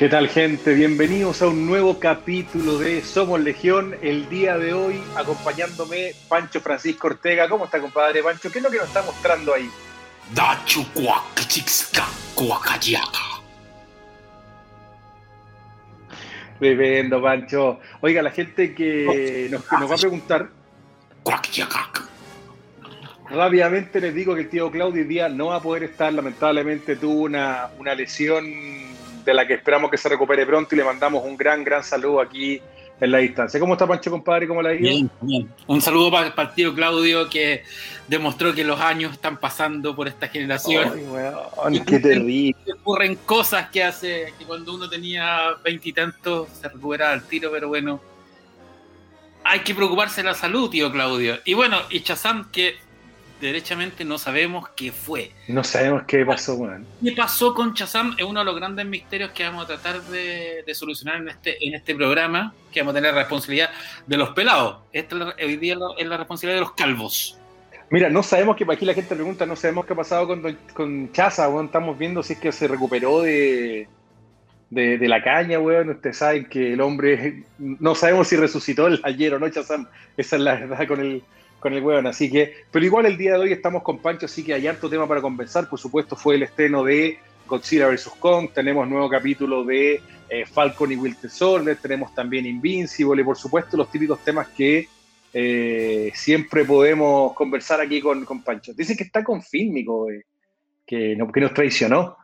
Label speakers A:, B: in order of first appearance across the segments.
A: ¿Qué tal gente? Bienvenidos a un nuevo capítulo de Somos Legión. El día de hoy acompañándome Pancho Francisco Ortega. ¿Cómo está compadre Pancho? ¿Qué es lo que nos está mostrando ahí? Tremendo, Pancho. Oiga, la gente que nos, que nos va a preguntar, rápidamente les digo que el tío Claudio hoy día no va a poder estar. Lamentablemente tuvo una, una lesión de la que esperamos que se recupere pronto y le mandamos un gran, gran saludo aquí en la distancia. ¿Cómo está Pancho, compadre? ¿Cómo le ha ido?
B: Bien, bien. Un saludo para, el tío Claudio que demostró que los años están pasando por esta generación.
A: Ay, weón, qué terrible.
B: Ocurren cosas que hace que cuando uno tenía veintitantos se recuperaba al tiro, pero bueno. Hay que preocuparse de la salud, tío Claudio. Y bueno, y Chazam, que derechamente no sabemos qué fue.
A: No sabemos qué pasó, weón.
B: ¿Qué pasó con Chazam? Es uno de los grandes misterios que vamos a tratar de, de solucionar en este, en este programa, que vamos a tener la responsabilidad de los pelados. Esta hoy día es la responsabilidad de los calvos.
A: Mira, no sabemos que aquí la gente pregunta, no sabemos qué ha pasado con, con Chaza, weón. Estamos viendo si es que se recuperó de, de, de la caña, weón. Ustedes saben que el hombre, no sabemos si resucitó el ayer o no, Chazam. Esa es la verdad con el, con el weón. Así que, pero igual el día de hoy estamos con Pancho, así que hay harto tema para conversar. Por supuesto, fue el estreno de Godzilla vs. Kong. Tenemos nuevo capítulo de eh, Falcon y Winter Soldier. Tenemos también Invincible y, por supuesto, los típicos temas que eh, siempre podemos conversar aquí con, con Pancho. Dicen que está con Fílmico, eh, que, no- que nos traicionó.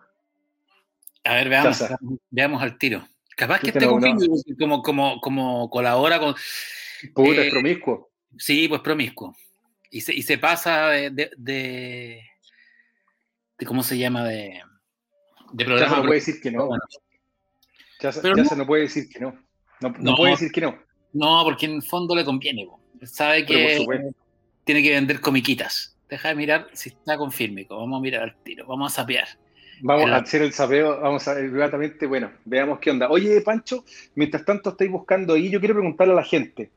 B: A ver, veamos,
A: Chaza.
B: veamos al tiro. Capaz que
A: Sí,
B: esté
A: no,
B: con
A: no.
B: Fílmico, como, como, como colabora con.
A: Puta, es promiscuo.
B: Sí, pues promiscuo. Y se, y se pasa de, de, de- de- ¿Cómo se llama? De, de programa.
A: no puede decir que no.
B: Bueno,
A: Chaza,
B: Pero
A: Chaza
B: no-
A: no puede decir que no. No, no
B: No.
A: puede decir que no.
B: No, porque en el fondo le conviene. po. Él Sabe que tiene que vender comiquitas. Deja de mirar si está con Fílmico. Vamos a mirar al tiro. Vamos a sapear.
A: Vamos a hacer el sapeo, vamos a ver inmediatamente, bueno, veamos qué onda. Oye, Pancho, mientras tanto estáis buscando ahí, yo quiero preguntarle a la gente.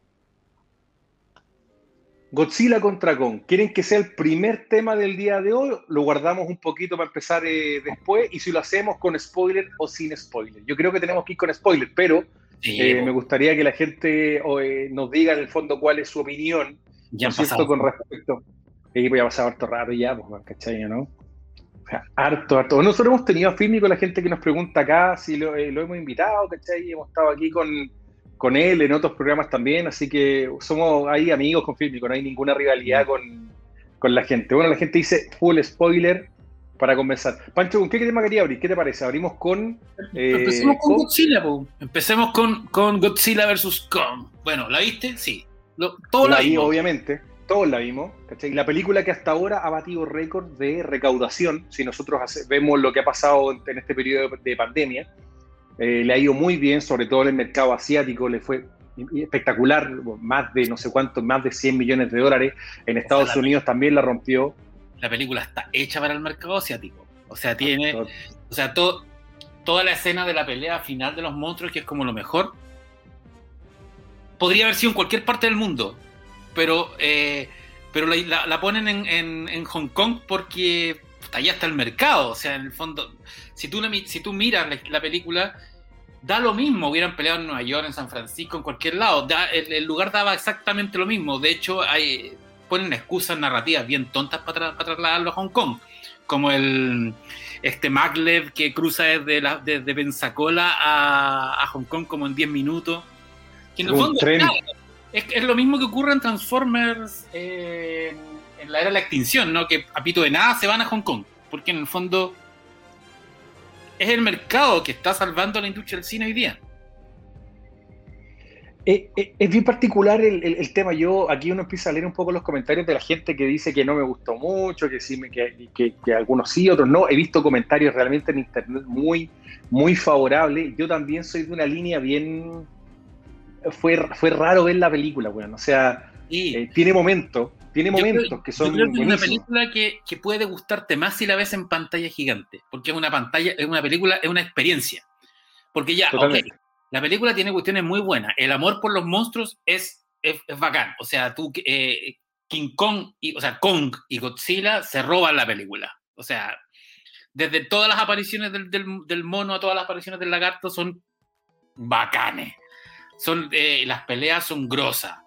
A: Godzilla contra Kong, ¿quieren que sea el primer tema del día de hoy? Lo guardamos un poquito para empezar eh, después, y si lo hacemos con spoiler o sin spoiler. Yo creo que tenemos que ir con spoiler, pero
B: Sí,
A: eh, me gustaría que la gente o, eh, nos diga en el fondo cuál es su opinión
B: ya
A: ¿no cierto? con respecto. Y pues ya ha pasado harto rato ya, pues, ¿cachai? ¿no? O sea, harto, harto. Nosotros hemos tenido a Filmi con la gente que nos pregunta acá si lo, eh, lo hemos invitado, ¿cachai? Hemos estado aquí con, con él en otros programas también, así que somos ahí amigos con Filmi, no hay ninguna rivalidad con, con la gente. Bueno, la gente dice full spoiler para comenzar. Pancho, ¿con qué tema quería abrir? ¿Qué te parece? Abrimos con. eh,
B: Empecemos con
A: con-
B: Godzilla, po. Empecemos con, con Godzilla vs. Kong. Bueno, ¿la viste? Sí. Lo, todo
A: la
B: la
A: vi,
B: vimos.
A: obviamente. Todos la vimos. ¿cachai? La película que hasta ahora ha batido récord de recaudación. Si nosotros hace- vemos lo que ha pasado en, en este periodo de pandemia, eh, le ha ido muy bien, sobre todo en el mercado asiático, le fue espectacular, más de no sé cuánto, más de 100 millones de dólares. En Estados Unidos también la rompió.
B: La película está hecha para el mercado asiático. O sea, tiene. O sea, todo, toda la escena de la pelea final de los monstruos, que es como lo mejor, podría haber sido en cualquier parte del mundo, pero, eh, pero la, la- la ponen en, en- en Hong Kong porque allá está el mercado. O sea, en el fondo, si tú, la si tú miras la película, da lo mismo. Hubieran peleado en Nueva York, en San Francisco, en cualquier lado. Da- el, el lugar daba exactamente lo mismo. De hecho, hay, ponen excusas narrativas bien tontas para, tra- para trasladarlo a Hong Kong. Como el este maglev que cruza desde, la, desde Pensacola a, a Hong Kong como en 10 minutos. Que en el fondo, claro, es, es lo mismo que ocurre en Transformers eh, en, en la era de la extinción, ¿no? Que a pito de nada se van a Hong Kong. Porque en el fondo es el mercado que está salvando a la industria del cine hoy día.
A: Eh, eh, es bien particular el, tema. Yo aquí uno empieza a leer un poco los comentarios de la gente que dice que no me gustó mucho, que sí me, que, que, algunos sí, otros no. He visto comentarios realmente en internet muy, muy favorables. Yo también soy de una línea bien. Fue, fue raro ver la película, bueno. O sea, eh, tiene momentos, tiene momentos que son.
B: Yo creo que es una película que, que, puede gustarte más si la ves en pantalla gigante, porque es una pantalla, es una película, es una experiencia. Porque ya, la película tiene cuestiones muy buenas. El amor por los monstruos es, es, bacán. O sea, tú, eh, King Kong, y, o sea, Kong y Godzilla se roban la película. O sea, desde todas las apariciones del, del, mono a todas las apariciones del lagarto son bacanes. Son, eh, las peleas son grosas.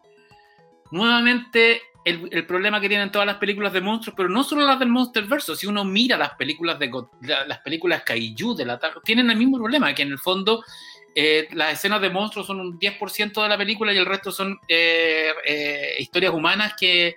B: Nuevamente, el, problema que tienen todas las películas de monstruos, pero no solo las del Monsterverse, si uno mira las películas de las películas Kaiju de la tienen el mismo problema, que en el fondo eh, las escenas de monstruos son un 10% de la película y el resto son eh, eh, historias humanas que,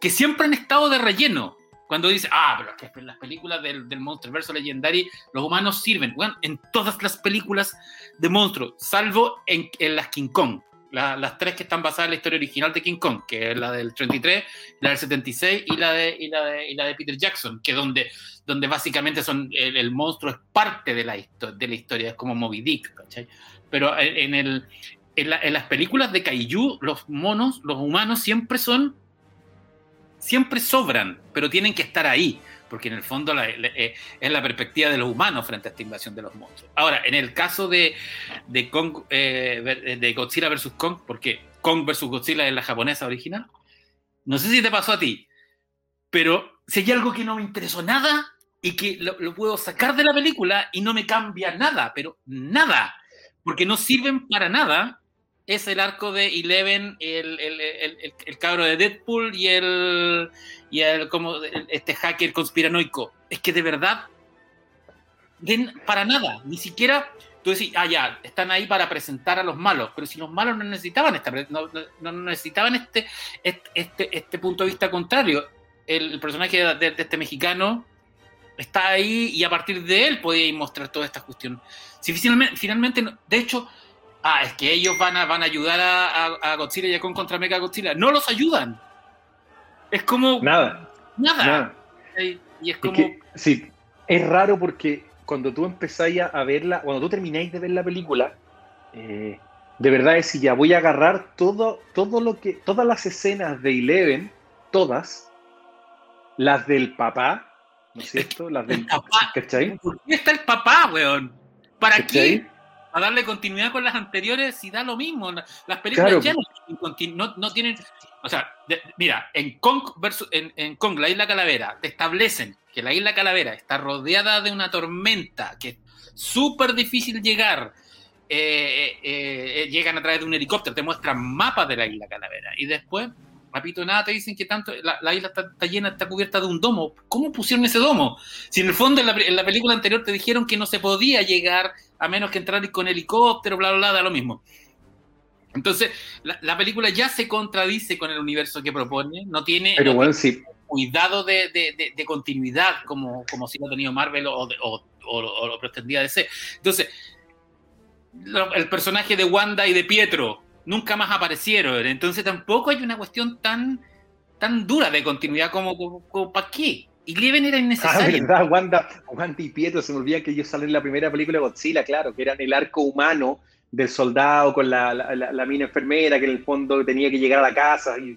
B: que siempre han estado de relleno. Cuando dice, ah, pero que en las películas del, del Monsterverse Legendary los humanos sirven. Bueno, en todas las películas de monstruos, salvo en, en las King Kong las tres que están basadas en la historia original de King Kong, que es la del 33, la del 76 y la de, y la de, y la de Peter Jackson, que donde, donde básicamente son el, monstruo es parte de la, de la historia, es como Moby Dick, ¿cachai? Pero en, el, en, las películas de Kaiju, los monos, los humanos siempre son, siempre sobran, pero tienen que estar ahí porque en el fondo eh, es la perspectiva de los humanos frente a esta invasión de los monstruos. Ahora, en el caso de, de, Kong, eh, de Godzilla vs. Kong, porque Kong vs. Godzilla es la japonesa original, no sé si te pasó a ti, pero si hay algo que no me interesó nada y que lo, lo puedo sacar de la película y no me cambia nada, pero nada, porque no sirven para nada, es el arco de Eleven, el, el, el, cabro de Deadpool y el, y el como este hacker conspiranoico. Es que de verdad, para nada, ni siquiera tú decís, ah, ya, están ahí para presentar a los malos, pero si los malos no necesitaban esta, no, no, necesitaban este, este, este, punto de vista contrario. El, personaje de, este mexicano está ahí y a partir de él podía mostrar toda esta cuestión. Si finalmente, finalmente de hecho, ah, es que ellos van a, van a ayudar a, a, Godzilla y a Kong contra Mega Godzilla. No los ayudan. Es como.
A: Nada.
B: Nada.
A: Y es como. sí, es raro porque cuando tú empezáis a verla, cuando tú termináis de ver la película, eh, de verdad es si ya voy a agarrar todo, todo lo que, todas las escenas de Eleven, todas, las del papá, ¿no es cierto? Las del
B: papá. ¿Por qué está el papá, weón? ¿Para qué? A darle continuidad con las anteriores y da lo mismo. Las películas ya no, tienen. O sea, mira, en Kong, versus, en, Kong, la isla Calavera, te establecen que la isla Calavera está rodeada de una tormenta, que es súper difícil llegar. Eh, eh, eh, llegan a través de un helicóptero, te muestran mapas de la isla Calavera. Y después Papito, nada, te dicen que tanto la, isla está, llena, está cubierta de un domo. ¿Cómo pusieron ese domo? Si en el fondo en la, película anterior te dijeron que no se podía llegar a menos que entrar con helicóptero, bla, bla, bla, da lo mismo. Entonces, la, película ya se contradice con el universo que propone, no tiene, cuidado de, continuidad como, como si lo ha tenido Marvel o, o, lo pretendía DC. Entonces, el personaje de Wanda y de Pietro, nunca más aparecieron. Entonces tampoco hay una cuestión tan, tan dura de continuidad como, ¿para qué? Y Leven era innecesario.
A: Ah, verdad, Wanda, Wanda y Pietro, se me olvida que ellos salen en la primera película de Godzilla, claro, que eran el arco humano del soldado con la, la, mina enfermera que en el fondo tenía que llegar a la casa y,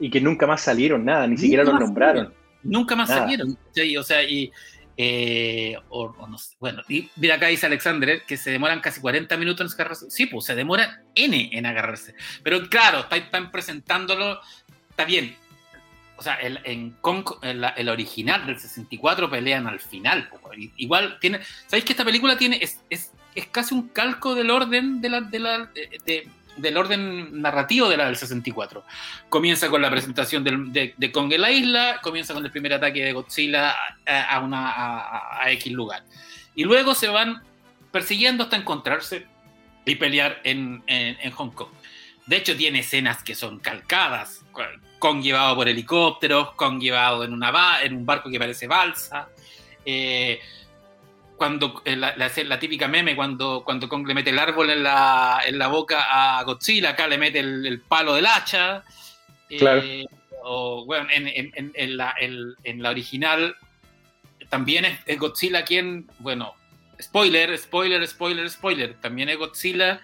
A: y que nunca más salieron nada, ni siquiera los nombraron.
B: Nunca más salieron. o sea, y, eh, o, bueno, y mira acá dice Alexander que se demoran casi 40 minutos en agarrarse. Sí, pues se demora N en agarrarse. Pero claro, están, presentándolo, está bien. O sea, el, en el, original del 64 pelean al final. Igual tiene. ¿Sabéis que esta película tiene. Es, es, es casi un calco del orden de la, de la, de, del orden narrativo de la del 64. Comienza con la presentación de, de, Kong en la isla, comienza con el primer ataque de Godzilla a, una, a, X lugar. Y luego se van persiguiendo hasta encontrarse y pelear en, en, Hong Kong. De hecho, tiene escenas que son calcadas. Kong llevado por helicópteros, Kong llevado en, una en un barco que parece balsa. Eh, cuando eh, la, la- la típica meme cuando, cuando Kong le mete el árbol en la, en la boca a Godzilla, acá le mete el, el palo del hacha. Eh,
A: Claro.
B: o bueno, en, en- la, el- en la original también es, es Godzilla quien, bueno, spoiler, spoiler, spoiler, spoiler, también es Godzilla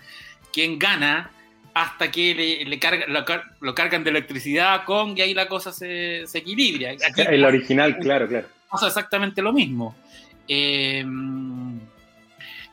B: quien gana hasta que le, le carga- lo, car- lo cargan de electricidad a Kong y ahí la cosa se, se equilibra. Aquí
A: En la original, claro, claro.
B: pasa exactamente lo mismo. Eh,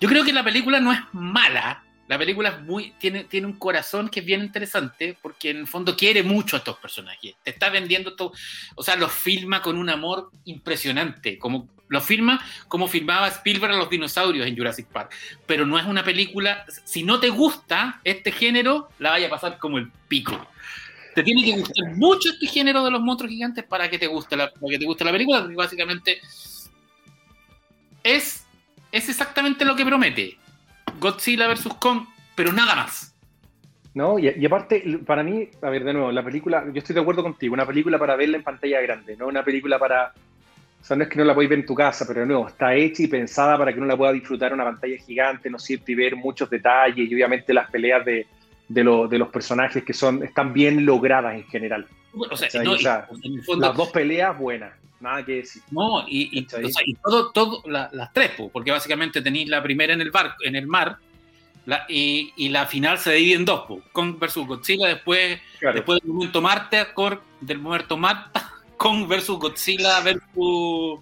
B: yo creo que la película no es mala. La película es muy, tiene, tiene un corazón que es bien interesante porque en el fondo quiere mucho a estos personajes. Te está vendiendo todo. O sea, los filma con un amor impresionante. Como, los filma como filmaba Spielberg a los dinosaurios en Jurassic Park. Pero no es una película. Si no te gusta este género, la vaya a pasar como el pico. Te tiene que gustar mucho este género de los monstruos gigantes para que te guste la, para que te guste la película, porque básicamente es, es exactamente lo que promete. Godzilla vs. Kong, pero nada más.
A: No, y, y aparte, para mí, a ver, de nuevo, la película, yo estoy de acuerdo contigo, una película para verla en pantalla grande, no una película para. O sea, no es que no la podéis ver en tu casa, pero de nuevo, está hecha y pensada para que uno la pueda disfrutar en una pantalla gigante, ¿no es cierto? Y ver muchos detalles y obviamente las peleas de, de, lo- de los personajes que son están bien logradas en general.
B: O sea, no,
A: O sea,
B: y- en el fondo,
A: Las dos peleas buenas, nada que decir.
B: no, y, y-
A: ¿Cachai?
B: o sea, y todo, todo la- las tres, po, porque básicamente tenéis la primera en el barco, en el mar, la- y, y la final se divide en dos, po, Kong versus Godzilla, después
A: Claro.
B: Después del momento Marte, del momento Marta, Kong versus Godzilla versus,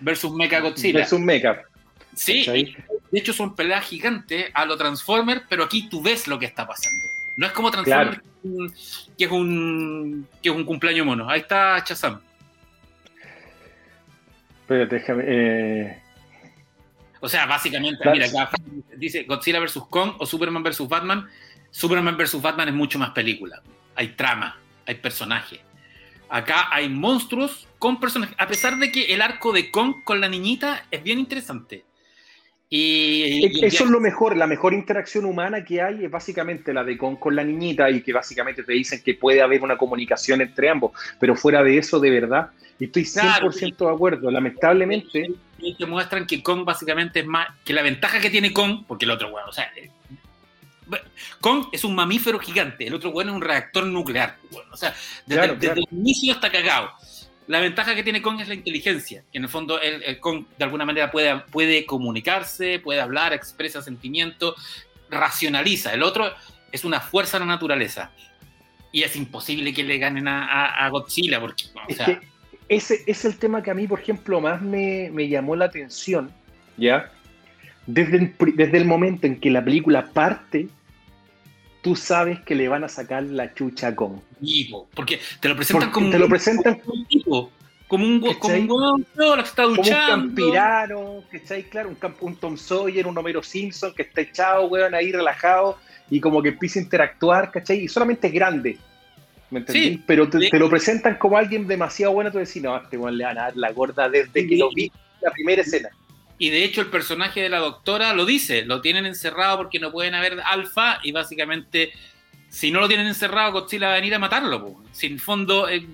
B: versus Mecha Godzilla.
A: Es un mecha.
B: sí, de hecho son peleas gigantes a lo Transformer, pero aquí tú ves lo que está pasando. No es como Transformer, que, es un, que es un cumpleaños mono. Ahí está Chazam.
A: Espérate, déjame. eh,
B: O sea, básicamente, mira, acá dice Godzilla versus Kong o Superman versus Batman. Superman versus Batman es mucho más película. Hay trama, hay personajes. Acá hay monstruos con personajes. A pesar de que el arco de Kong con la niñita es bien interesante. Y, y-
A: Eso es lo mejor, la mejor interacción humana que hay es básicamente la de Kong con la niñita y que básicamente te dicen que puede haber una comunicación entre ambos, pero fuera de eso, de verdad, estoy 100%
B: Claro,
A: de acuerdo, lamentablemente,
B: y te muestran que Kong básicamente es más. Que la ventaja que tiene Kong, porque el otro, bueno, o sea. eh, Kong es un mamífero gigante, el otro bueno es un reactor nuclear. bueno, o sea, desde,
A: Claro,
B: desde
A: claro.
B: el inicio está cagado. La ventaja que tiene Kong es la inteligencia, que en el fondo el, el Kong de alguna manera puede, puede comunicarse, puede hablar, expresa sentimientos, racionaliza. El otro es una fuerza de la naturaleza. Y es imposible que le ganen a, a- a Godzilla, porque, o
A: es
B: sea,
A: que ese es el tema que a mí, por ejemplo, más me, me llamó la atención, ¿ya? Desde el, desde el momento en que la película parte, tú sabes que le van a sacar la chucha
B: tipo, porque te lo presentan
A: Porque
B: como
A: te lo presentan
B: como un tipo, como un, que está
A: como un
B: duchando.
A: campirano, ¿cachai? Claro, un, un Tom Sawyer, un Homero Simpson que está echado, weón, ahí relajado y como que empieza a interactuar, ¿cachai? Y solamente es grande, ¿me entendí?
B: Sí.
A: Pero te, lo presentan como alguien demasiado bueno, tú decís, no, este weón le van a dar la gorda desde que lo vi en la primera escena.
B: Y de hecho el personaje de la doctora lo dice, lo tienen encerrado porque no pueden haber alfa y básicamente si no lo tienen encerrado Godzilla va a venir a matarlo. po. Sin fondo eh,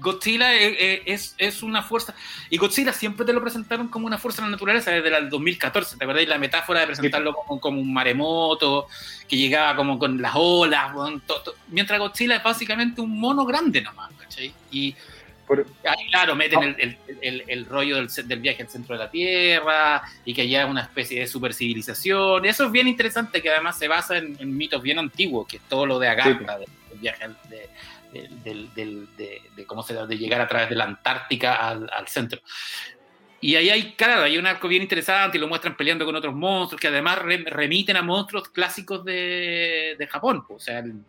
B: Godzilla eh, eh, es, es una fuerza y Godzilla siempre te lo presentaron como una fuerza de la naturaleza desde el 2014, ¿te acordáis? La metáfora de presentarlo como, como un maremoto que llegaba como con las olas, to- mientras Godzilla es básicamente un mono grande nomás, ¿cachai? Y
A: Por-
B: Ahí, claro, meten
A: Ah.
B: el, el- el- el rollo del, del viaje al centro de la Tierra y que haya una especie de supercivilización. Eso es bien interesante, que además se basa en, en mitos bien antiguos, que es todo lo de Agartha, del, del viaje de, del- del- de, de cómo se de llegar a través de la Antártica al, al centro. Y ahí hay, claro, hay un arco bien interesante y lo muestran peleando con otros monstruos que además re- remiten a monstruos clásicos de, de Japón. pues, O sea, el-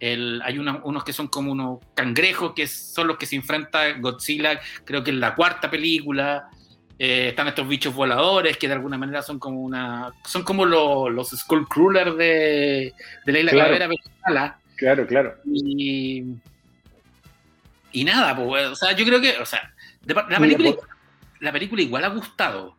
B: el- hay una- unos que son como unos cangrejos que son los que se enfrenta Godzilla, creo que en la cuarta película. Eh, están estos bichos voladores que de alguna manera son como una. son como lo- los Skullcrawlers de, de la isla
A: Claro.
B: Calavera Venezuela.
A: Claro, claro.
B: Y. Y nada, pues, o sea, yo creo que. O sea, de la película,
A: por-
B: la película igual ha gustado.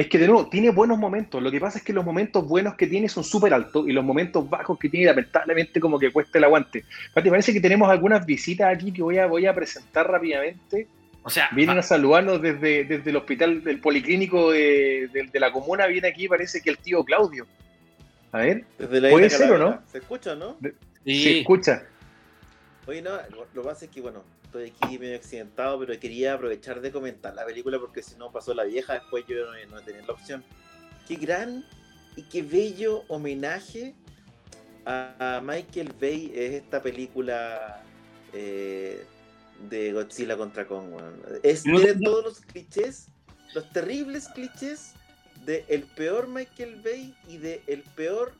A: Es que de nuevo, tiene buenos momentos. Lo que pasa es que los momentos buenos que tiene son súper altos y los momentos bajos que tiene, lamentablemente, como que cuesta el aguante. Pati, parece que tenemos algunas visitas aquí que voy a, voy a presentar rápidamente.
B: O sea,
A: Vienen
B: va-
A: a saludarnos desde, desde el hospital del policlínico de, de- de la comuna. Viene aquí, parece que el tío Claudio. A ver,
C: Desde la
A: ¿Puede ser o no?
C: ¿Se escucha, no?
B: sí,
A: se escucha.
C: Oye, no, lo, que pasa es que, bueno, estoy aquí medio accidentado, pero quería aprovechar de comentar la película porque si no pasó la vieja, después yo no, no tenía la opción. Qué gran y qué bello homenaje a, a Michael Bay es esta película eh, de Godzilla contra Kong. Es, tiene todos los clichés, los terribles clichés de el peor Michael Bay y de el peor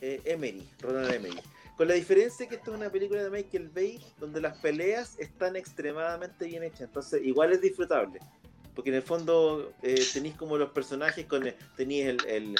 C: eh, Emery, Ronald Emery. Con la diferencia que esto es una película de Michael Bay donde las peleas están extremadamente bien hechas. Entonces, igual es disfrutable. Porque en el fondo eh, tenéis como los personajes, con tenéis el, el-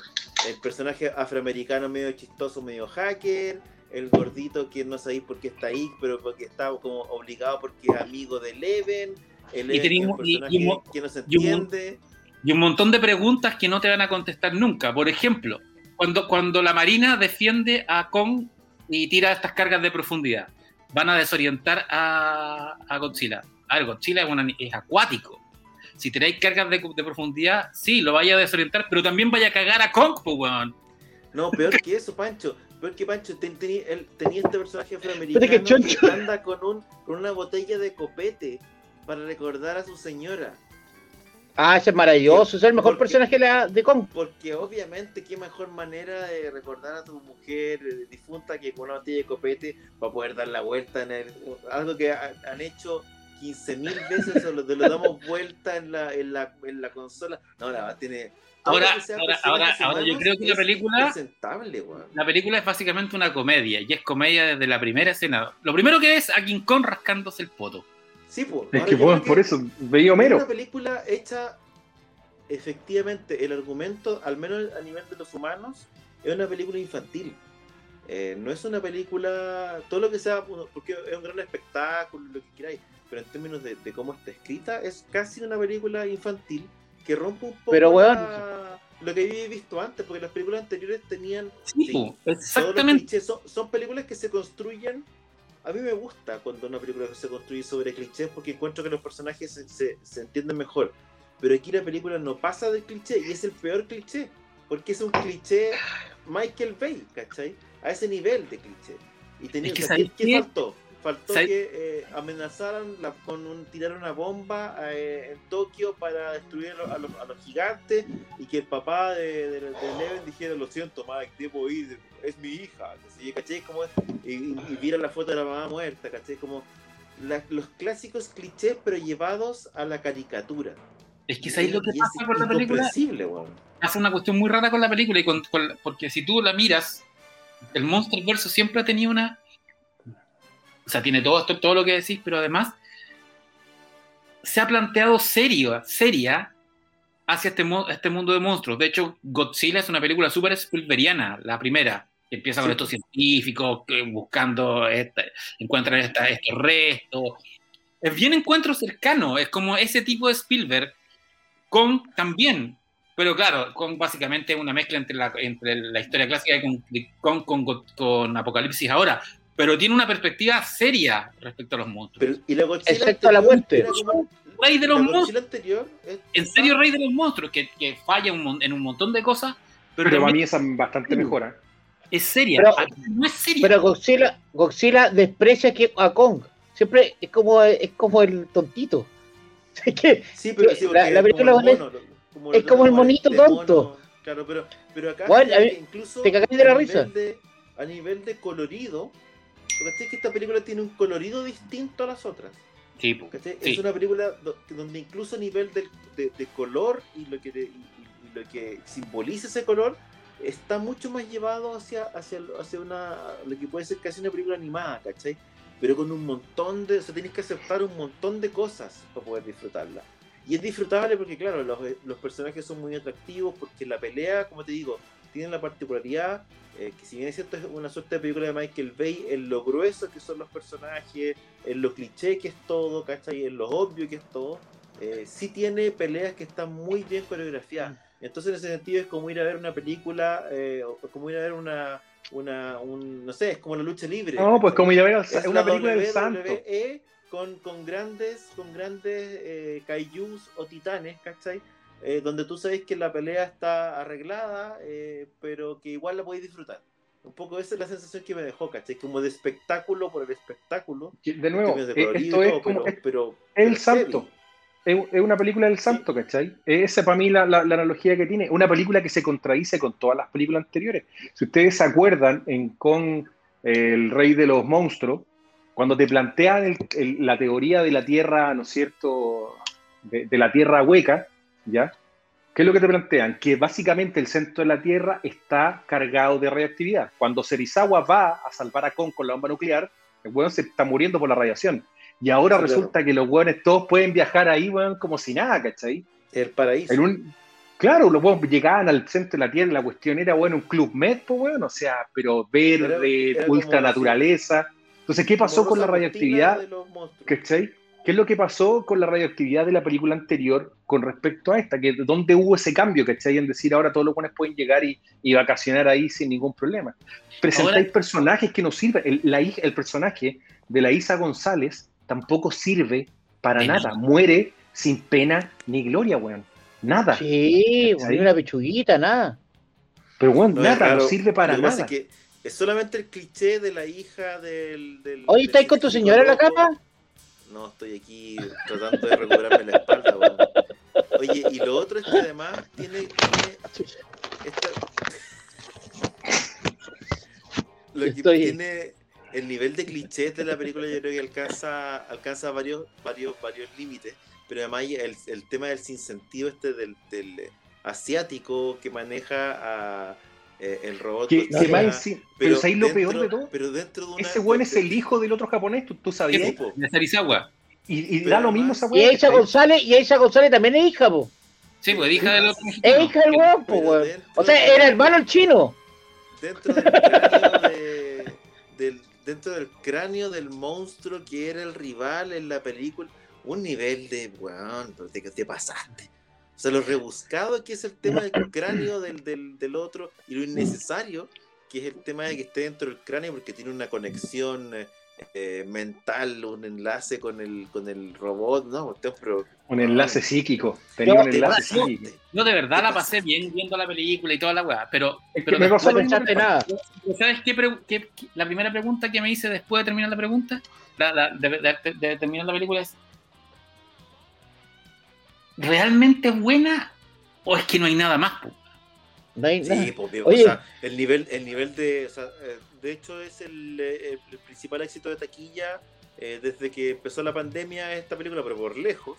C: el personaje afroamericano medio chistoso, medio hacker, el gordito que no sabéis por qué está ahí, pero porque está como obligado porque es amigo de Leven, el
B: Y tenemos- y- y
C: que no se entiende.
B: y un montón de preguntas que no te van a contestar nunca. Por ejemplo, cuando, cuando la Marina defiende a Kong y tira estas cargas de profundidad, van a desorientar a, a Godzilla. A ver, Godzilla es, una- es acuático. Si tiráis cargas de, de profundidad, sí, lo vaya a desorientar, pero también vaya a cagar a Kong, pues, weón.
C: No, peor que eso, Pancho. Peor que Pancho, ten- tení- él- tenía este personaje afroamericano
A: choncho.
C: que anda con, un, con una botella de copete para recordar a su señora.
D: Ah, ese es maravilloso, ese es el mejor
C: Porque-
D: personaje de, la, de Kong.
C: Porque obviamente qué mejor manera de recordar a tu mujer eh, difunta que con una botella de copete para poder dar la vuelta en el... Algo que ha- han hecho 15.000 veces, o lo, lo damos vuelta en la, en la, en la consola. No, la tiene...
B: Ahora- ahora- ahora- ahora yo creo que la película-. La película es básicamente una comedia, y es comedia desde la primera escena. Lo primero que es a King Kong rascándose el poto.
C: Sí, pues.
A: Es que, bueno, por eso, veía
C: Es
A: Homero.
C: una película hecha, efectivamente, el argumento, al menos a nivel de los humanos, es una película infantil. Eh, no es una película, todo lo que sea, bueno, porque es un gran espectáculo, lo que queráis, pero en términos de, de cómo está escrita, es casi una película infantil que rompe un poco
D: Pero,
C: la- lo que había visto antes, porque las películas anteriores tenían
B: Sí, exactamente.
C: clichés. Son, son películas que se construyen. A mí me gusta cuando una película se construye sobre clichés porque encuentro que los personajes se, se- se entienden mejor. Pero aquí la película no pasa del cliché y es el peor cliché. Porque es un cliché Michael Bay, ¿cachai? A ese nivel de cliché. Y tenía,
B: Es que
C: o sea,
B: ¿sabes
C: ¿qué, qué
B: qué?
C: faltó? Faltó
B: ¿Sabes?
C: que eh, amenazaran la- con un, tirar una bomba eh, en Tokio para destruir a los, a los- a los gigantes y que el papá de, de, de dijera, lo siento, Mike, debo ir, es mi hija, ¿cachai? ¿cachai? Como, y, y, viera la foto de la mamá muerta, ¿cachai? Como la- los clásicos clichés pero llevados a la caricatura.
B: Es que ¿sabéis lo que pasa con la película?
C: weón.
B: Hace una cuestión muy rara con la película, y con- con- porque si tú la miras, el Monster Verso siempre ha tenido una... O sea, tiene todo esto, todo lo que decís, pero además se ha planteado serio, seria hacia este, este mundo de monstruos. De hecho, Godzilla es una película súper Spielbergiana, la primera, que empieza con
C: Sí.
B: estos científicos que buscando, esta- encuentran esta- estos restos. Es bien encuentro cercano, es como ese tipo de Spielberg con también, pero claro, con básicamente una mezcla entre la, entre la historia clásica y con, con, con- con Apocalipsis ahora, pero tiene una perspectiva seria respecto a los monstruos.
C: Pero, y la Godzilla
D: Excepto la
C: anterior
D: muerte.
C: como-
B: Rey de
C: la
B: los monstruos,
C: anterior es-
B: en serio Rey de los monstruos, que, que falla un en un montón de cosas, pero,
A: Pero
B: también
A: mí esa es bastante
B: Sí.
A: mejor. ¿eh?
B: es seria.
D: Pero-
B: no es seria.
D: Pero Godzilla, Godzilla desprecia que a Kong. Siempre es como, es como el tontito. Es que
C: Sí, pero
D: Sí, la- la película
C: como mono, como
D: es como el monito tonto.
C: mono, Claro, pero, pero acá
D: Bueno, a
C: incluso
D: te cagáis de la
C: a
D: risa.
C: nivel de- a nivel de colorido, ¿cachai? que esta película tiene un colorido distinto a las otras.
B: Sí. Sí.
C: Es una película do- donde incluso a nivel del- de, de color y lo que, y- y lo que simboliza ese color está mucho más llevado hacia, hacia, hacia una, lo que puede ser casi una película animada, ¿cachai? Pero con un montón de, o sea, tienes que aceptar un montón de cosas para poder disfrutarla. Y es disfrutable porque, claro, los, los personajes son muy atractivos, porque la pelea, como te digo, tiene la particularidad eh, que si bien es cierto es una suerte de película de Michael Bay, en lo grueso que son los personajes, en lo cliché que es todo, ¿cachai? En lo obvio que es todo, eh, sí tiene peleas que están muy bien coreografiadas. Entonces en ese sentido es como ir a ver una película, eh, o como ir a ver una, una un, no sé, es como la lucha libre.
A: No, pues como ir a ver
C: Es
A: una
C: la
A: película del santo.
C: WWE con, con grandes, con grandes eh, kaijus o titanes, ¿cachai? Eh, donde tú sabes que la pelea está arreglada, eh, pero que igual la podéis disfrutar. Un poco esa es la sensación que me dejó, ¿cachai? Como de espectáculo por el espectáculo.
A: De nuevo,
C: de
A: eh, esto es
C: todo,
A: como
C: pero,
A: es
C: pero-
A: el
C: heavy.
A: Es una película del santo, ¿cachai? Esa para mí la, la, la analogía que tiene. Una película que se contradice con todas las películas anteriores. Si ustedes se acuerdan en con El Rey de los Monstruos, cuando te plantean el- el- la teoría de la Tierra, ¿no es cierto? De, de la Tierra hueca, ¿ya? ¿Qué es lo que te plantean? Que básicamente el centro de la Tierra está cargado de radioactividad. Cuando Serizawa va a salvar a Kong con la bomba nuclear, el weón se está muriendo por la radiación. Y ahora resulta que los weones todos pueden viajar ahí, weón, como si nada, ¿cachai?
C: El paraíso.
A: En un, claro, los weones llegaban al centro de la Tierra la cuestión era, bueno, un club med, pues, weón, o sea, pero verde,
C: Era- era
A: ultra naturaleza. Entonces, ¿qué pasó con la
C: monstruos.
A: ¿Cachai? ¿Qué es lo que pasó con la radioactividad de la película anterior con respecto a esta? Que, ¿Dónde hubo ese cambio, ¿cachai? En decir ahora todos los buenos pueden llegar y, y vacacionar ahí sin ningún problema. Presentáis
B: Ahora-
A: personajes que no sirven. El, la hija- el personaje de la Isa González tampoco sirve para nada. Muere sin pena ni gloria, weón. Nada.
D: Sí, una pechuguita, nada.
A: Pero, weón,
C: No,
A: nada, no sirve para
C: Lo que pasa
A: nada.
C: es que es solamente el cliché de la hija del. del
D: Oye, ¿estáis con tu señora en la
C: loco. No, estoy aquí tratando de recuperarme la espalda, weón. Oye, y lo otro es que además tiene. tiene esta- Lo que
D: Estoy-
C: tiene el nivel de clichés de la película, yo creo que alcanza, alcanza varios, varios, varios límites. Pero además el, el tema del sinsentido este del, del asiático que maneja a eh, el robot.
A: Que, que más enci- pero, ¿sabéis lo
C: dentro-
A: peor de todo?
C: Pero dentro de una,
A: Ese weón es el hijo del otro japonés, ¿tú, tú
B: ¿Qué
A: sabías?
B: De.
A: Y, y
C: Pero
A: da lo mismo esa
D: Y
A: weá.
D: Aisha González, y Aisha González también es hija, po.
B: Sí, pues hija del otro
D: Es hija del weón, po,
C: Pero
D: weón. O sea,
C: de-
D: era hermano el chino.
C: dentro del cráneo de- del dentro del cráneo del monstruo que era el rival en la película un nivel de weón pero te, te pasaste o sea lo rebuscado que es el tema del cráneo del, del, del otro y lo innecesario que es el tema de que esté dentro del cráneo porque tiene una conexión eh, mental un enlace con el con el robot no Usted, pero
A: Un enlace psíquico. Tenía
D: No,
A: un enlace
C: pasaste.
A: psíquico.
B: Yo de verdad
C: ¿Qué
B: la pasé bien viendo la película y toda la weá, pero,
A: Es que
B: pero
A: me pasó
D: No
A: que-
D: nada.
B: ¿Sabes qué- qué- La primera pregunta que me hice después de terminar la pregunta, la- la- de, de- de terminar la película es: ¿realmente es buena o es que no hay nada más? po?
D: No hay nada.
C: Sí, pues, bien,
D: Oye.
C: o sea, el nivel, el nivel de, o sea, eh, de hecho es el, eh, el principal éxito de taquilla eh, desde que empezó la pandemia esta película, pero por lejos.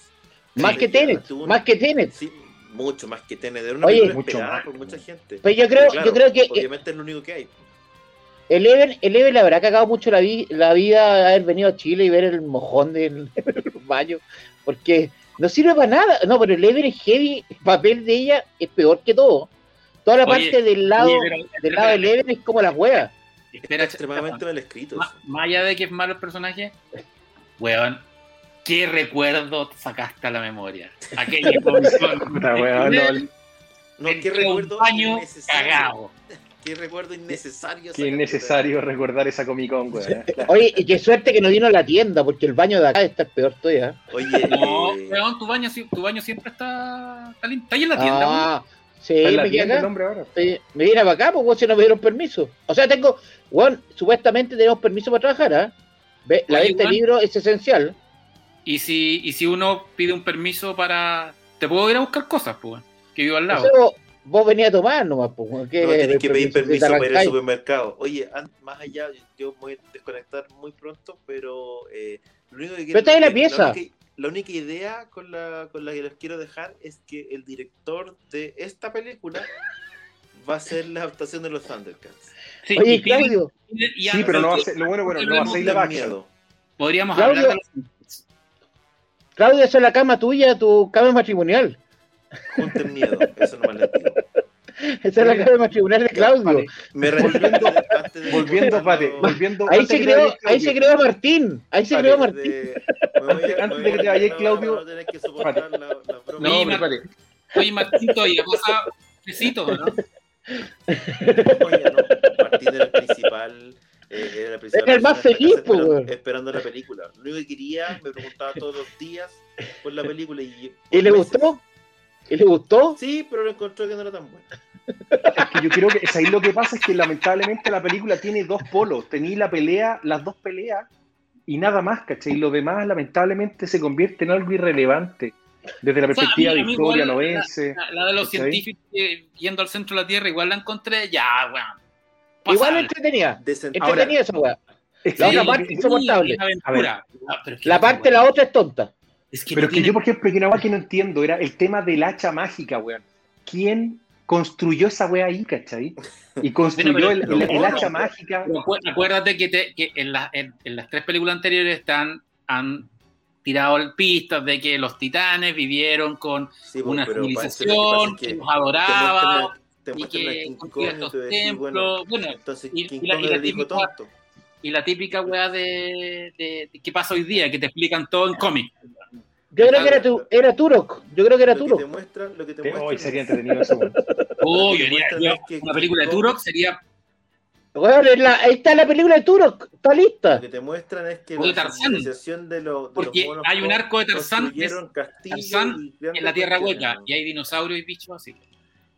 D: Más que Tenet, más que Tenet.
C: Sí, mucho más que Tenet. Era una
D: Oye.
C: película
A: Mucho
C: esperada
A: más.
C: por mucha gente.
D: Pues yo creo,
C: Pero claro,
D: yo creo que eh,
C: obviamente es lo único que hay.
D: Eleven, Eleven le habrá cagado mucho la, vi- la vida haber venido a Chile y ver el mojón del baño, porque no sirve para nada. No, pero Eleven es heavy, el papel de ella es peor que todo. Toda la
B: Oye,
D: parte del lado,
B: Oye, pero-
D: del lado de
B: espera,
D: Eleven es como la hueá.
B: espera,
C: extremadamente mal escrito.
B: Más, allá de que es malo el personaje, weón, ¿qué recuerdo sacaste a la memoria? Aquella comisión.
A: Weón, no,
C: No, qué recuerdo
B: un baño cagado.
C: Qué recuerdo innecesario.
A: Qué innecesario recordar esa Comic Con, weón.
D: Oye, y qué suerte que no vino a la tienda, porque el baño de acá está peor todavía.
C: Oye,
B: No,
C: eh,
B: weón, tu baño, tu baño siempre está, está limpio. ¿Está ahí en la tienda? weón?
D: Ah, sí,
A: la
D: me
A: tienda el
D: acá.
A: ahora.
D: Sí, me vine para acá, pues si no me dieron permiso. O sea, tengo, weón, supuestamente tenemos permiso para trabajar, ¿ah? Ve, La venta de libros es esencial.
B: Y si, y si uno pide un permiso para. Te puedo ir a buscar cosas, pues, que vivo al
D: O
B: lado.
D: sea, vos, venís a tomar nomás, pues, weón, ¿qué
C: no
D: el
C: que pedir
D: permiso?
C: para ir al supermercado. Oye, más allá, yo me voy a desconectar muy pronto, pero eh, lo único que
D: Pero está en la pieza.
C: única, la única idea con la, con la que les quiero dejar es que el director de esta película va a ser la adaptación de los Thundercats.
B: Sí,
D: Oye,
B: y-
D: Claudio,
B: y- y-
A: Sí, pero no va a ser, lo bueno, bueno, no va a ser
C: miedo.
B: Podríamos
D: Claudio.
B: hablar de los.
D: Claudia, esa es la cama tuya, tu cama matrimonial.
C: Junten miedo. Eso no les digo.
D: Esa es la cama matrimonial de Claudio.
A: Vale.
C: Me volviendo, antes de
A: Volviendo, pate, volviendo.
D: Ahí se creó, ahí se creó Martín. Ahí se
C: Vale,
D: creó Martín.
C: de- me voy a-
A: Antes- de que te vayas, Claudio.
C: no,
A: espérate.
B: Oye, Martito, y la cosa. Besitos, ¿no?
C: Oye, no, Martín era el principal Eh, era la principal
D: Era el más feliz,
C: casa esperando, la película. Lo único que quería, me preguntaba todos los días por la película. ¿Y,
D: ¿Y le
C: meses.
D: gustó? ¿Y le gustó?
C: Sí, pero lo encontró que no era tan buena.
A: Es que yo creo que es ahí lo que pasa es que lamentablemente la película tiene dos polos. Tení la pelea, las dos peleas y nada más, ¿cachai? Y lo demás lamentablemente se convierte en algo irrelevante. Desde la
B: O sea,
A: perspectiva
B: a mí-
A: de
B: a
A: historia
B: igual
A: novense.
B: La, la de los
A: ¿Cachai?
B: científicos que yendo al centro de la Tierra, igual la encontré, ya, weón.
D: Igual
B: pasable.
D: entretenida. Entretenida esa weá.
A: Es
D: La otra
B: Sí,
D: parte
B: sí,
D: insoportable.
B: una aventura. Ah, pero es que
D: La parte,
B: weón.
D: la otra es tonta.
B: Es que
A: Pero
B: no
A: es que
B: tiene-
A: yo, por ejemplo, que una weá que no entiendo era el tema del hacha mágica, weón. ¿Quién construyó esa weá ahí, cachai? Y construyó
B: Bueno,
A: el,
B: pero-
A: el- el
B: pero-
A: hacha mágica.
B: Acuérdate que, te- que en, la- en- en las tres películas anteriores están, han tirado pistas de que los titanes vivieron con
C: Sí, po,
B: una civilización que,
C: que
B: los adoraba
C: Te
B: y que construían
C: bueno,
B: templos. Bueno,
C: entonces
B: y- y la- y la
C: le dijo
B: típica-
C: tonto.
B: y la típica weá de, de, de qué pasa hoy día, que te explican todo en cómic.
D: Yo creo que era, tu, era Turok. Yo creo que era
C: Lo que te
D: Turok.
C: muestra, lo que te muestra
A: hoy
C: es-
A: sería entretenido eso.
B: Uy,
C: es
B: una película de Turok sería
D: es la- ahí está la película de Turok. Está
C: Lo
D: lista.
C: que te muestran es que
B: O de
C: la
B: Tarzán.
C: civilización de, los de
B: Porque
C: los
B: hay un arco de Tarzán
C: castillos
B: Tarzán en la Tierra Hueca
C: ¿no?
B: y hay dinosaurios y bichos así.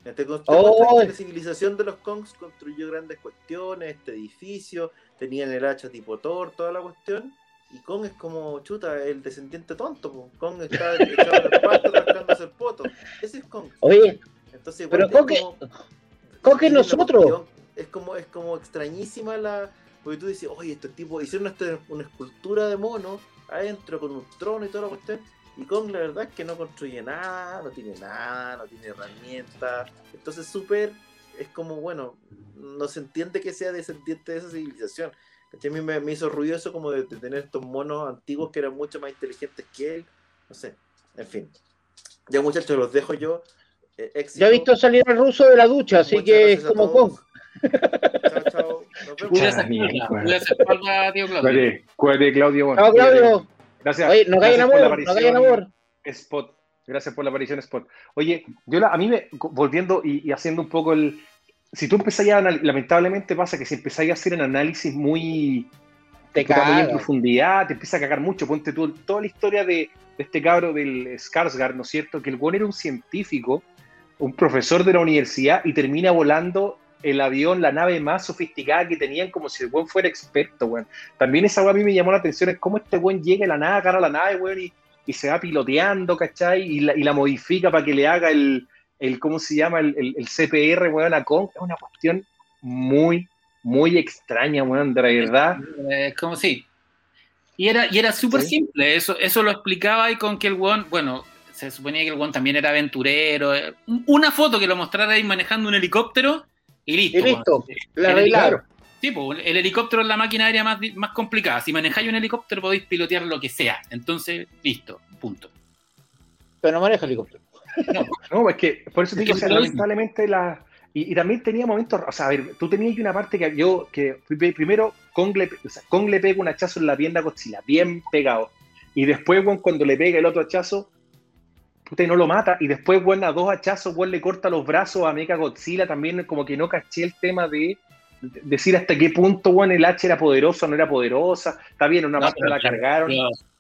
C: Te, te muestran
D: Oh.
C: que la civilización de los Kongs construyó grandes cuestiones, este edificio, tenían el hacha tipo Thor, toda la cuestión. Y Kong es como, chuta, el descendiente tonto. po. Kong está echado en el pasto rascándose el poto. Ese es Kong.
D: Oye,
C: Entonces,
D: Pero Kong
C: es como-
D: Kong es
C: una
D: nosotros.
C: Es como, es como extrañísima la. Porque tú dices, oye, estos tipos hicieron este- una escultura de mono adentro con un trono y toda la cuestión. Y Kong, la verdad es que no construye nada, no tiene nada, no tiene herramientas. Entonces, súper. Es como, bueno, no se entiende que sea descendiente de esa civilización. A mí me, me hizo ruido eso como de, de tener estos monos antiguos que eran mucho más inteligentes que él. No sé, en fin. Ya, muchachos, los dejo yo. Eh, éxito.
D: ya he visto salir al ruso de la ducha, así
C: Muchas
D: que es como. Kong.
C: Chao, chao. Nos vemos.
B: Cuida esa espalda, tío Claudio.
A: Cuídate, cuídate, Claudio.
D: Chao. Claudio.
A: Gracias.
D: Oye, no caigan amor, no caigan amor.
A: Spot. Gracias por la aparición, Spot. Oye, yo la- a mí me, volviendo y, y haciendo un poco el... Si tú empezáis a, lamentablemente pasa que si empezáis a hacer un análisis muy,
D: Te
A: muy en profundidad, te empieza a cagar mucho. Ponte tú toda la historia de, de este cabro del Skarsgård, ¿no es cierto? Que el buen era un científico, un profesor de la universidad y termina volando el avión, la nave más sofisticada que tenían, como si el buen fuera experto, weón. También esa weá a mí me llamó la atención, es cómo este buen llega a la nave, agarra la nave, weón, y, y se va piloteando, ¿cachai? Y la, y la modifica para que le haga el, el ¿cómo se llama? El, el, el CPR, weón, a Kong. Es una cuestión muy, muy extraña, weón, de la verdad.
B: Eh, Es como sí. Y era, y era súper
A: Sí.
B: simple, eso, eso lo explicaba y con que el guón, bueno, se suponía que el guón también era aventurero. eh, Una foto que lo mostrara ahí manejando un helicóptero y listo.
D: Y listo,
B: weón.
D: la
B: helicóptero- Sí, pues, el helicóptero es la máquina aérea más, más complicada. Si manejáis un helicóptero podéis pilotear lo que sea. Entonces, listo, punto.
D: Pero no maneja helicóptero.
A: No, es que por eso te digo, o sea, lamentablemente la. Y, y también tenía momentos, o sea, a ver, tú tenías una parte que yo, que pri- primero Kong le, o sea, Kong le pega un hachazo en la pierna a Godzilla, bien pegado. Y después, cuando le pega el otro hachazo, puta, y no lo mata. Y después, weón, a dos hachazos, weón, le corta los brazos a Mecha Godzilla. También como que no caché el tema de de- decir hasta qué punto, weón, el H era poderosa o no era poderosa. Está bien, una
B: No,
A: parte la cargaron.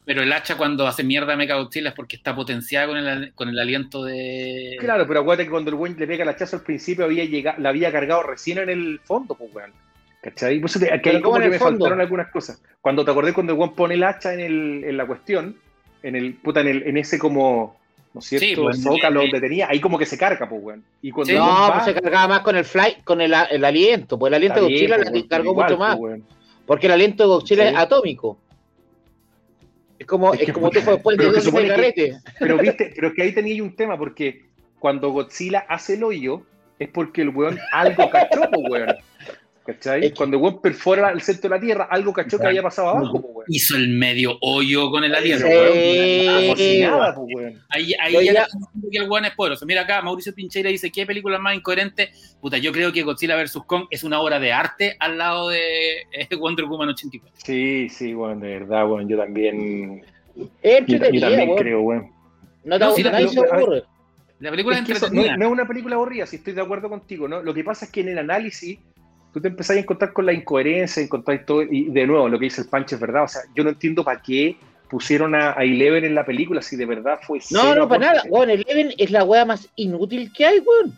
B: Pero el hacha cuando hace mierda a Mechagodzilla es porque está potenciada con el, con el aliento de...
A: Claro, pero acuérdate que cuando el weón le pega el hachazo al principio había llegado, la había cargado recién en el fondo, pues weón. ¿Cachai? Por eso te- que
D: Pero
A: ahí
D: ¿cómo
A: como
D: en
A: que
D: el
A: me
D: fondo?
A: faltaron algunas cosas. Cuando te acordé cuando el weón pone el hacha en, el, en la cuestión, en el puta, en, el, en ese como, ¿no es cierto?
B: Sí, pues,
A: Zócalo
B: eh,
A: donde tenía, ahí como que se carga, pues weón. Y cuando
B: Sí.
D: No,
A: va,
D: pues se cargaba más con el fly, con el, el aliento, pues el aliento de Godzilla
A: pues,
D: la
A: weón,
D: cargó mucho más,
A: pues,
D: porque el aliento de Godzilla
A: Sí.
D: es atómico. Es como,
A: Es
D: es
A: que,
D: como tú después de
A: pero que
D: dos
A: supone que-
D: carrete.
A: Pero viste, pero que ahí tenía un tema, porque cuando Godzilla hace el hoyo, es porque el weón algo cachó, weón. ¿Cachai?
D: Es que-
A: Cuando el weón perfora el centro de la Tierra, algo cachó que había pasado abajo, pues weón.
B: Hizo el medio hoyo con el aliento.
D: Sí.
A: pues.
B: Ahí, ahí ya que el weón es poderoso. Mira acá, Mauricio Pincheira dice, ¿qué película más incoherente? Puta, yo creo que Godzilla vs. Kong es una obra de arte al lado de eh, Wonder Woman 84.
A: Sí, sí, weón, de verdad, weón. Yo también,
D: Es
A: yo, yo también
D: weón.
A: creo, weón.
D: No, te-
B: No, sí,
D: nadie
A: pero-
D: se aburre.
B: La película es,
A: Es que eso no,
B: entretenida.
A: no es una película aburrida, si estoy de acuerdo contigo, ¿no? Lo que pasa es que en el análisis tú te empezás a encontrar con la incoherencia, encontrar todo, y de nuevo, lo que dice el Pancho es verdad, o sea, yo no entiendo para qué pusieron a, a Eleven en la película si de verdad fue
D: No, no, para nada. Weón, Eleven es la weá más inútil que hay, weón.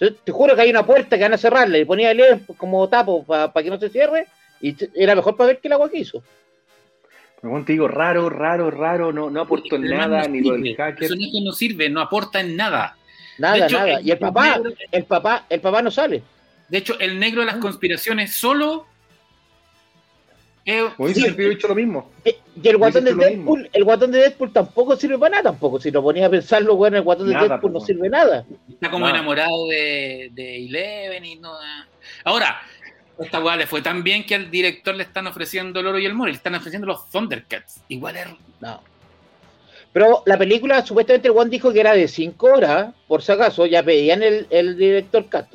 D: Yo te juro que hay una puerta que van a cerrarla y ponía Eleven como tapo para que no se cierre y era mejor para ver que la weá que hizo.
A: Pero, te digo, raro, raro, raro, no, no aportó en nada,
B: no
A: ni lo
B: sirve.
A: del
B: El
A: hacker.
B: personaje no sirve, no aporta en nada.
D: Nada,
B: hecho,
D: nada. Y el papá, el papá, el papá no sale.
B: De hecho, el negro de las conspiraciones solo. eh,
A: Como dice
B: sí,
A: el pibe, dicho lo mismo.
D: Eh, Y el guatón de
A: hecho lo mismo.
D: Deadpool, el guatón de Deadpool tampoco sirve para nada tampoco. Si lo ponías a pensarlo, weón, el guatón de
A: Nada,
D: Deadpool no sirve nada.
B: está como
A: Nada.
B: enamorado de, de Eleven y no. Ahora, esta weá le fue tan bien que al director le están ofreciendo el oro y el moro, le están ofreciendo los Thundercats. Igual es.
D: No. Pero la película, supuestamente el Juan dijo que era de 5 horas, por si acaso, ya pedían el, el director Cat.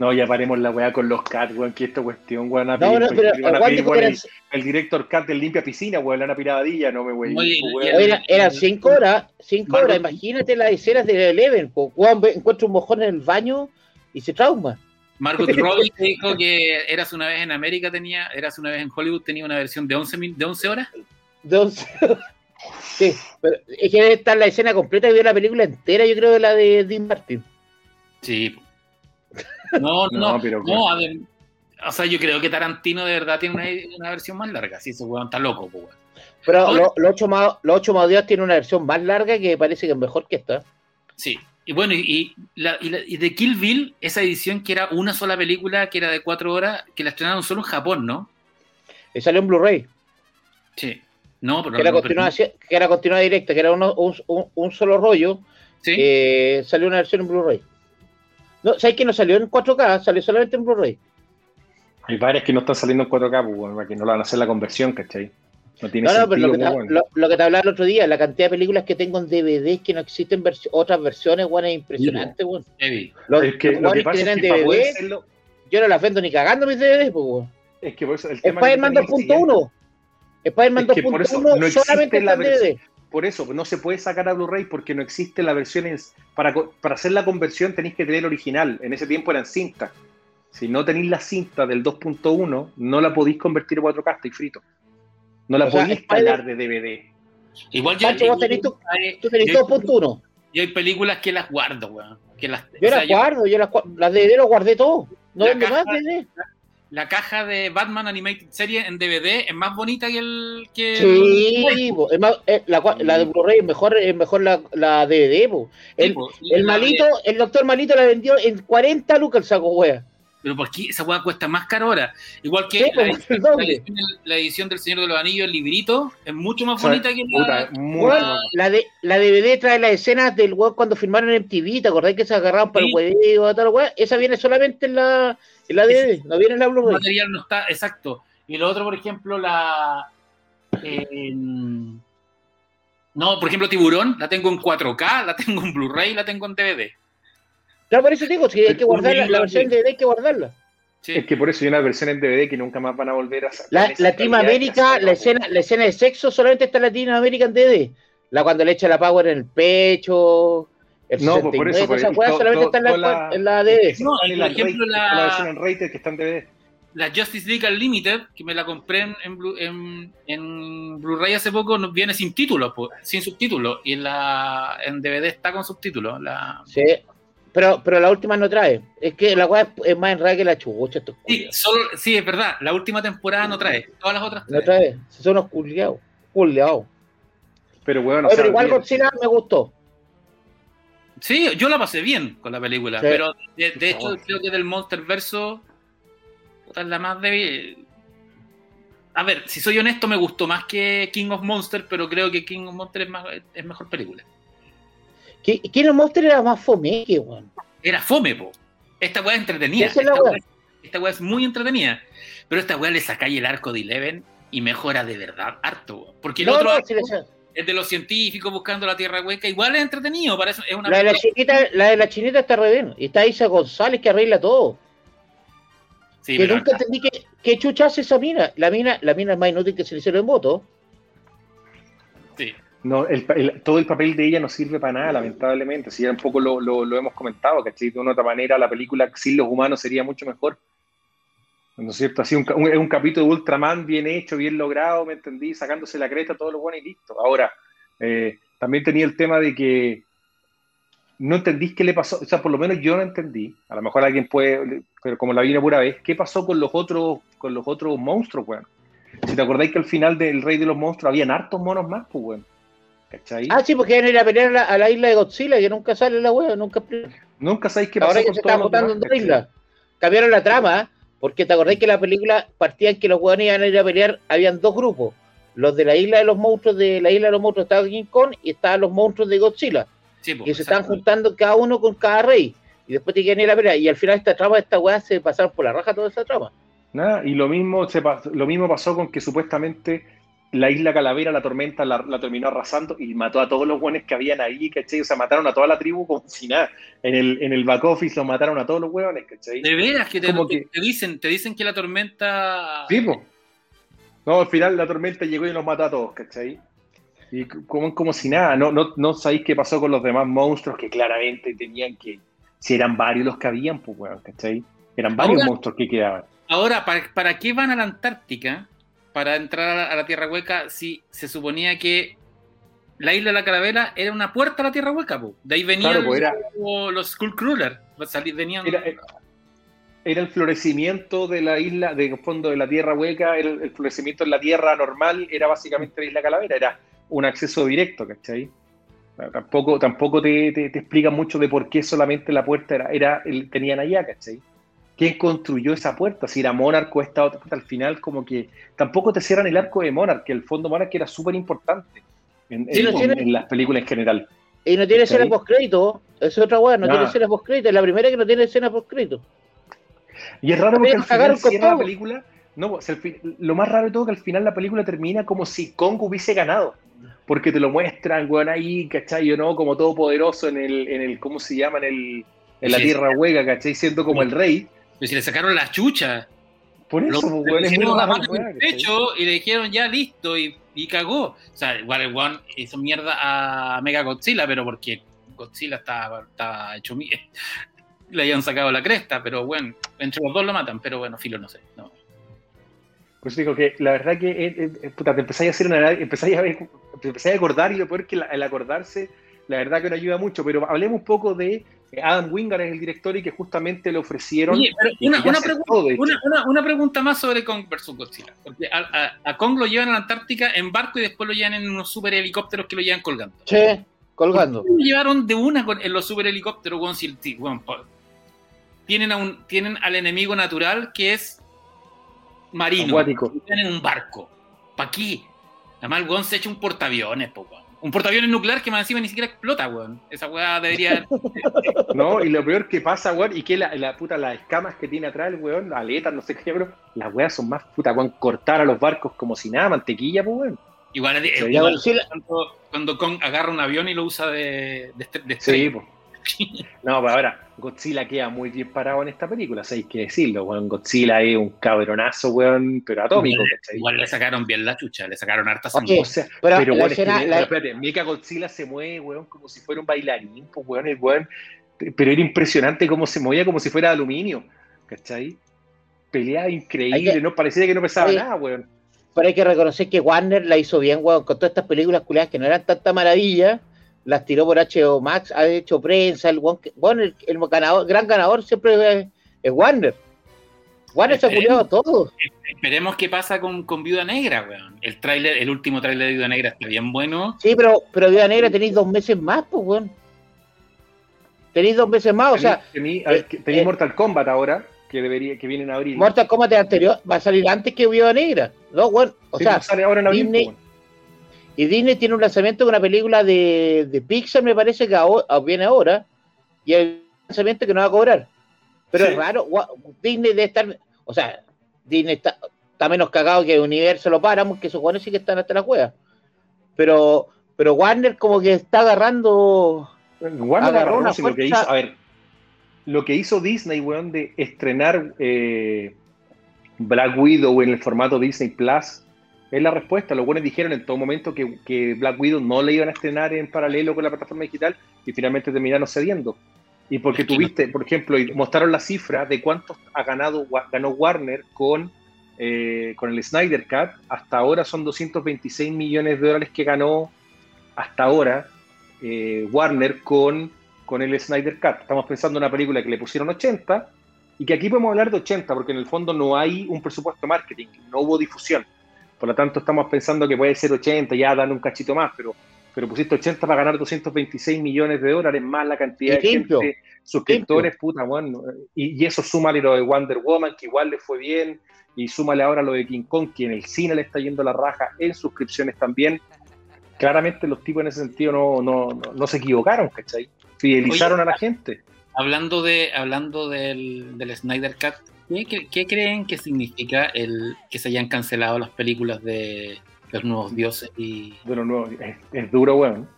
A: No, ya paremos la weá con los cat, weón, que esta cuestión, weón, a
D: No,
A: pedir-
D: no, pero
A: van a
D: el
A: pedir, weón, director cat del limpia piscina, weón, la piradilla, no me weón. Weón.
B: y-
D: era- eran 5 horas, 5
B: Margot-
D: horas, imagínate las escenas de Eleven, po. Juan ve- encuentra un mojón en el baño y se trauma.
B: Margot Robbie dijo que Eras una vez en América tenía, Eras una vez en Hollywood tenía una versión de 11, min- de 11 horas.
D: De once- sí, pero es que debe estar la escena completa y vio la película entera, yo creo, de la de Dean Martin.
B: Sí. No, no,
A: No, pero
B: no, a ver, o sea, yo creo que Tarantino de verdad tiene una, una versión más larga. Sí, ese weón está loco, weón.
D: Pero
B: Ahora-
D: lo- ocho más los ocho más odiados tiene una versión más larga que parece que es mejor que esta.
B: Sí. Y bueno, y, y la, y, la- y de Kill Bill, esa edición que era una sola película, que era de cuatro horas, que la estrenaron solo en Japón, ¿no?
D: Y salió en Blu-ray,
B: Sí. No, pero
D: que era
B: no, pero-
D: continuación, que era continuada directa, que era uno- un, un- un solo rollo,
B: Sí.
D: eh, salió una versión en Blu-ray. No, ¿sabes que no salió en 4K? Salió solamente en Blu-ray.
A: Hay varias que no están saliendo en 4K, pues, weón, para que no la van a hacer la conversión, ¿cachai? No tiene
D: No, no, pero
A: sentido,
D: lo que, te,
A: weón.
D: lo, lo que te hablaba el otro día, la cantidad de películas que tengo en DVD que no existen vers- otras versiones, bueno, es impresionante, bueno. Los,
A: Es que
D: los
A: lo que pasa es que para poder
D: DVD,
A: hacerlo,
D: yo no las vendo ni cagando mis DVD, pues,
A: es que por eso el tema que
D: Spider-Man
A: tenía el siguiente-
D: 2.1. Spider-Man
A: Es que por eso
D: 2.1
A: no existe
D: solamente
A: la
D: está en DVD.
A: Por eso, no se puede sacar a Blu-ray porque no existe la versión. en- para, para hacer la conversión tenéis que tener el original. En ese tiempo eran cintas. Si no tenéis la cinta del 2.1, no la podéis convertir a 4K, estáis frito. No la
D: O
A: podéis instalar de DVD.
B: Igual yo,
D: Pancho, vos tenés tu-
B: hay-
D: Tú tenés
B: yo-
D: 2.1.
B: yo hay películas que las guardo, weón. Que las,
D: Yo
B: o sea,
D: las guardo, yo las, gua- las DVD las guardé todo. No
B: La
D: vendo más DVD.
B: La caja de Batman Animated Series en DVD es más bonita que el. Que
D: Sí, es más, eh, la, de Blu-ray es mejor, es mejor la, la DVD. El,
B: Sí,
D: el
B: de-
D: malito, el doctor malito la vendió en 40 lucas el saco wea.
B: Pero ¿por qué esa weá cuesta más caro ahora? Igual que
D: Sí,
B: la,
D: pues,
B: edición,
D: el
B: la edición del- la edición del Señor de los Anillos, el librito, es mucho más
A: O sea,
B: bonita que la.
A: puta,
D: Weón,
A: más-
D: la, de, la DVD trae las escenas del weón cuando filmaron en MTV, ¿te acordás que se agarraban para
B: Sí.
D: el hueveo y tal weá? Esa viene solamente en la, en la DVD, no viene en la
B: el
D: Blu-ray.
B: material no está exacto. Y lo otro, por ejemplo, la. eh, no, por ejemplo, Tiburón, la tengo en 4K, la tengo en Blu-ray, la tengo en DVD.
D: Claro, por eso digo, si hay que guardarla, la versión
B: de
D: de DVD hay que guardarla.
B: Sí.
A: Es que por eso hay una versión en DVD que nunca más van a volver a sacar.
D: La,
A: esa
D: Latinoamérica, la escena, la escena de sexo solamente está en Latinoamérica en DVD. La cuando le echa la power en el pecho, el
A: No, pues por eso,
D: 69,
A: por
D: esa
A: eso,
D: weá
A: todo-
D: solamente está en la, en DVD.
B: No, por
A: la
B: ejemplo,
A: Rated,
B: la-
A: versión en Rated que está en DVD.
B: La Justice League Unlimited, que me la compré en, en, en- en Blu-ray hace poco, nos viene sin títulos, pues, sin subtítulos. Y en, la, en DVD está con subtítulos. La,
D: Sí, pero, pero la última no trae. Es que la weá es, más enredada que la chubucha. Estos
B: sí, solo, sí, es verdad. La última temporada no trae. Todas las otras
D: No trae. Son unos culiados. Culiados.
A: Pero bueno,
D: Oye, pero igual Godzilla me gustó.
B: Sí, yo la pasé bien con la película.
D: Sí.
B: Pero de, hecho,
A: favor.
B: creo que del Monster Verso es la más débil. A ver, si soy honesto, me gustó más que King of Monsters, pero creo que King of Monsters es, más- es mejor película.
D: ¿Qui- ¿Quién el Monster era más fome que weón?
B: Era fome, po. Esta weá es entretenida.
D: Es
B: Esta
D: weá.
B: weá, esta weá es muy entretenida. Pero esta weá le sacáis el arco de Eleven y mejora de verdad harto. weón. Porque el
D: No,
B: otro
D: no, si
B: es de los científicos buscando la tierra hueca. Igual es entretenido. Para eso es una
D: la, de la, chinita, la de la chinita está re bien. Está Isa González que arregla todo.
B: Sí,
D: que nunca entendí que, qué chucha hace esa mina. La mina, la mina es más inútil que se le hicieron en voto.
B: sí.
A: No, el, el- todo el papel de ella no sirve para nada, lamentablemente. Si ya un poco lo, hemos comentado, ¿cachai? De una otra manera, la película sin los humanos sería mucho mejor. ¿No es cierto? Así un, un, capítulo de Ultraman bien hecho, bien logrado, ¿me entendí? Sacándose la cresta, todo lo bueno y listo. Ahora, eh, también tenía el tema de que no entendís qué le pasó, o sea, por lo menos yo no entendí, a lo mejor alguien puede, pero como la vi pura vez, ¿qué pasó con los otros, con los otros monstruos, weón? Si te acordáis que al final del Rey de los Monstruos habían hartos monos más, pues, weón. ¿Cachai?
D: Ah, sí, porque iban a ir a pelear a la, a la isla de Godzilla, que nunca sale la wea, nunca.
A: Nunca sabéis qué pasó
D: Ahora que
A: con
D: se
A: todos
D: están votando en
A: ¿cachai?
D: islas. Cambiaron la trama, porque te acordás que la película partía en que los hueones iban a ir a pelear, habían dos grupos. Los de la isla de los monstruos, de la isla de los monstruos estaba King Kong y estaban los monstruos de Godzilla.
B: Sí,
D: que se están juntando cada uno con cada rey. Y después te quieren ir a pelear. Y al final esta trama, esta weá, se pasaron por la raja toda esa trama.
A: Nada, y lo mismo, se lo mismo pasó con que supuestamente la isla Calavera, la tormenta, la, la terminó arrasando y mató a todos los buenos que habían ahí, ¿cachai? O sea, mataron a toda la tribu como si nada. En el, en el back office los mataron a todos los hueones, ¿cachai?
B: De veras que te,
A: Como que-
B: te dicen, te dicen que la tormenta.
A: Sí, po. No, al final la tormenta llegó y los mató a todos, ¿cachai? Y como, como si nada, no, no, no sabéis qué pasó con los demás monstruos que claramente tenían que. Si eran varios los que habían, pues, weón, ¿cachai? Eran varios
B: Ahora-
A: monstruos que quedaban.
B: Ahora, ¿para, ¿para qué van a la Antártica? Para entrar a la, Tierra Hueca si se suponía que la isla de la Calavera era una puerta a la Tierra Hueca, po. De ahí venían
A: Claro, pues, era-
B: los, los Skullcrawler. Salí- Venían...
A: Era, era el florecimiento de la isla, de fondo de la tierra hueca, el, el florecimiento en la tierra normal era básicamente la isla Calavera, era un acceso directo, ¿cachai? Tampoco, tampoco te, te, te explica mucho de por qué solamente la puerta era, era el, tenían allá, ¿cachai? ¿Quién construyó esa puerta? Si era Monarch o esta otra, al final como que tampoco te cierran el arco de Monarch, que el fondo Monarch era súper importante en,
D: Sí,
A: en-
D: no tiene-
A: en las películas en general.
D: Y no tiene escena postcrédito. Es otra weá, no tiene escena postcrédito. Es la primera que no tiene escena postcrédito.
A: Y es raro porque al final la película. No, o sea, al fin- lo más raro de todo es que al final la película termina como si Kong hubiese ganado. Porque te lo muestran, weón, ahí, ¿cachai? O no, como todopoderoso en el, en el, ¿cómo se llama? En el, en la
B: Sí.
A: tierra hueca, ¿cachai? Siendo como el rey.
B: Pero si le sacaron la chucha.
A: Por
B: Lo,
A: eso, pues,
B: le pusieron la mano en el pecho y le dijeron ya listo y, y cagó. O sea, igual el One hizo mierda a Mega Godzilla, pero porque Godzilla estaba, estaba hecho mierda. Le habían sacado la cresta, pero bueno, entre los dos lo matan, pero bueno, filo, no sé. No.
A: Pues digo que la verdad que eh, eh, eh, puta, te empezáis a hacer una, empezáis a ver, te empezáis a acordar y lo peor que la- el acordarse, la verdad que no ayuda mucho, pero hablemos un poco de Adam Wingard es el director y que justamente le ofrecieron
B: Oye, pero
A: y
B: una, pregunta,
A: todo, de hecho.
B: una, una- una pregunta más sobre Kong vs. Godzilla. Porque a, a- a Kong lo llevan a la Antártica en barco y después lo llevan en unos super helicópteros que lo llevan colgando.
D: Che, colgando.
B: ¿Por qué lo llevaron de una con- en los super helicópteros, tienen, a un, tienen al enemigo natural que es marino.
A: Acuático.
B: Y Tienen un barco. ¿Para qué? Además, el se echa un portaaviones, po, weón. Un portaaviones nuclear que más encima ni siquiera explota, weón. Esa weá debería.
A: No, y lo peor que pasa, weón, y que la, la puta, las escamas que tiene atrás el weón, aletas, no sé qué, pero las weas son más puta, weón, cortar a los barcos como si nada, mantequilla, pues, weón.
B: igual es cuando, cuando Kong agarra un avión y lo usa de, de,
A: Sí, pues. No, pero ahora, Godzilla queda muy bien parado en esta película, hay que decirlo, weón. Godzilla es un cabronazo, weón, pero atómico, ¿cachai?
B: Igual le sacaron bien la chucha, le sacaron harta sangre.
A: O sea,
D: Pero,
A: pero, weón, es que,
D: la-
A: espérate, Mecha Godzilla se mueve, weón, como si fuera un bailarín, pues, weón, el weón, pero era impresionante cómo se movía como si fuera de aluminio, ¿cachai? Peleaba increíble,
D: que-
A: no parecía que no pesaba
D: Oye,
A: nada, weón.
D: Pero hay que reconocer que Warner la hizo bien, weón, con todas estas películas culiadas que no eran tanta maravilla, las tiró por HBO Max, ha hecho prensa, el bueno, el, el ganador, gran ganador siempre es, es Warner. Warner se ha culiado a todos.
B: Esperemos qué pasa con, con Viuda Negra, weón. El tráiler, el último tráiler de Viuda Negra está bien bueno.
D: Sí, pero, pero Viuda Negra tenéis dos meses más, pues, weón. Tenéis dos meses más, o sea, eh,
A: tenéis
D: eh,
A: Mortal Kombat ahora, que debería, que viene en abril.
D: Mortal Kombat anterior va a salir antes que Viuda Negra. No, weón. O
A: Sí,
D: sea,
A: sale ahora en abril,
D: Disney-
A: pues.
D: Y Disney tiene un lanzamiento de una película de, de Pixar, me parece que ahora- viene ahora, y el lanzamiento que no va a cobrar. Pero
A: Sí.
D: es raro, Disney debe estar, o sea, Disney está, está menos cagado que Universo lo páramos, que esos jugadores sí que están hasta la juega. Pero, pero Warner como que está agarrando,
A: Warner
D: agarró una
A: si lo que
D: fuerza-
A: hizo, a ver, lo que hizo Disney, weón, de estrenar eh, Black Widow en el formato Disney Plus, es la respuesta. Los buenos dijeron en todo momento que, que Black Widow no le iban a estrenar en paralelo con la plataforma digital y finalmente terminaron cediendo. Y porque tuviste, por ejemplo, y mostraron la cifra de cuántos ha ganado, ganó Warner con, eh, con el Snyder Cut. Hasta ahora son 226 millones de dólares que ganó hasta ahora eh, Warner con, con el Snyder Cut. Estamos pensando en una película que le pusieron 80 y que aquí podemos hablar de 80 porque en el fondo no hay un presupuesto de marketing, no hubo difusión. Por lo tanto, estamos pensando que puede ser 80, ya dan un cachito más, pero pero pusiste 80 para ganar 226 millones de dólares más la cantidad de gente, suscriptores, puta, bueno, y, y, eso súmale lo de Wonder Woman, que igual le fue bien, y súmale ahora lo de King Kong, que en el cine le está yendo la raja, en suscripciones también. Claramente los tipos en ese sentido no, no, no, se equivocaron, ¿cachai? Fidelizaron a la gente.
B: Hablando, de, hablando del, del Snyder Cut, ¿qué, ¿qué, creen que significa el que se hayan cancelado las películas de, los nuevos dioses y.
A: De los nuevos. Es, duro, weón.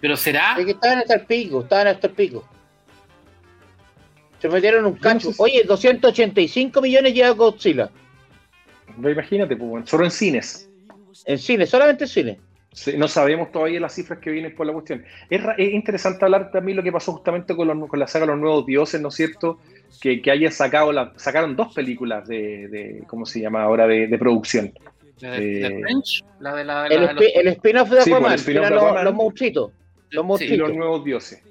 B: Pero será.
D: Es que estaban hasta el pico, estaban hasta el pico. Se metieron un cacho. Oye, 285 millones lleva Godzilla.
A: Imagínate, pues, solo en cines.
D: En cines, solamente en cines.
A: No sabemos todavía las cifras que vienen por la cuestión. Es, interesante hablar también lo que pasó justamente con, la saga Los Nuevos Dioses, ¿no es cierto? Que, que hayan sacado, la, sacaron dos películas de, de ¿cómo se llama ahora?, de, de producción.
B: La de, eh, French, la de la,
D: el, el spin-off de Aquaman, sí, los, los monstruitos. Los
A: monstruitos. Sí, los nuevos dioses.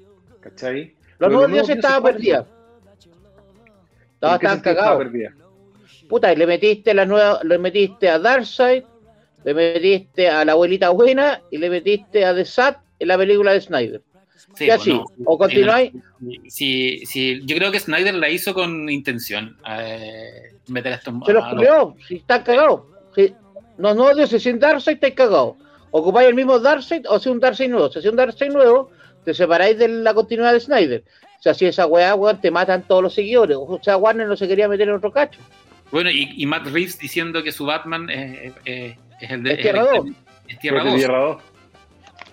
A: ¿Cachai?
D: Los, nuevos dioses estaban perdidos. Estaban cagados. Puta, y le metiste la nueva, le metiste a Darkseid, le metiste a la abuelita buena y le metiste a The Sat en la película de Snyder. Sí, así? Bueno, ¿O continuáis?
B: Sí, sí, yo creo que Snyder la hizo con intención. Eh, meter a estos
D: Se los creó, si están cagados. Sí. No, no, Dios, si un Darkseid estáis cagados. Ocupáis el mismo Darkseid o si un Darkseid nuevo. Si es un Darkseid nuevo, te separáis de la continuidad de Snyder. O sea, si esa weá, weón, te matan todos los seguidores. O sea, Warner no se quería meter en otro cacho.
B: Bueno, y, Matt Reeves diciendo que su Batman es, es, el
D: de. Es Tierra 2.
A: Es Tierra 2.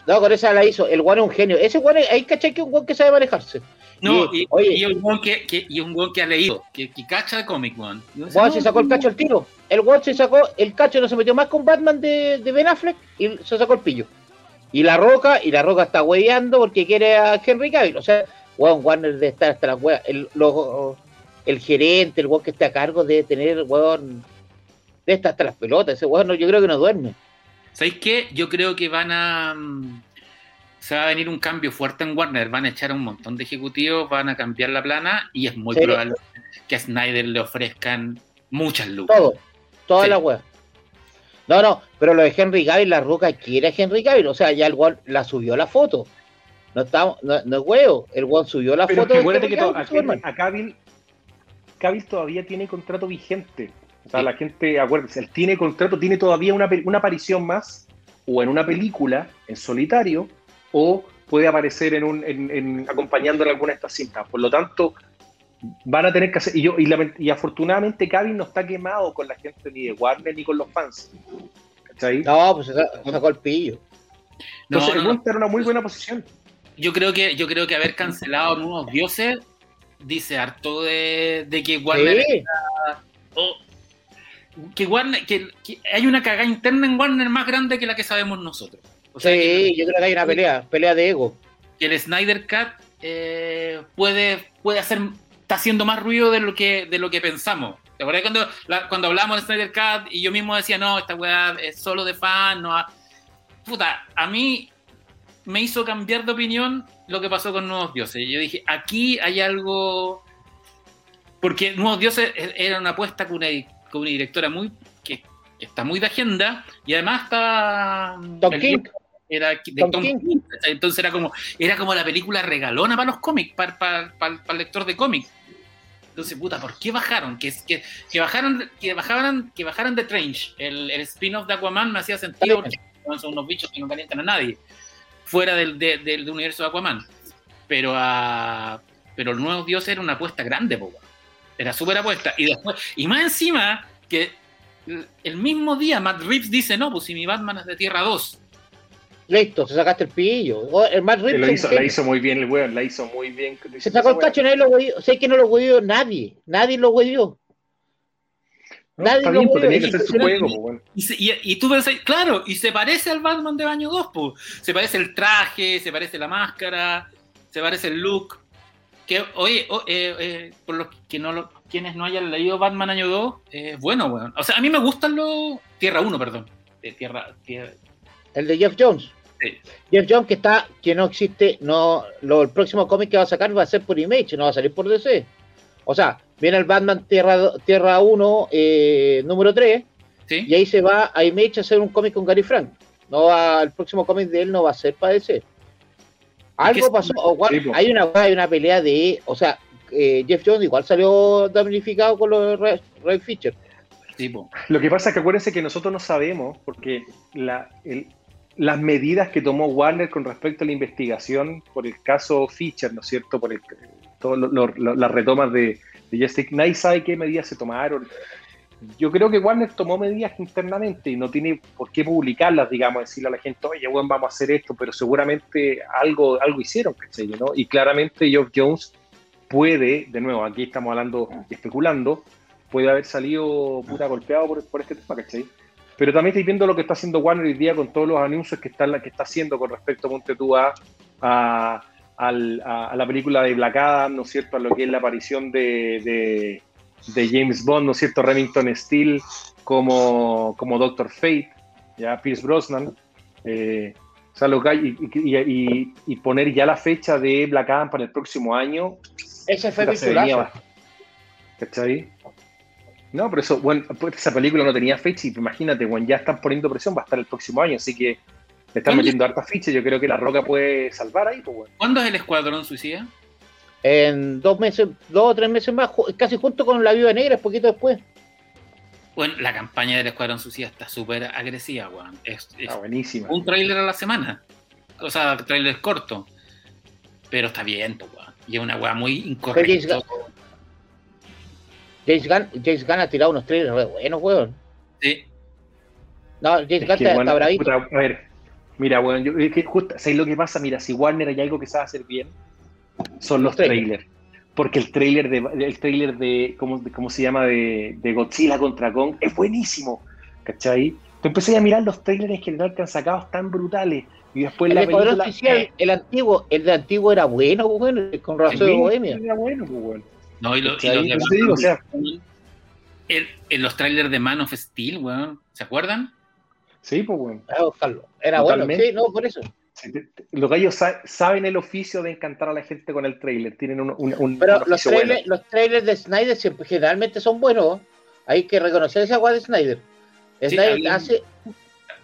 D: No, con esa la hizo. El One es un genio. Ese One, hay cachai que es un One que sabe manejarse.
B: No, y, oye, y un One que, que, y un One que ha leído, que, que cacha de cómic, One.
D: One se sacó el cacho al tiro. El One se sacó el cacho, no se metió más con Batman de, de Ben Affleck y se sacó el pillo. Y la roca, y la roca está hueveando porque quiere a Henry Cavill. O sea, One Warner de estar hasta la hueá. El, el gerente, el One que está a cargo de tener, weón, de estar hasta las pelotas. Ese weón, yo creo que no duerme.
B: ¿Sabéis qué? Yo creo que van a mm, se va a venir un cambio fuerte en Warner, van a echar a un montón de ejecutivos, van a cambiar la plana y es muy probable que a Snyder le ofrezcan muchas luces.
D: Todo, toda la web. No, no, pero lo de Henry Cavill, la roca quiere Henry Cavill, o sea, ya el One la subió la foto. No estamos, no, no es huevo, el One subió la foto.
A: Que a, Cavill, Cavill todavía tiene contrato vigente. O sea, la gente, acuérdense, él tiene contrato, tiene todavía una, una aparición más, o en una película, en solitario, o puede aparecer en un, en, acompañando en alguna de estas cintas. Por lo tanto, van a tener que hacer. Y, yo, y, afortunadamente, Kevin no está quemado con la gente ni de Warner ni con los fans.
D: ¿Cachai? No, pues sacó el pillo.
A: Entonces, el Monster era una muy buena posición.
B: Yo creo que, yo creo que haber cancelado nuevos dioses dice harto de, de que Warner. Que Warner. Que, que hay una cagada interna en Warner más grande que la que sabemos nosotros
D: sí, yo creo que hay una pelea, pelea de ego.
B: Que el Snyder Cut eh, puede, puede hacer, está haciendo más ruido de lo que, de lo que pensamos. ¿Te acuerdas cuando, cuando hablamos de Snyder Cut y yo mismo decía, no, esta weá es solo de fan, no Puta, a mí me hizo cambiar de opinión lo que pasó con Nuevos Dioses. Yo dije, aquí hay algo... Porque Nuevos Dioses e-, era una apuesta con una, con una directora muy que está muy de agenda y además está era de entonces era como era como la película regalona para los cómics para, para, el lector de cómics. Entonces puta ¿por qué bajaron? que, que, que bajaron que bajaran que bajaran de Strange el, el spin-off de Aquaman me hacía sentido porque son unos bichos que no calientan a nadie fuera del, del, universo de Aquaman. Pero a pero el nuevo dios era una apuesta grande po, era súper apuesta y después y más encima que el mismo día Matt Reeves dice no pues si mi Batman es de Tierra 2
D: Listo, se sacaste el pillo. El Matt
A: Reeves. Lo hizo, la hizo muy bien el weón, la hizo muy bien.
D: Se sacó el cacho, nadie lo huevió. Sé que no lo huevió nadie. Nadie lo huevió.
A: nadie lo pues, tenía que hacer su juego, pues,
B: y, y, tú pensás, claro, y se parece al Batman de Baño 2, pues. Se parece el traje, se parece la máscara. se parece el look. Que, oye, oh, eh, eh, por los que no lo, quienes no hayan leído Batman año 2, es bueno, weón. O sea, a mí me gustan los. Tierra 1, perdón. De tierra, tierra,
D: El de Jeff Jones.
B: Sí.
D: Jeff Jones que está, que no existe, no, lo, el próximo cómic que va a sacar va a ser por Image, no va a salir por DC. O sea, viene el Batman Tierra, Tierra 1, eh, número 3,
B: ¿sí?
D: y ahí se va a Image a hacer un cómic con Gary Frank. No va, el próximo cómic de él no va a ser para DC. Algo pasó, o igual,
A: Sí, po.
D: hay una hay una pelea de, o sea, eh, Jeff Jones igual salió damnificado con los Red, Red Feature.
B: Sí, po.
A: Lo que pasa es que acuérdense que nosotros no sabemos, porque la- el- las medidas que tomó Warner con respecto a la investigación por el caso Fischer, ¿no es cierto? Por el, todas las retomas de, de Justice, nadie sabe qué medidas se tomaron. Yo creo que Warner tomó medidas internamente y no tiene por qué publicarlas, digamos, decirle a la gente, oye, bueno, vamos a hacer esto, pero seguramente algo, algo hicieron, ¿cachai? ¿no? Y claramente Geoff Jones puede, de nuevo, aquí estamos hablando, especulando, puede haber salido puta golpeado por, por este tema, ¿cachai? Pero también estoy viendo lo que está haciendo Warner hoy día con todos los anuncios que está, que está haciendo con respecto, a, a, a- la película de Black ¿no es cierto? A lo que es la aparición de, de James Bond, ¿no es cierto? Remington Steele como, como Doctor Fate, ya Pierce Brosnan. eh, o sea, lo que hay- y, y- y- y poner ya la fecha de Black Adam para el próximo año,
D: Ese fue mi
A: ¿Cachai? No, pero eso, bueno, pues esa película no tenía fecha y imagínate, bueno, ya están poniendo presión, va a estar el próximo año, así que le están metiendo harta ficha. Yo creo que la Roca puede salvar ahí, pues bueno.
B: ¿Cuándo es el Escuadrón Suicida?
D: En dos meses, dos o tres meses más, casi junto con la Viuda Negra, poquito después.
B: Bueno, la campaña del Escuadrón Suicida está súper agresiva, weón. Es, es
A: Está buenísima.
B: un tráiler a la semana. O sea, tráiler corto. Pero está bien, pues, weón. Y es una weá muy incorrecta.
D: James Gunn, James Gunn ha tirado unos trailers re buenos, weón.
B: Sí.
D: No, James
A: Es
D: Gunn está,
A: bueno,
D: está bravito.
A: puta, a ver, mira, bueno, yo, es que justo, ¿sabes lo que pasa? Mira, si Warner hay algo que sabe hacer bien, son los
D: trailers.
A: Porque el trailer de, el trailer de, ¿cómo, de- cómo se llama? De, de Godzilla contra Kong es buenísimo, ¿cachai? Te empecé a mirar los trailers en general que han sacado tan brutales. Y después
D: El
A: la película...
D: Suicida, el antiguo, el de antiguo era bueno, weón, con razón de Bohemia.
A: era bueno, pues, bueno.
B: No, y, lo- y
A: ¿Cachai?
B: los
A: digo, o sea,
B: el- en los trailers de Man of Steel, weón. ¿Se acuerdan?
A: sí, pues bueno.
D: Ah, buscarlo. Era
A: Totalmente.
D: bueno, sí, no, por eso.
A: Los gallos sa- saben el oficio de encantar a la gente con el trailer. Tienen un, un, un-
D: Pero
A: un
D: los
A: bueno.
D: trailers, los trailers de Snyder siempre, generalmente son buenos. Hay que reconocer esa guay de Snyder.
B: Sí,
D: Snyder
B: había-
D: hace,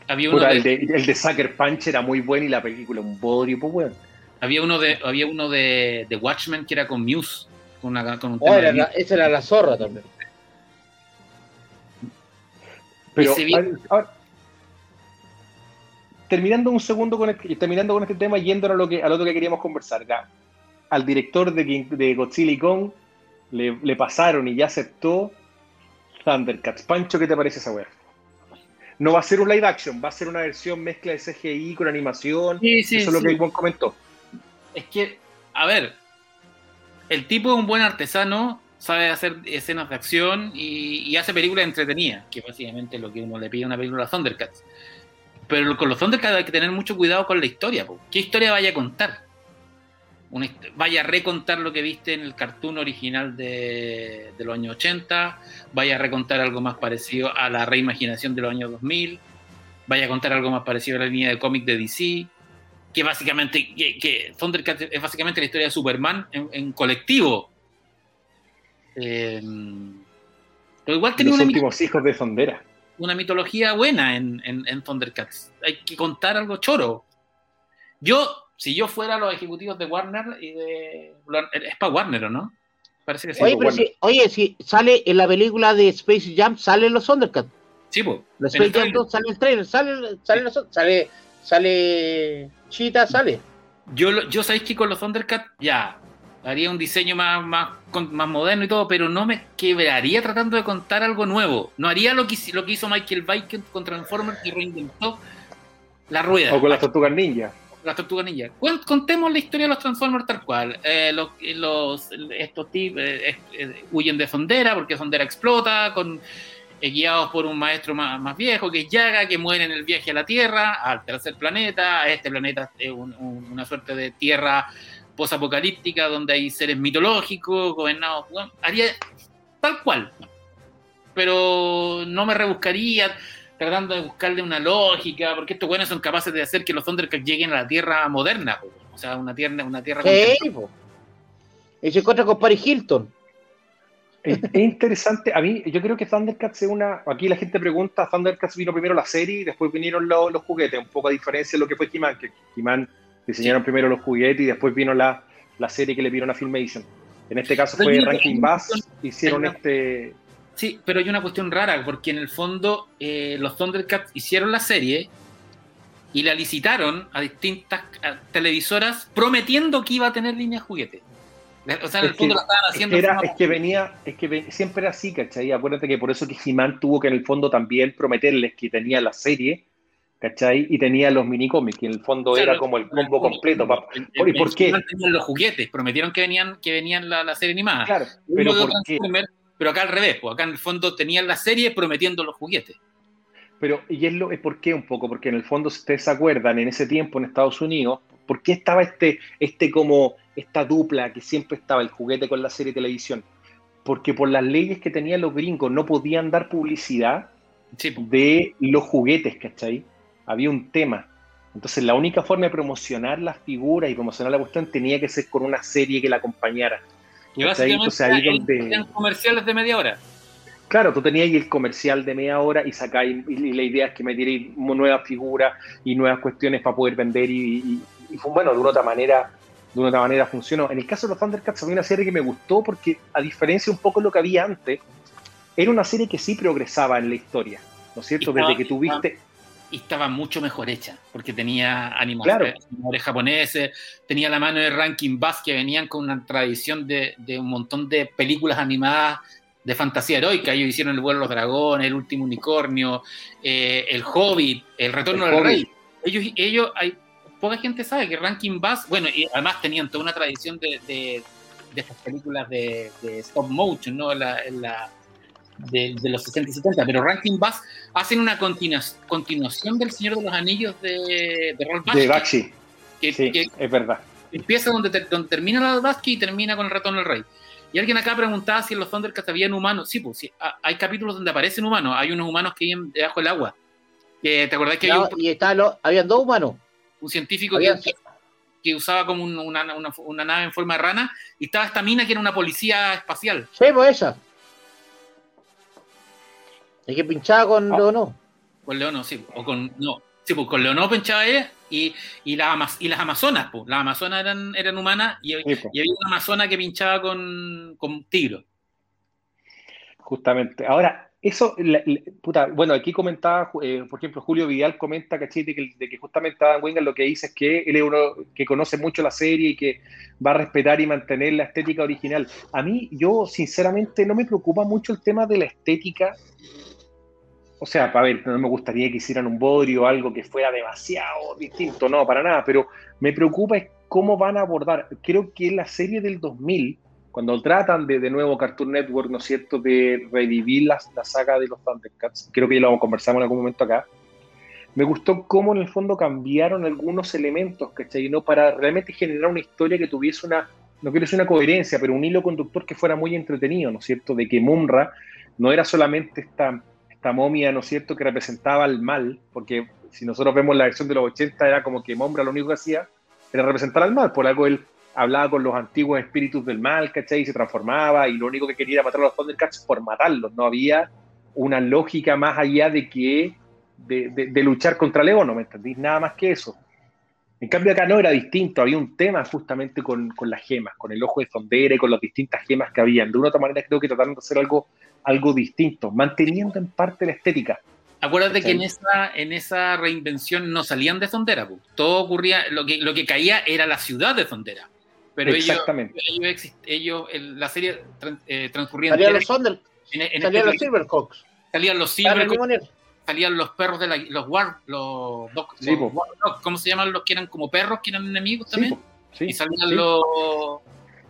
B: Había uno de,
A: el, de, el de Sucker Punch era muy bueno y la película un bodrio, pues bueno.
B: había uno de, había uno de, de Watchmen que era con Muse, con, una, con un
D: oh,
B: tema
D: era
B: de
D: la- esa era la zorra también.
A: Pero ahora, terminando un segundo con el- terminando con este tema, yendo a lo que al otro que queríamos conversar, ya, al director de, King- de Godzilla y Kong le, le pasaron y ya aceptó Thundercats. Pancho, ¿qué te parece esa weá? No va a ser un live action, va a ser una versión mezcla de CGI con animación.
B: Sí, sí,
A: Eso es lo que Ivonne comentó.
B: Es que, a ver, el tipo es un buen artesano, sabe hacer escenas de acción y, y hace películas entretenidas, que básicamente es lo que uno le pide a una película a Thundercats. Pero con los Thundercats hay que tener mucho cuidado con la historia. po. ¿Qué historia vaya a contar? Una vaya a recontar lo que viste en el cartoon original de, de los años 80, vaya a recontar algo más parecido a la reimaginación de los años 2000, vaya a contar algo más parecido a la línea de cómic de DC, que básicamente, que, que Thundercats es básicamente la historia de Superman en, en colectivo. Eh, pero igual tenía
A: Los
B: una,
A: últimos hijos de Sondera.
B: Una mitología buena en, en, en Thundercats. Hay que contar algo choro. Yo, si yo fuera los ejecutivos de Warner y de. Es para Warner, ¿o no? Parece que sí.
D: Oye,
A: pues,
D: pero si, oye, si sale en la película de Space Jam, salen los Thundercats.
B: Sí, po.
D: Los Space Jam
B: trailer.
D: 2 sale el trailer, sale, sale, los- sale, sale Cheetah, sale.
B: Yo, lo- yo sabéis que con los Thundercats ya haría un diseño más, más, más moderno y todo, pero no me quebraría tratando de contar algo nuevo. No haría lo que, lo que hizo Michael Bay con Transformers que reinventó la rueda.
A: O con las tortugas ninja.
B: las tortugas ninja. Contemos la historia de los Transformers tal cual. Eh, los, los- estos tipos eh, eh, huyen de Sondera porque Sondera explota, con, eh, guiados por un maestro más, más viejo que es Yaga, que muere en el viaje a la Tierra, al tercer planeta. Este planeta es un- un- una suerte de tierra posapocalíptica donde hay seres mitológicos, gobernados, bueno, haría tal cual. Pero no me rebuscaría tratando de buscarle una lógica, porque estos buenos son capaces de hacer que los Thundercats lleguen a la Tierra moderna, po. o sea, una tierra, una tierra
D: Sí. Y se encuentra con Paris Hilton.
A: Es, es interesante, a mí yo creo que Thundercats es una, aquí la gente pregunta, Thundercats vino primero la serie y después vinieron los, los juguetes, un poco a diferencia de lo que fue He-Man, que He-Man diseñaron primero los juguetes y después vino la, la serie que le vieron a Filmation. En este caso fue Ranking Bass, hicieron
B: una-
A: este...
B: Sí, pero hay una cuestión rara, porque en el fondo eh, los Thundercats hicieron la serie y la licitaron a distintas televisoras prometiendo que iba a tener línea de juguete. O sea, en el
A: Es
B: fondo
A: que-
B: la estaban
A: Es
B: haciendo
A: que,
B: de
A: era, es que venía, es que ve- siempre era así, ¿cachai? Acuérdate que por eso que He-Man tuvo que en el fondo también prometerles que tenía la serie, ¿cachai? Y tenía los minicómics, que en el fondo
B: Claro,
A: era como el combo completo. pa-
B: en-
A: ¿Y
B: en-
A: por qué?
B: Tenían los juguetes, prometieron que venían, que venían la, la serie animada.
A: Claro, pero ¿por qué?
B: Pero acá al revés, pues acá en el fondo tenían la serie prometiendo los juguetes.
A: Pero, y es, lo, es por qué un poco, porque en el fondo, si ustedes se acuerdan, en ese tiempo en Estados Unidos, ¿por qué estaba este, este como, esta dupla que siempre estaba el juguete con la serie de televisión? Porque por las leyes que tenían los gringos no podían dar publicidad
B: Sí,
A: de los juguetes, ¿cachai? Había un tema. Entonces la única forma de promocionar las figuras y promocionar la cuestión tenía que ser con una serie que la acompañara.
B: Y básicamente
A: Entonces ahí donde...
B: comerciales de media hora.
A: Claro, tú tenías el comercial de media hora y sacáis, y la idea es que metierais nuevas figuras y nuevas cuestiones para poder vender y, y- bueno, de una otra manera, de una otra manera funcionó. En el caso de los Thundercats había una serie que me gustó porque a diferencia un poco de lo que había antes, era una serie que sí progresaba en la historia, ¿no es cierto? Desde que tuviste,
B: y estaba mucho mejor hecha, porque tenía
A: Claro.
B: animadores, animadores japoneses, tenía la mano de Rankin Bass que venían con una tradición de, de un montón de películas animadas de fantasía heroica. Ellos hicieron El vuelo de los dragones, El último unicornio, eh, El Hobbit, El retorno
A: El
B: del
A: Hobbit.
B: rey. Ellos, ellos, hay poca gente sabe que Rankin Bass, bueno, y además tenían toda una tradición de, de, de estas películas de, de stop motion, ¿no? La, la- de, de los 60 y 70, pero Rankin Bass hacen una continua- continuación del Señor de los Anillos de, de Ralph
A: de
B: Bakshi,
A: Bakshi,
B: que,
A: sí,
B: que
A: es verdad.
B: empieza donde, ter- donde termina la Bakshi y termina con el ratón del rey. Y alguien acá preguntaba si en los Thundercats habían humanos. Sí, pues sí, ha- hay capítulos donde aparecen humanos. Hay unos humanos que viven debajo del agua. ¿Te acordás que había un,
D: Y estaban los- habían dos humanos.
B: un científico
D: Había-
B: que, que usaba como un- una, una- una nave en forma de rana y estaba esta mina que era una policía espacial?
D: Sí, pues esa. Es que pinchaba con
A: Ah.
D: Leonó.
B: Con Leono, sí. O con. No. Sí, pues con Leono pinchaba ella y, y, las, y las Amazonas, pues. Las Amazonas eran, eran humanas y,
A: Sí, po.
B: y había una Amazona que pinchaba con, con Tigro.
A: Justamente. Ahora, eso, la- la- puta, bueno, aquí comentaba, eh, por ejemplo, Julio Vidal comenta, ¿cachai? De que, de que justamente Adam Wingard lo que dice es que él es uno que conoce mucho la serie y que va a respetar y mantener la estética original. A mí, yo sinceramente no me preocupa mucho el tema de la estética. O sea, a ver, no me gustaría que hicieran un bodrio o algo que fuera demasiado distinto, no, para nada, pero me preocupa es cómo van a abordar. Creo que la serie del 2000, cuando tratan de de nuevo Cartoon Network, ¿no es cierto?, de revivir la, la saga de los Thundercats, creo que ya lo conversamos en algún momento acá, me gustó cómo en el fondo cambiaron algunos elementos, ¿cachai? ¿no? Para realmente generar una historia que tuviese una, no quiero decir una coherencia, pero un hilo conductor que fuera muy entretenido, ¿no es cierto?, de que Mumra no era solamente esta, esta momia, ¿no es cierto?, que representaba el mal, porque si nosotros vemos la versión de los 80 era como que Mumra lo único que hacía era representar al mal, por algo él hablaba con los antiguos espíritus del mal, ¿cachai? Y se transformaba y lo único que quería era matar a los Thundercats por matarlos, no había una lógica más allá de que de, luchar contra León, ¿no me entendís? Nada más que eso. En cambio acá no era distinto, había un tema justamente con, con las gemas, con el ojo de Zondera y con las distintas gemas que habían. De una u otra manera creo que trataron de hacer algo, algo distinto, manteniendo en parte la estética.
B: Acuérdate que
A: ¿Cachai?
B: en esa, en esa reinvención no salían de Zondera, pues. Todo ocurría, lo que, lo que caía era la ciudad de Zondera. Pero ellos,
A: Exactamente.
B: ellos, exist- ellos- el- la serie eh, transcurría
D: Salían los
B: en, en
D: salían
B: este-
D: los Silverhawks.
B: salían los
D: Estaban al
B: Silver,
D: mismo nivel.
B: salían los perros de la, los war, los, doc-
A: Sí,
B: los ¿cómo se llaman los que eran como perros, que eran enemigos también?
A: sí,
B: y salían
A: sí.
B: los,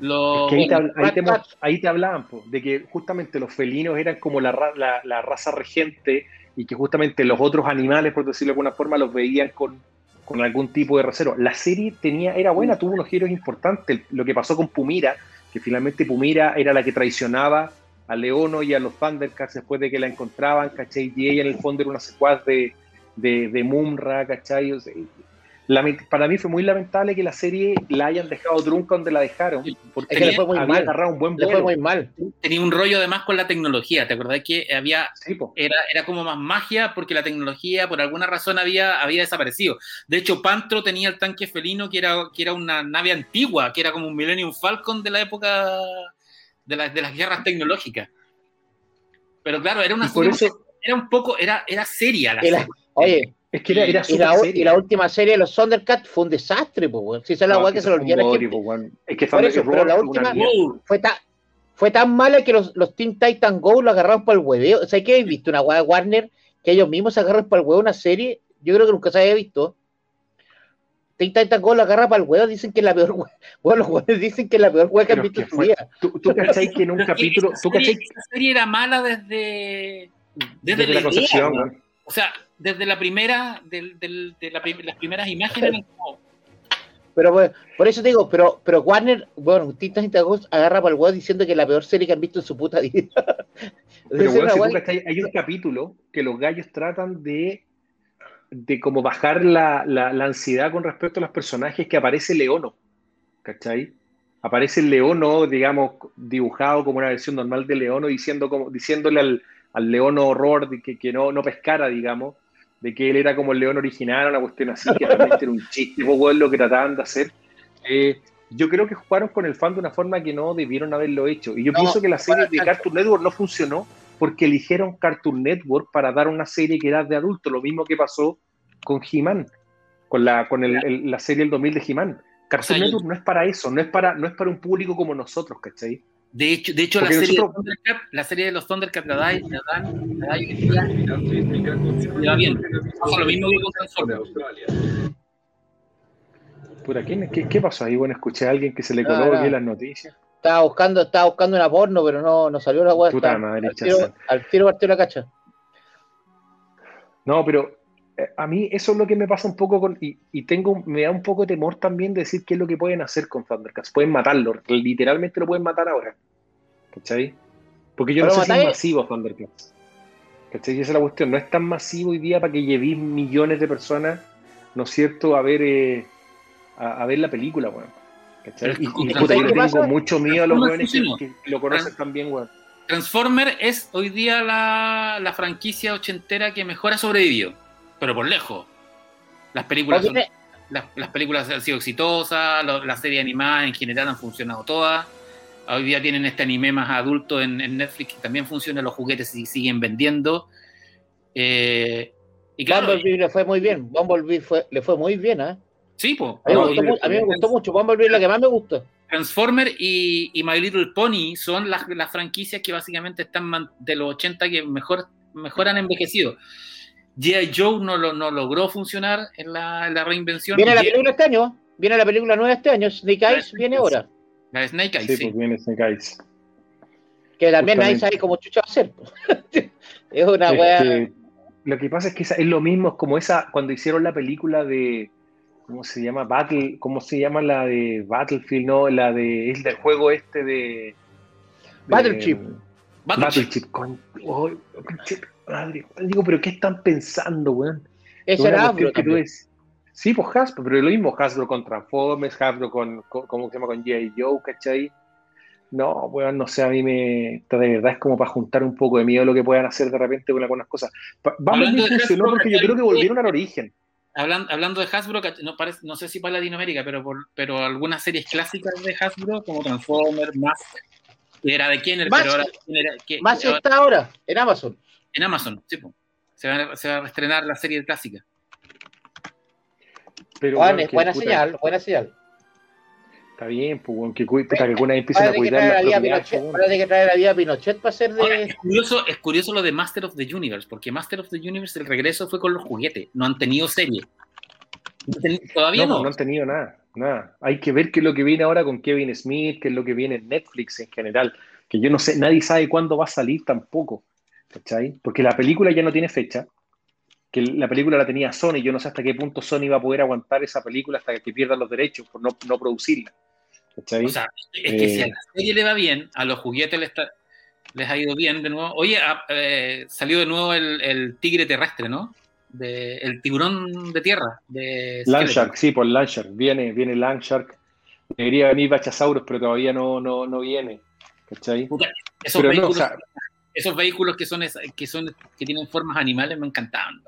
B: los
A: Es que ahí, te,
B: bueno,
A: habl- ahí te mo-
D: Rat Tat.
A: ahí te hablaban, po, de que justamente los felinos eran como la, ra- la- la raza regente y que justamente los otros animales, por decirlo de alguna forma, los veían con, con algún tipo de reserva. La serie tenía, era buena, tuvo unos giros importantes. Lo que pasó con Pumira, que finalmente Pumira era la que traicionaba a Leono y a los Thundercats después de que la encontraban, ¿cachai? Y ella en el fondo era una secuaz de, de, de Mumra, ¿cachai? O sea, para mí fue muy lamentable que la serie la hayan dejado trunca donde la dejaron, porque
D: es que le fue muy
A: había
D: mal.
A: agarrado un buen
D: Le fue muy mal.
B: Tenía un rollo además con la tecnología, ¿te acordás que había
A: Sí,
B: era, era como más magia porque la tecnología por alguna razón había, había desaparecido. De hecho, Pantro tenía el tanque felino que era, que era una nave antigua, que era como un Millennium Falcon de la época de, la- de las guerras tecnológicas. Pero claro, era una serie-
A: eso-
B: era un poco, era, era seria la- serie.
D: oye,
A: Es que era, era
D: y la, y la última serie de los Thundercats fue un desastre, pues, weón. Si esa es la
A: No,
D: weá que se lo
A: fue un
D: olvida la
A: bodrio,
D: gente.
A: po, weón. Es que
D: Por eso, pero la última-. Fue tan, fue tan mala que los, los Teen Titan Go lo agarraron para el hueveo. O sea, que habéis visto una weá de Warner que ellos mismos se agarran para el huevo una serie. Yo creo que nunca se había visto. Teen Titan Go lo agarra para el huevo, dicen que es la peor weá. Bueno, los weones dicen que es la peor weá que han visto en su vida.
A: ¿Tú, tú cachai que en un capítulo,
B: esa
A: tú
B: serie, esa serie era mala desde, desde,
A: desde la
B: idea,
A: concepción,
B: weón. O sea, desde la primera, del, del- de la prim- las primeras imágenes,
D: Pero bueno, por eso te digo, pero, pero Warner, bueno, Titan Go agarra para el huevo diciendo que es la peor serie que han visto en su puta vida.
A: Pero si hay un capítulo que los gallos tratan de, de como bajar la, la- la ansiedad con respecto a los personajes que aparece Leono, ¿cachai? Aparece el Leono, digamos, dibujado como una versión normal de Leono, diciendo como, diciéndole al, al Leono horror de que, que no, no pescara, digamos, de que él era como el León original, una cuestión así, que realmente era un chiste, pues, lo que trataban de hacer. Eh, yo creo que jugaron con el fan de una forma que no debieron haberlo hecho. Y yo
D: No,
A: pienso que la serie de Cartoon Network no funcionó porque eligieron Cartoon Network para dar una serie que era de adulto, lo mismo que pasó con He-Man, con, la, con el- el- la serie del 2000 de He-Man. Cartoon
B: O sea, yo-
A: Network no es para eso, no es para, no es para un público como nosotros, ¿cachai?
B: De hecho, de hecho la, serie
A: nosotros-
B: de Thundercat, la serie de los Thundercats la dan, la dan, la dan va bien. Pasa lo mismo que con Transformers.
A: Puta, ¿quién- qué, qué pasó ahí? Bueno, escuché a alguien que se le coló aquí las noticias.
D: Estaba buscando, estaba buscando una porno, pero no, no salió la weá.
A: Puta madre,
D: al, tiro, al tiro partió la cacha.
A: No, pero a mí eso es lo que me pasa un poco con. Y, y tengo, me da un poco de temor también de decir qué es lo que pueden hacer con Thundercats. Pueden matarlo, literalmente lo pueden matar ahora. ¿Cachai? Porque yo no
D: Pero
A: sé si es masivo Thundercats. ¿Cachai? Y esa es la cuestión. No es tan masivo hoy día para que llevéis millones de personas, ¿no es cierto?, a ver, eh, a, a ver la película, weón. ¿Cachai? Y, y, puta, yo le tengo
D: pasa-
A: mucho miedo a los weones que, que lo conocen tan bien, weón.
B: Transformer es hoy día la, la franquicia ochentera que mejor ha sobrevivido, pero por lejos. Las películas, son- las, las películas han sido exitosas, lo- las series animadas en general han funcionado todas. Hoy día tienen este anime más adulto en, en Netflix que también funciona, los juguetes y siguen vendiendo. Eh, y claro,
D: Bumblebee le fue muy bien. Bumblebee fue, le fue muy bien, ¿eh?
B: sí, po.
D: A a mí me gustó mucho. Bumblebee es la que más me gustó.
B: Transformer y, y My Little Pony son las, las franquicias que básicamente están de los 80 que mejor, mejor han envejecido. G.I. Joe no, lo, no logró funcionar en la, en la reinvención.
D: Viene la película este año. Viene la película nueva este año. Snake Eyes viene ahora.
B: La de Snake Eyes,
A: Sí,
B: sí.
A: pues viene Snake Eyes.
D: Que también nadie sabe cómo chucha va a ser. es una
A: Es
D: weá.
A: que lo que pasa es que esa- es lo mismo, es como esa, cuando hicieron la película de, ¿cómo se llama? Battle, ¿cómo se llama la de Battlefield? No, la de, es del juego este de... de-
D: Battleship.
B: Battleship.
A: Battleship, con, oh, pinche madre, digo, pero ¿qué están pensando, weón? Es
D: Ese
A: una
D: era Afro
A: que tú ves- Sí, pues Hasbro, pero es lo mismo, Hasbro con Transformers, Hasbro con, con ¿cómo se llama? Con G.I. Joe, ¿cachai? No, weón, no sé, a mí me, de verdad es como para juntar un poco de miedo lo que puedan hacer de repente con algunas cosas.
B: Hablando de
A: funcionó
B: Hasbro,
A: porque yo creo que volvieron al origen.
B: Hablan- hablando de Hasbro, no, parece- no sé si para Latinoamérica, pero, por- pero algunas series clásicas de Hasbro, como Transformers, Mask, era de Kenner,
D: Mask-
B: pero ahora, ¿quién era? ¿Qué-
D: Más
B: ahora-
D: está ahora, en Amazon.
B: En Amazon, sí, po. se, va, a- se va a estrenar la serie clásica.
A: Pero,
D: Juan, es buena
A: puta,
D: señal, buena señal.
A: Está bien, pues, que, puta, que empiecen a cuidar la
D: Pinochet, parece que trae la vida a Pinochet para ser
B: Ahora,
D: de.
B: es, curioso, es curioso lo de Master of the Universe, porque Master of the Universe, el regreso fue con los juguetes, no han tenido serie. Todavía
A: No,
B: no.
A: no han tenido nada, nada. Hay que ver qué es lo que viene ahora con Kevin Smith, qué es lo que viene en Netflix en general, que yo no sé, nadie sabe cuándo va a salir tampoco, ¿cachai? Porque la película ya no tiene fecha, que la película la tenía Sony. Yo no sé hasta qué punto Sony va a poder aguantar esa película hasta que pierdan los derechos por no, no producirla. ¿Cachai?
B: O sea, es que si a
A: Eh.
B: la serie le va bien, a los juguetes les, está- les ha ido bien de nuevo. Oye, ah, eh, salió de nuevo el, el tigre terrestre, ¿no? De, el tiburón de tierra. De.
A: Landshark, sí, por Landshark. Viene, viene Landshark. Debería venir Bachasaurus, pero todavía no, no, no viene. ¿Cachai?
B: Puta, Esos,
A: Pero no, o sea,
B: esos vehículos que son, que son que tienen formas animales me encantaban.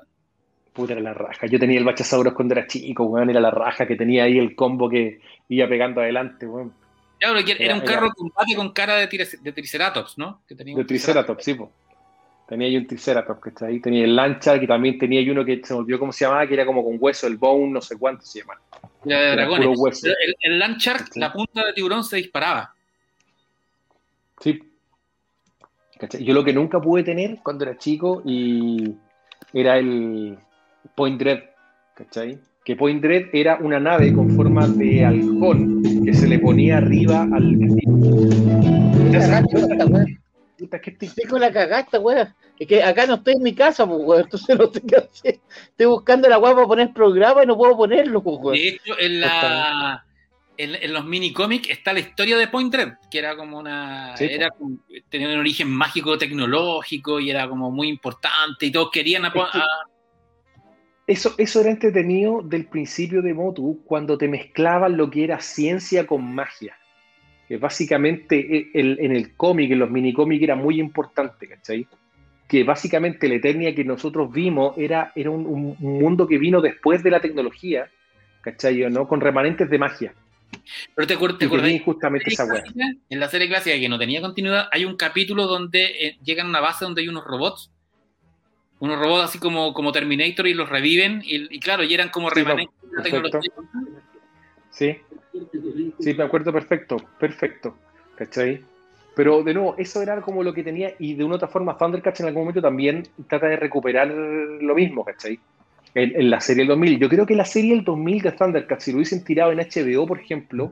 A: puta, era la raja. Yo tenía el Bachasaurus cuando era chico, weón, era la raja que tenía ahí el combo que iba pegando adelante, weón.
B: Que era,
A: Era-
B: un
A: era-
B: carro de combate con cara de, de triceratops, ¿no? Que tenía
A: De Triceratops, sí, po. Tenía ahí un Triceratops, ¿cachai? Tenía el Landshark y también tenía ahí uno que se me olvidó cómo se llamaba, que era como con hueso, el Bone, no sé cuánto se llama.
B: Era de
A: Era
B: dragones. El, el Landshark,
A: Sí.
B: la punta de tiburón se disparaba.
A: Sí. ¿Cachai? Yo lo que nunca pude tener cuando era chico y era el Point Dread, ¿cachai? Que Point Dread era una nave con forma de halcón que se le ponía arriba al ¿qué te-
D: con la cagaste, weá. Es que acá no estoy en mi casa, pues, weón. Entonces no sé qué hacer. Estoy buscando la weá para poner programa y no puedo ponerlo, pues, weón.
B: De hecho, en, la, en, en los mini cómics está la historia de Point Dread, que era como una.
A: Sí,
B: era, tenía un origen mágico, tecnológico y era como muy importante y todos querían a,
A: Eso, eso era entretenido del principio de Motu, cuando te mezclaban lo que era ciencia con magia. Que básicamente eh, el- en el cómic, en los minicómics, era muy importante, ¿cachai? Que básicamente la Eternia que nosotros vimos era, era un mundo que vino después de la tecnología, ¿cachai? ¿no? Con remanentes de magia.
B: Pero te, acuer- te acordás
A: justamente esa
B: clásica, en la serie clásica que no tenía continuidad, hay un capítulo donde eh, llegan a una base donde hay unos robots, unos robots así como, como Terminator y los reviven, y, y claro, y eran como
A: Sí,
B: remanentes de la tecnología.
A: Sí, sí, me acuerdo perfecto, perfecto, ¿cachai? Pero de nuevo, eso era como lo que tenía, y de una u otra forma, Thundercats en algún momento también trata de recuperar lo mismo, ¿cachai? En, en la serie del 2000. Yo creo que la serie del 2000 de Thundercats, si lo hubiesen tirado en HBO, por ejemplo,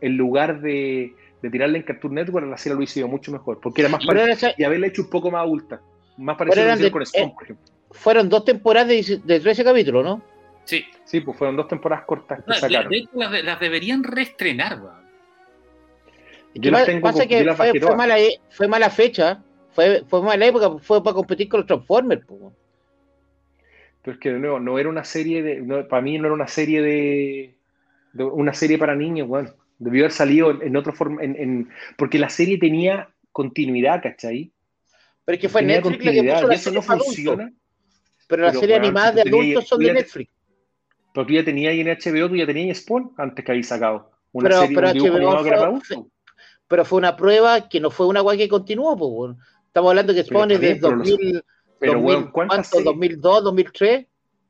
A: en lugar de, de tirarla en Cartoon Network, la serie lo hubiese ido mucho mejor, porque era más parecida, y haberla hecho un poco más adulta, más parecida
D: de-
A: con Spawn,
D: eh,
A: por ejemplo.
D: Fueron dos temporadas de, 10 de 13 capítulos, ¿no?
B: Sí.
A: Sí, pues fueron dos temporadas cortas que
B: No, de,
A: sacaron.
B: de hecho, las, de- las deberían reestrenar, weón.
A: Yo
D: ¿Qué
A: las tengo
D: pasa
A: con- yo
D: que fue, fue mala, e- fue mala fecha, fue, fue mala época, fue para competir con los Transformers. pues, weón.
A: Pero es que de nuevo, no era una serie de. no, para mí no era una serie de. de una serie para niños, weón. Debió haber salido en, otra forma. En, en- porque la serie tenía continuidad, ¿cachai?
D: Pero es que fue
A: tenía
D: Netflix la que puso
A: y
D: la
A: eso
D: serie
A: no funciona.
D: Pero las
A: Pero,
D: animadas
A: si
D: de adultos son de Netflix.
A: Pero tú ya tenías ahí en HBO, tú ya tenías Spawn antes que habías sacado. Una
D: Pero-
A: serie,
D: pero
A: un dibujo
D: HBO
A: animado que era
D: fue-. Pero fue una prueba que no fue una guay que continuó. Pues. Estamos hablando que Spawn es de
A: bien, pero los-
D: 2000,
A: Pero,
D: 2000,
A: weón, ¿cuántas
D: ¿cuánto?
A: series,
D: 2002, 2003.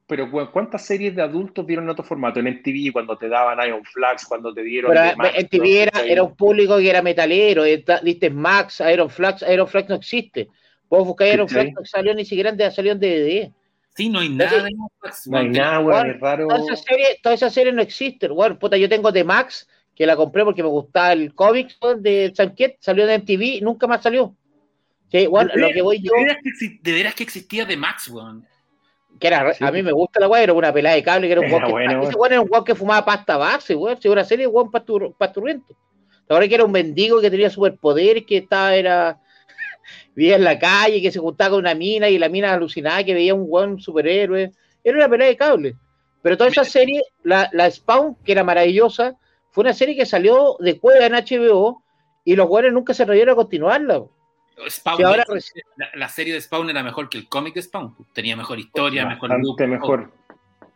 A: pero, weón, ¿cuántas series de adultos dieron en otro formato? En MTV, cuando te daban Iron Flags, cuando te dieron.
D: Pero
A: Max,
D: en TV era, era un público que era metalero. está- Viste Max, Iron Flags. Iron Flags no existe. Vos buscáis Iron. Flags, no salió ni siquiera en, salió en DVD.
B: Sí, no hay nada de
A: No hay nada, weón, es raro.
D: Todas esas series toda esa serie no existen. Bueno, puta, yo tengo The Max, que la compré porque me gustaba el cómic de Sanquet, salió en MTV y nunca más salió. Sí, bueno,
B: De
D: lo que voy yo,
B: De veras que, exi- de veras que existía de Max, weón.
D: que era,
A: Sí.
D: a mí me gusta la weá, era una pelada de cable, que era un weón que,
A: bueno,
D: ese
A: weón.
D: weón era un weón que fumaba pasta base, weón, si una serie de weón pastur, pasturriento. La verdad que era un mendigo que tenía superpoderes, que estaba, era, vivía en la calle, que se juntaba con una mina y la mina alucinaba que veía un weón superhéroe. Era una pelea de cable. Pero toda esa serie, la, la Spawn, que era maravillosa, fue una serie que salió de cueva en HBO y los weones nunca se atrevieron a continuarla.
B: Spawn,
D: Sí, ahora
B: la, la serie de Spawn era mejor que el cómic de Spawn. Tenía mejor historia, mejor look,
A: mejor.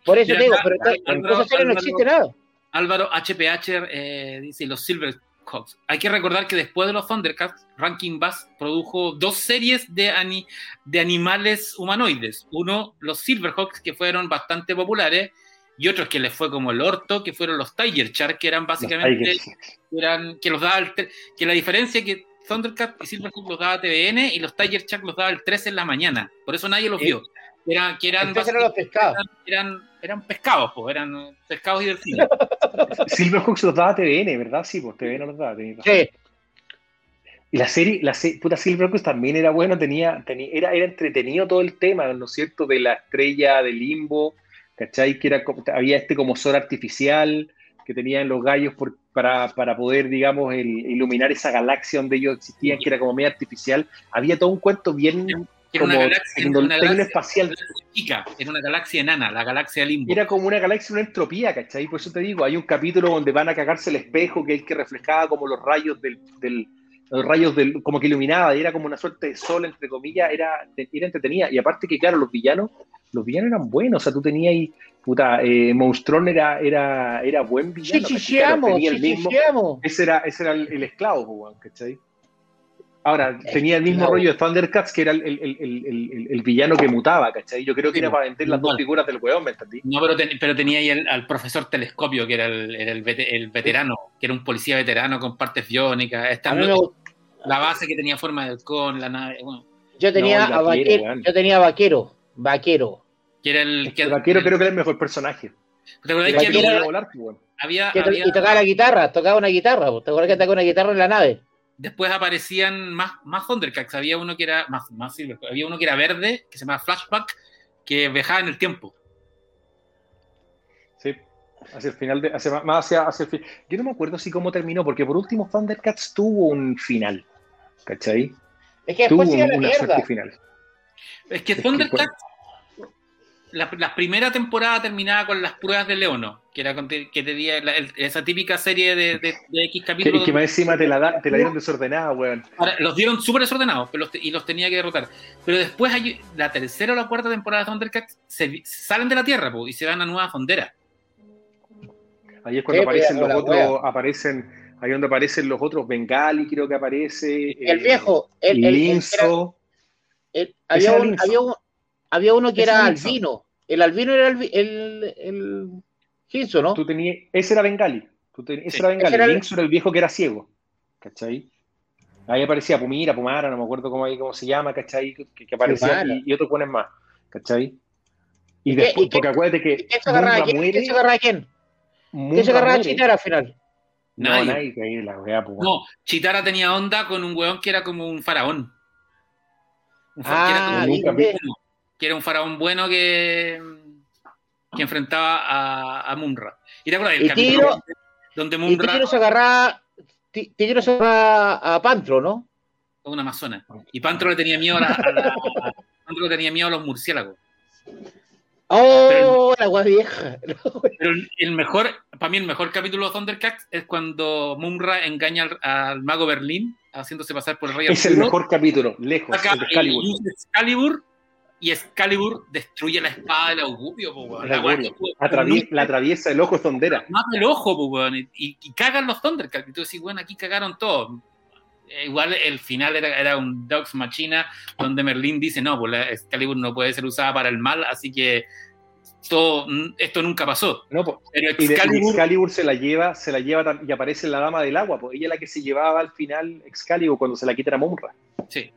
D: Por eso te digo, pero en
B: Álvaro,
D: esa serie no
B: Álvaro,
D: existe nada.
B: Álvaro HPH eh, dice los Silverhawks. Hay que recordar que después de los Thundercats, Ranking Bass produjo dos series de, ani- de animales humanoides. Uno, los Silverhawks, que fueron bastante populares, y otros que les fue como el orto, que fueron los Tiger Shark, que eran básicamente eran, que los daba que la diferencia que Thundercat y Silverhawk los daba TVN y los Tiger Shark los daba el 13 en la mañana. Por eso nadie los vio. Eran, que eran,
D: Entonces eran los pescados.
B: eran, eran pescados, po, eran pescados y delfines.
A: Silverhawks los daba TVN, ¿verdad? Sí, pues TVN los daba. razón.
D: Sí,
A: Y la serie, la se- puta Silverhawks también era bueno, tenía, tenía, era, era entretenido todo el tema, ¿no es cierto? De la estrella de limbo, ¿cachai? Que era, como- había este como sol artificial que tenían los gallos por- para, para poder, digamos, el- iluminar esa galaxia donde ellos existían, que era como medio artificial. Había todo un cuento bien
B: era una
A: como
B: galaxia,
A: tecno-
B: una galaxia chica, era una galaxia enana, la galaxia Limbo.
A: Era como una galaxia, una entropía, ¿cachai? Por eso te digo, hay un capítulo donde van a cagarse el espejo, que es el que reflejaba como los rayos del, del- los rayos del, como que iluminaba, y era como una suerte de sol, entre comillas, era, era entretenida. Y aparte que, claro, los villanos, los villanos eran buenos, o sea, tú tenías ahí, puta, eh, Monstrón era, era, era buen villano. ¿cachai? Claro, tenía el mismo, ese era, ese era el, el esclavo, ¿cachai? Ahora, tenía el mismo
D: esclavo.
A: rollo de Thundercats, que era el, el, el, el, el- el villano que mutaba, ¿cachai? Yo creo que
B: Sí,
A: era para vender las dos figuras del weón, ¿me entendí?
B: No, pero, ten- pero tenía ahí el- al profesor Telescopio, que era el, era el, vete- el veterano, que era un policía veterano con partes biónicas. Esta no- la base que tenía forma de halcón, la nave, bueno,
D: yo tenía
A: No,
D: a
A: vaquero,
D: yo tenía vaquero, vaquero,
B: que era el que
A: El vaquero creo que era el mejor personaje.
B: ¿Te acordás
D: el
B: que había,
A: volar, pues,
B: había-
D: que to-
B: había-
D: y tocaba la guitarra, tocaba una guitarra, ¿te acuerdas que tocaba una guitarra en la nave?
B: después aparecían más, más Thundercats, había uno que era más, más Silver, había uno que era verde, que se llamaba Flashback, que viajaba en el tiempo.
A: Sí. Hacia el final, de, hacia, más hacia, hacia el fin. Yo no me acuerdo si cómo terminó, porque por último Thundercats tuvo un final. ¿Cachai?
D: Es que
A: Tuvo
D: después la
A: una
D: mierda.
A: suerte final.
B: Es que
A: Es que,
B: Thundercats, la, la primera temporada terminaba con las pruebas de Leono, que era con- que tenía la- el- esa típica serie de, de- de X
A: Que,
B: capítulos.
A: que más
B: donde-
A: encima te la, da- te la dieron desordenada, weón.
B: Ahora, los dieron súper desordenados pero los te- y los tenía que derrotar. Pero después, hay, la tercera o la cuarta temporada de Thundercats se salen de la Tierra po, y se van a Nueva Fondera.
A: Ahí es cuando
D: Sí,
A: aparecen
D: pues,
A: los
D: wea.
A: otros, aparecen, ahí donde aparecen los otros, Bengali creo que aparece.
D: El
A: eh,
D: viejo, el, el- el-
A: Linzo.
D: el-
A: Ese
D: había,
A: era
D: un-
A: Linzo.
D: había, un- había uno que era albino. El albino era el, el, el ¿no?
A: Tú tenías, ese era Bengali. Tú ten- ese
B: Sí.
A: era Bengali.
D: Ese era el-
A: Linzo era el viejo que era ciego. ¿Cachai? Ahí aparecía Pumira, Pumara, no me acuerdo cómo, ahí, cómo se llama, ¿cachai? Que, que aparecía y, y otros ponen más, ¿cachai? Y
D: ¿Y qué-
A: después,
D: y qué-
A: porque acuérdate que
D: ¿Quién se agarraba a quién?
A: muere,
D: ¿Quién se agarraba a quién? ¿Quién
A: Munra
D: se agarraba a. Chitara al final?
A: No,
B: Nadie.
A: nadie, que ahí la wea, pues,
B: No, Chitara tenía onda con un weón que era como un faraón. Un fa- que, era
D: Ah,
B: como un que era un faraón bueno que, que enfrentaba a, a Munra. ¿Y te acuerdas del
D: Y
B: capítulo donde
D: Y
B: Munra
D: Tigro se agarraba, se agarraba a Pantro, ¿no?
B: una amazona. Y Pantro le tenía miedo a, la, a la- a- Pantro le tenía miedo a los murciélagos.
D: ¡Oh, la gua vieja!
B: Pero el, mejor, para mí el mejor capítulo de Thundercats es cuando Munra engaña al, al mago Berlín haciéndose pasar por el rey
A: Es el mejor capítulo, lejos,
B: saca
A: el Excalibur.
B: Excalibur y Excalibur destruye la espada del augurio, po, weón. La
A: augurio. atraviesa el ojo Tondera.
B: mata el ojo, po, weón, y, y- y cagan los Thundercats. Y tú decís, bueno, aquí cagaron todos. Eh, Igual el final era, era un Dogs Machina donde Merlín dice, no, pues la Excalibur no puede ser usada para el mal, así que todo, esto nunca pasó.
A: No, po.
B: Pero
A: y
B: Excalibur,
A: se la lleva, se la lleva y aparece la dama del agua, pues ella es la que se llevaba al final Excalibur cuando se la quita a Mumra.
B: sí.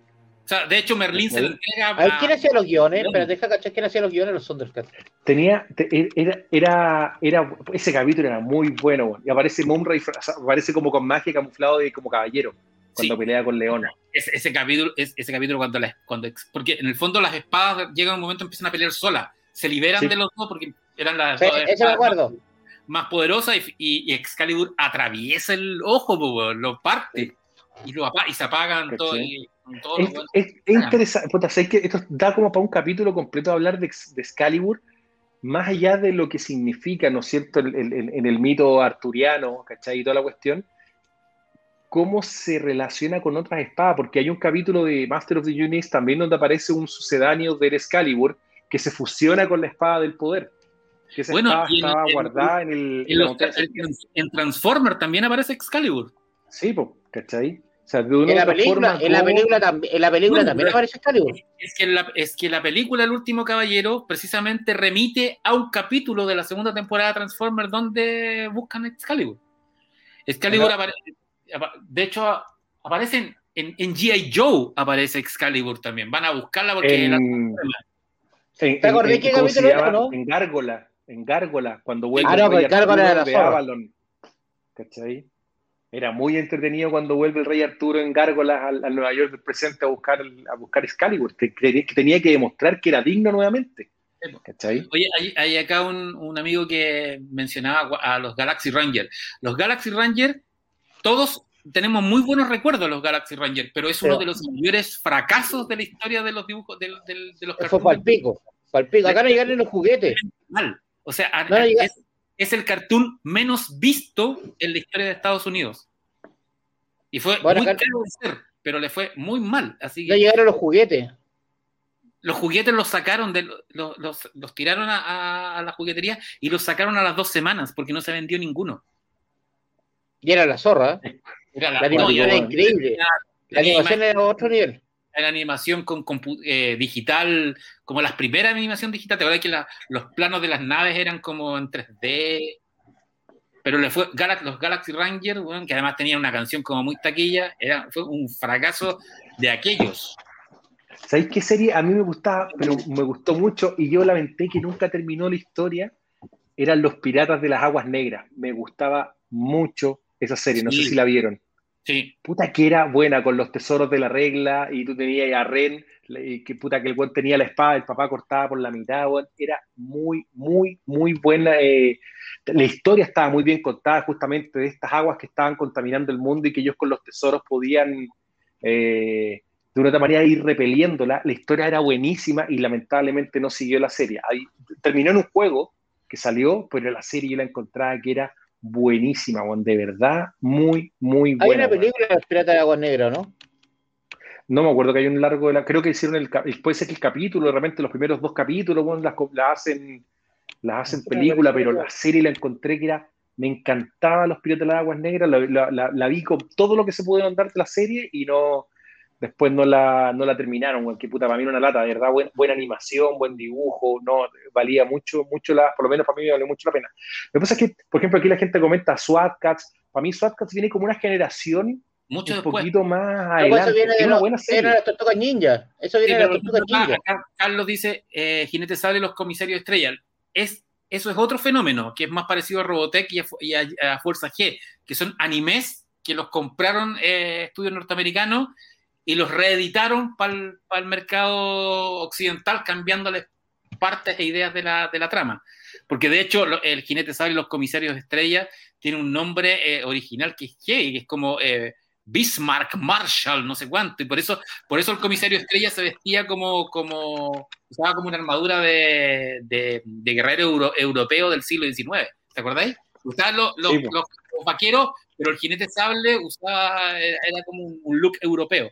B: O sea, de hecho, Merlín se lo entrega
D: A ver, ¿quién hacía los guiones? Pero deja cachar quién hacía los guiones los Thundercats.
A: Tenía, te- era, era, era, ese capítulo era muy bueno, weón. y aparece Mumra y fra- o sea, aparece como con magia camuflado de como caballero cuando
B: Sí.
A: pelea con Leona.
B: ese, ese capítulo, es- ese capítulo cuando, cuando porque en el fondo las espadas llegan a un momento y empiezan a pelear solas, se liberan
A: Sí.
B: de los dos porque eran las
D: Sí,
B: dos
D: eso me
B: espadas
D: acuerdo.
B: más, más poderosas y, y- y Excalibur atraviesa el ojo, lo parte y, lo y se apagan todo, y, todo
A: Es, es- es interesante, puta, ¿sabes qué? Esto da como para un capítulo completo hablar de, de Excalibur, más allá de lo que significa, ¿no es cierto?, el- el- el- en el mito arturiano, ¿cachai? Y toda la cuestión, cómo se relaciona con otras espadas, porque hay un capítulo de Master of the Universe también donde aparece un sucedáneo del Excalibur que se fusiona con la espada del poder. Que esa
B: Bueno,
A: espada
B: en-
A: estaba
B: en-
A: guardada en el...
B: En,
A: la
B: los- en- en Transformer también aparece Excalibur.
A: Sí, po, ¿cachai? O sea, de una
D: En la película,
A: forma,
D: en la película, también en la película aparece Excalibur.
B: Es que, la, es que la película El último caballero precisamente remite a un capítulo de la segunda temporada de Transformers donde buscan Excalibur. Excalibur aparece, apa- de hecho, aparecen en, en G.I. Joe aparece Excalibur también. Van a buscarla porque la-
A: en, en,
D: ¿Te acordás
A: en-
D: qué
A: ¿cómo se
D: capítulo era, no?
A: En Gárgola, en Gárgola, cuando vuelve
D: Ah, no, pues Gárgola la
A: de
D: zorra.
A: Avalon. ¿Cachai? Era muy entretenido cuando vuelve el rey Arturo en gárgolas al, al Nueva York del presente a buscar, a buscar Excalibur, que, que tenía que demostrar que era digno nuevamente. ¿Cachai?
B: Oye, hay, hay acá un, un amigo que mencionaba a los Galaxy Rangers. Los Galaxy Rangers, todos tenemos muy buenos recuerdos de los Galaxy Rangers, pero es uno
D: Pero-
B: de los mayores fracasos de la historia de los dibujos, de, de- de los
D: Fue
B: cartoons.
D: palpico. Palpico. Acá no llegaron los juguetes.
B: Mal. O sea, a-
D: No,
B: es, es el cartoon menos visto en la historia de Estados Unidos. Y fue
D: Bueno,
B: muy caro de ser, pero le fue muy mal. Así que
D: llegaron los juguetes.
B: los juguetes los sacaron, de, los, los- los tiraron a, a- a la juguetería y los sacaron a las dos semanas porque no se vendió ninguno.
D: Y era la zorra. ¿eh?
B: Era la,
D: La animación era increíble. La
B: tenía
D: animación era otro nivel.
B: Era animación con compu- eh, digital, como las primeras animación digital. Te acuerdas que la- los planos de las naves eran como en 3D. Pero le fue Galax- los Galaxy Rangers, que además tenían una canción como muy taquilla, era, fue un fracaso de aquellos.
A: ¿Sabéis qué serie a mí me gustaba, pero me gustó mucho y yo lamenté que nunca terminó la historia? Eran Los Piratas de las Aguas Negras. Me gustaba mucho esa serie, no
B: Sí.
A: sé si la vieron.
B: Sí,
A: Puta que era buena con los tesoros de la regla y tú tenías a Ren, y que puta que el buen tenía la espada, el papá cortaba por la mitad. Era muy, muy, muy buena. eh, la historia estaba muy bien contada justamente de estas aguas que estaban contaminando el mundo y que ellos con los tesoros podían eh, de una otra manera ir repeliéndola. La historia era buenísima y lamentablemente no siguió la serie. Terminó en un juego que salió, pero la serie yo la encontraba que era buenísima, weón. de verdad, muy, muy
D: Hay
A: buena.
D: una
A: weón.
D: película de los piratas de agua negra, ¿no?
A: No me acuerdo que hay un largo de la. Creo que hicieron el. Puede ser que el capítulo, realmente los primeros dos capítulos, bueno, las, hacen, las hacen
D: Sí,
A: película,
D: la
A: pero la serie la encontré que era. Me encantaba Los Piratas de las Aguas Negras, la, la- vi con todo lo que se pudieron dar de la serie y no. Después no la, no la terminaron, weón, que puta, para mí era una lata, de verdad, buen- buena animación, buen dibujo, no, valía mucho, mucho la, por lo menos para mí me valió mucho la pena. Lo que pasa es que, por ejemplo, aquí la gente comenta SWAT Cats, para mí SWAT Cats viene como una generación
B: mucho
A: un
B: después.
A: poquito más
D: pues
A: adelante,
D: eso viene de
A: una buena
D: de
A: serie.
D: las tortugas ninja. Eso
B: Sí,
D: viene de
B: pero
D: las tortugas ninja.
B: acá Carlos dice, eh, Jinete Sable los comisarios Estrella. Es, eso es otro fenómeno, que es más parecido a Robotech y a, y a- a Fuerza G, que son animes que los compraron eh, estudios norteamericanos y los reeditaron para el mercado occidental, cambiándoles partes e ideas de la, de la trama. Porque de hecho, lo- el Jinete Sable y los comisarios Estrella tiene un nombre eh, original que es G, que es como eh, Bismarck, Marshall, no sé cuánto, y por eso por eso el comisario Estrella se vestía como, como usaba como una armadura de, de, de guerrero euro- europeo del siglo XIX. ¿Te acordáis? Usaban los, los,
A: Sí, po.
B: los- los vaqueros, pero el jinete sable usaba, era, como un look europeo.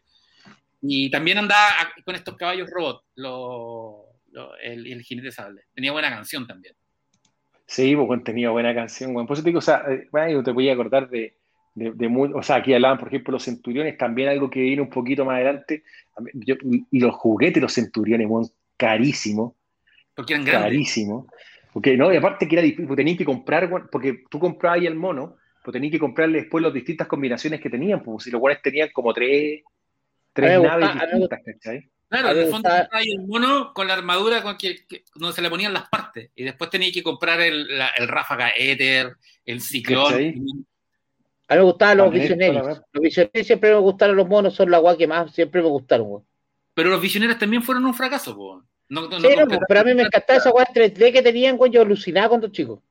B: Y también andaba con estos caballos robot, lo- lo- el, el jinete sable. Tenía buena canción también.
A: Sí, pues tenía buena canción, bueno. Por eso te digo, o sea, eh, bueno, yo te voy a acordar de, de, de mu- o sea, aquí hablaban, por ejemplo, los centuriones, también algo que vino un poquito más adelante, yo- y los juguetes, los centuriones, bueno, carísimo,
B: Porque eran grandes.
A: carísimo, porque no, y aparte que era difícil, pues tenías que comprar, porque tú comprabas ahí el mono, pues tenías que comprarle después las distintas combinaciones que tenían, pues si los cuales tenían como tres, tres naves
D: gusta- me
A: distintas, ¿cachai?
B: Claro, en el fondo ahí el mono con la armadura con que, que- donde se le ponían las partes. Y después tenía que comprar el, la- el ráfaga éter, el ciclón.
D: A mí me gustaban los visionarios.
A: la-
D: Los visionarios siempre me gustaron los monos, son la guay que más siempre me gustaron, weón.
B: Pero los visionarios también fueron un fracaso, po. No, no-
D: Sí, no, pero a mí me encantaba esa guay 3D que tenían, weón. Yo alucinaba cuando chico.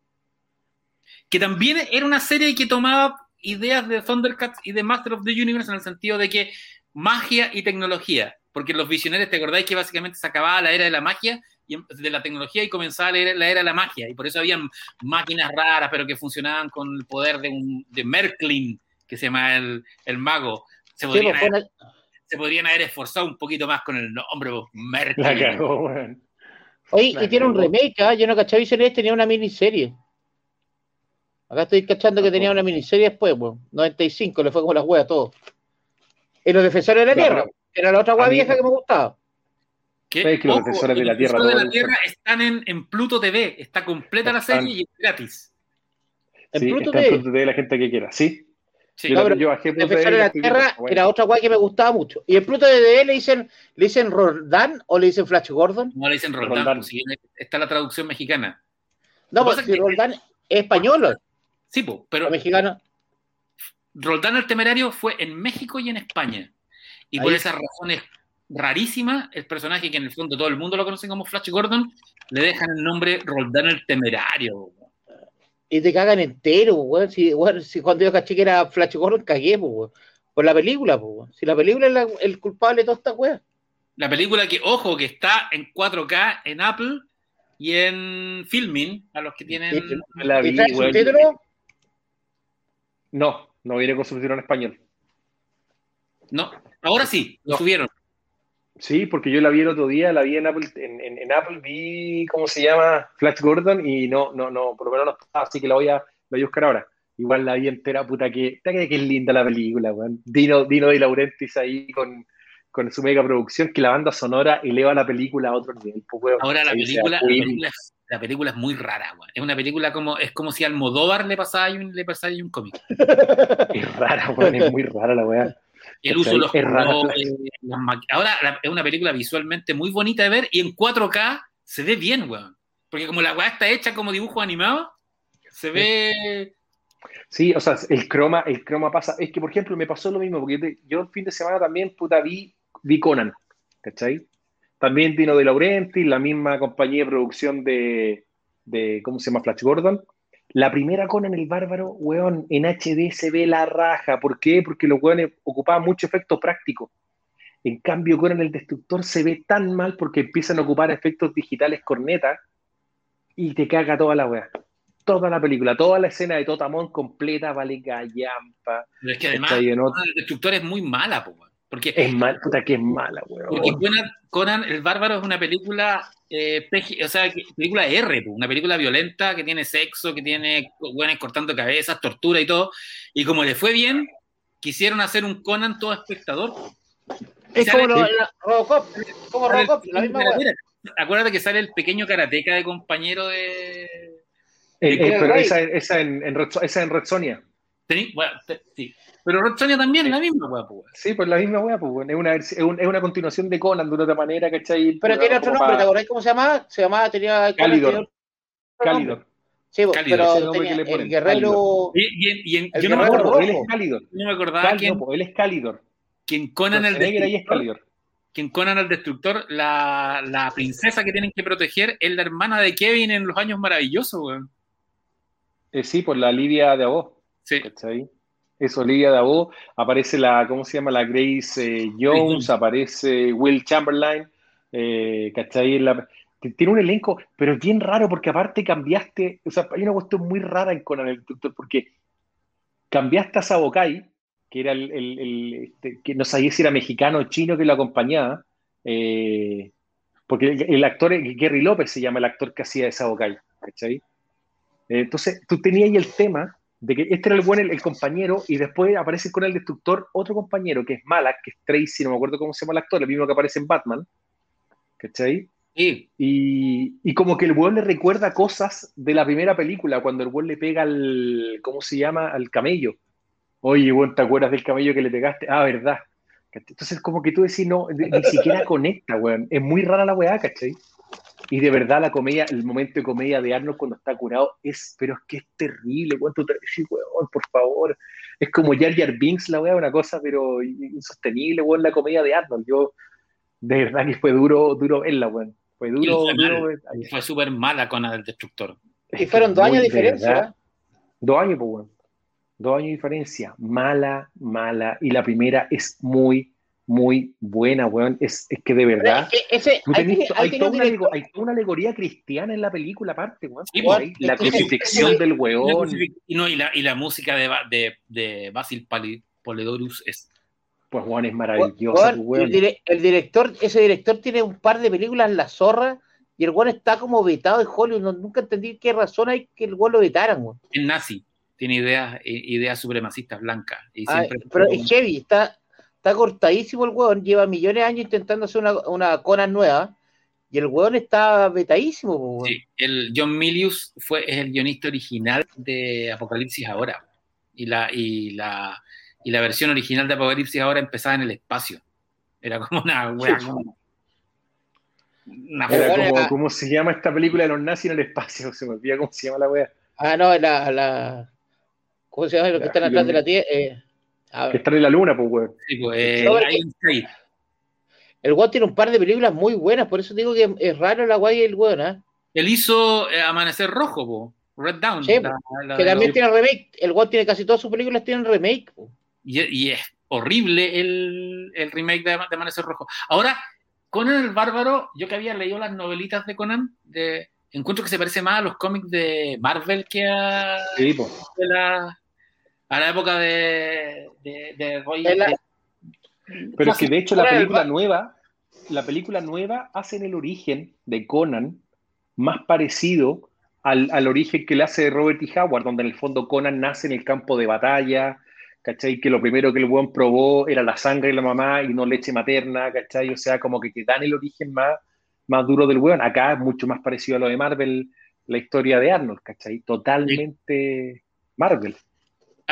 B: que también era una serie que tomaba ideas de Thundercats y de Master of the Universe en el sentido de que magia y tecnología, porque los visionarios, ¿te acordáis que básicamente se acababa la era de la magia y de la tecnología y comenzaba la era, la era de la magia? Y por eso habían máquinas raras, pero que funcionaban con el poder de, un, de Merklin, que se llama el, el mago. Se podrían,
D: pues,
B: haber, se podrían haber esforzado un poquito más con el nombre, po,
A: La
B: Merklin.
A: cagó, weón.
D: Oye,
A: La
D: y tiene un
A: cagó.
D: remake, ¿ah? Yo no cachaba Visionarios, tenía una miniserie. Acá estoy cachando que tenía una miniserie después, weón. 95, le fue como las weas todo. Y los defensores de la
A: Claro.
D: tierra. Era la otra
A: A
D: wea
A: mí-
D: vieja que me gustaba.
B: Que,
A: que los
B: ojo,
A: defensores de la Tierra
B: defensores de
A: todo
B: la Tierra están en, en Pluto TV, está completa la serie y es gratis.
D: En
A: Sí,
D: Pluto
A: está en
D: TV.
A: Pluto TV la gente que quiera, sí.
B: Sí.
A: Yo,
D: No, pero
A: yo bajé Pluto TV
D: de la Tierra
A: bueno.
D: era otra guay que me gustaba mucho. ¿Y el Pluto de le dicen, le dicen Roldán o le dicen Flash Gordon?
B: No le dicen Roldán,
A: Roldán.
B: pues, sí, está la traducción mexicana.
D: No,
B: Lo que
D: pues Roldán es español,
B: Sí, po, pero
D: o mexicano.
B: Roldán el Temerario fue en México y en España. Y por esas razones rarísimas, el personaje que en el fondo todo el mundo lo conoce como Flash Gordon, le dejan el nombre Roldán el Temerario.
D: Y te cagan entero, weón. Si, weón, si cuando yo caché que era Flash Gordon, cagué, pues, weón. Por la película, pues, weón. Si la película es la- el culpable de toda esta weá.
B: La película que, ojo, que está en 4K en Apple y en Filmin, a los que tienen...
A: La
D: ¿Y
A: vi,
D: trae
A: weón.
D: subtítulos?
A: No, no viene con subtítulo en español.
B: No, ahora sí, lo
A: No.
B: subieron.
A: Sí, porque yo la vi el otro día, la vi en Apple, en, en- en Apple vi, ¿cómo se llama? Flash Gordon y no, no, no, por lo menos no estaba, así que la voy a, la voy a buscar ahora. Igual la vi entera, puta que, que, es linda la película, weón. Dino, Dino de Laurentiis ahí con, con su mega producción, que la banda sonora eleva la película a otro nivel, pues, weón.
B: Ahora la película, la película, es, la película es muy rara, güey. Es una película como, es como si a Almodóvar le pasara un, le pasara un cómic.
A: Es rara, weón, es muy rara la weá.
B: El uso de los colores, Ahora la- es una película visualmente muy bonita de ver y en 4K se ve bien, weón. Porque como la weá está hecha como dibujo animado, se ve.
A: Sí, o sea, el croma, el croma pasa. Es que, por ejemplo, me pasó lo mismo, porque yo el fin de semana también, puta, vi, vi Conan, ¿cachai? También Dino de Laurenti, la misma compañía de producción de, de, ¿cómo se llama? Flash Gordon. La primera Conan el Bárbaro, weón, en HD se ve la raja. ¿Por qué? Porque los weones ocupaban mucho efecto práctico. En cambio, Conan el Destructor se ve tan mal porque empiezan a ocupar efectos digitales corneta y te caga toda la weá. Toda la película, toda la escena de Totamón completa, vale gallampa.
B: Pero es que además, el Destructor es muy mala, po, weón. Porque,
A: Es mal, puta que es mala,
B: porque
A: weón.
B: Conan, Conan el Bárbaro es una película, eh, PG o sea, película R, una película violenta que tiene sexo, que tiene weones cortando cabezas, tortura y todo. Y como le fue bien, quisieron hacer un Conan todo espectador.
D: Es como lo- la- Robocop, como
B: el
D: Robocop, la misma
B: Acuérdate que sale el pequeño karateca de compañero de.
A: Eh, eh, pero esa, esa, en, en Red, esa en Red Sonia.
B: Tení- bueno, te- sí. Pero Red Sonja también es la misma, weá, weón.
A: Sí, pues la misma weá, pues, es, una, es, un- es una continuación de Conan de una otra manera, ¿cachai?
D: Pero tiene otro nombre, ¿te
A: pa-
D: acordás cómo se llamaba? Se llamaba, tenía...
A: Cálidor.
D: nombre. Sí, pues,
B: Cálidor,
D: pero tenía
A: que le ponen,
D: el guerrero...
B: Y, y en- y en-
D: El
B: yo no me, acuerdo-
A: pues, él es Cálidor.
B: yo no me acordaba
A: pues, él es Cálidor.
B: que en Conan el Destructor, Conan el la, la princesa que tienen que proteger es la hermana de Kevin en los años maravillosos, weón.
A: Eh, sí, por la Lidia de Abo,
B: Sí.
A: ¿cachai? Eso, Lidia de Abo. Aparece la, ¿cómo se llama? La Grace eh, Jones, aparece Will Chamberlain, eh, ¿cachai? La- tiene un elenco, pero es bien raro porque aparte cambiaste, o sea, hay una cuestión muy rara en Conan el Destructor porque cambiaste a Sabokai, que era el, el- el, este, que no sabía si era mexicano o chino que lo acompañaba, eh, porque el, el actor, Gary López se llama el actor que hacía de Sabokai, ¿cachai? Entonces, tú tenías ahí el tema de que este era el buen, el, el compañero, y después aparece con el destructor otro compañero que es Malak, que es Tracy, no me acuerdo cómo se llama el actor, el mismo que aparece en Batman, ¿cachai?
B: Sí.
A: Y, y como que el weón le recuerda cosas de la primera película, cuando el weón le pega al, ¿cómo se llama? Al camello. Oye, weón, ¿te acuerdas del camello que le pegaste? Ah, verdad. Entonces, como que tú decís, no, ni, ni siquiera conecta, weón. Es muy rara la weá, ¿cachai? Y de verdad la comedia, el momento de comedia de Arnold cuando está curado es, pero es que es terrible, weón. Tú te decís, weón, por favor. Es como Jar Jar Binks la weá, una cosa, pero insostenible, weón, la comedia de Arnold. Yo, de verdad que fue duro, duro verla, weón. Fue
B: Y
A: duro,
B: fue
A: duro.
B: Fue súper mala Conan el Destructor.
D: Y fueron dos
A: Muy
D: años de diferencia.
A: verdad.
D: ¿eh?
A: Dos años, pues, weón. Dos años de diferencia. Mala, mala. Y la primera es muy, muy buena, weón. Es, es que de verdad.
D: es que ese,
A: tenés- hay, toda
D: un
A: una,
D: director-
A: alego- hay toda una alegoría cristiana en la película, aparte, weón.
B: Sí,
A: la crucifixión del weón.
B: y no, y la, y la música de, de, de Basil Poledorus es.
A: Pues, weón, es maravillosa,
D: Weón, el,
A: weón.
D: dire- el director, ese director tiene un par de películas en La Zorra y el weón está como vetado de Hollywood. No- nunca entendí qué razón hay que el weón lo vetaran, weón.
B: Es nazi. Tiene ideas, ideas supremacistas blancas. Y
D: Ah,
B: siempre
D: pero es heavy, está, está cortadísimo el weón, lleva millones de años intentando hacer una, una Conan nueva y el weón está vetadísimo, po, weón.
B: Sí, el John Milius fue, es el guionista original de Apocalipsis Ahora. Y la, y la, y la versión original de Apocalipsis Ahora empezaba en el espacio. Era como una wea, como- una
A: Era como, ¿cómo se llama esta película de los nazis en el espacio? Se me olvida cómo se llama la weá.
D: Ah, no, la, la, ¿Cómo se llama? Los que están atrás de la tierra. Eh,
A: Que están en la luna, pues, weón.
B: Sí, pues, eh,
D: No. El weón tiene un par de películas muy buenas, por eso digo que es raro la guay del weón, ¿ah?
B: Él hizo eh, Amanecer Rojo, po. Red Down.
D: Sí,
B: la- la-
D: Que
B: la-
D: también tiene remake. El weón tiene casi todas sus películas tienen remake. po.
B: y, y es horrible el, el remake de, de Amanecer Rojo. Ahora, Conan el Bárbaro, yo que había leído las novelitas de Conan, de, encuentro que se parece más a los cómics de Marvel que a,
A: Sí,
B: de la, a la época de, de, de Roy.
D: Es la-
B: de-
A: Pero es que de hecho la película nueva, la película nueva hace en el origen de Conan más parecido al, al origen que le hace Robert E. Howard, donde en el fondo Conan nace en el campo de batalla, ¿cachai? Que lo primero que el buen probó era la sangre de la mamá y no leche materna, ¿cachai? O sea, como que te dan el origen más, más duro del weón. Acá es mucho más parecido a lo de Marvel, la historia de Arnold, ¿cachai? Totalmente Marvel.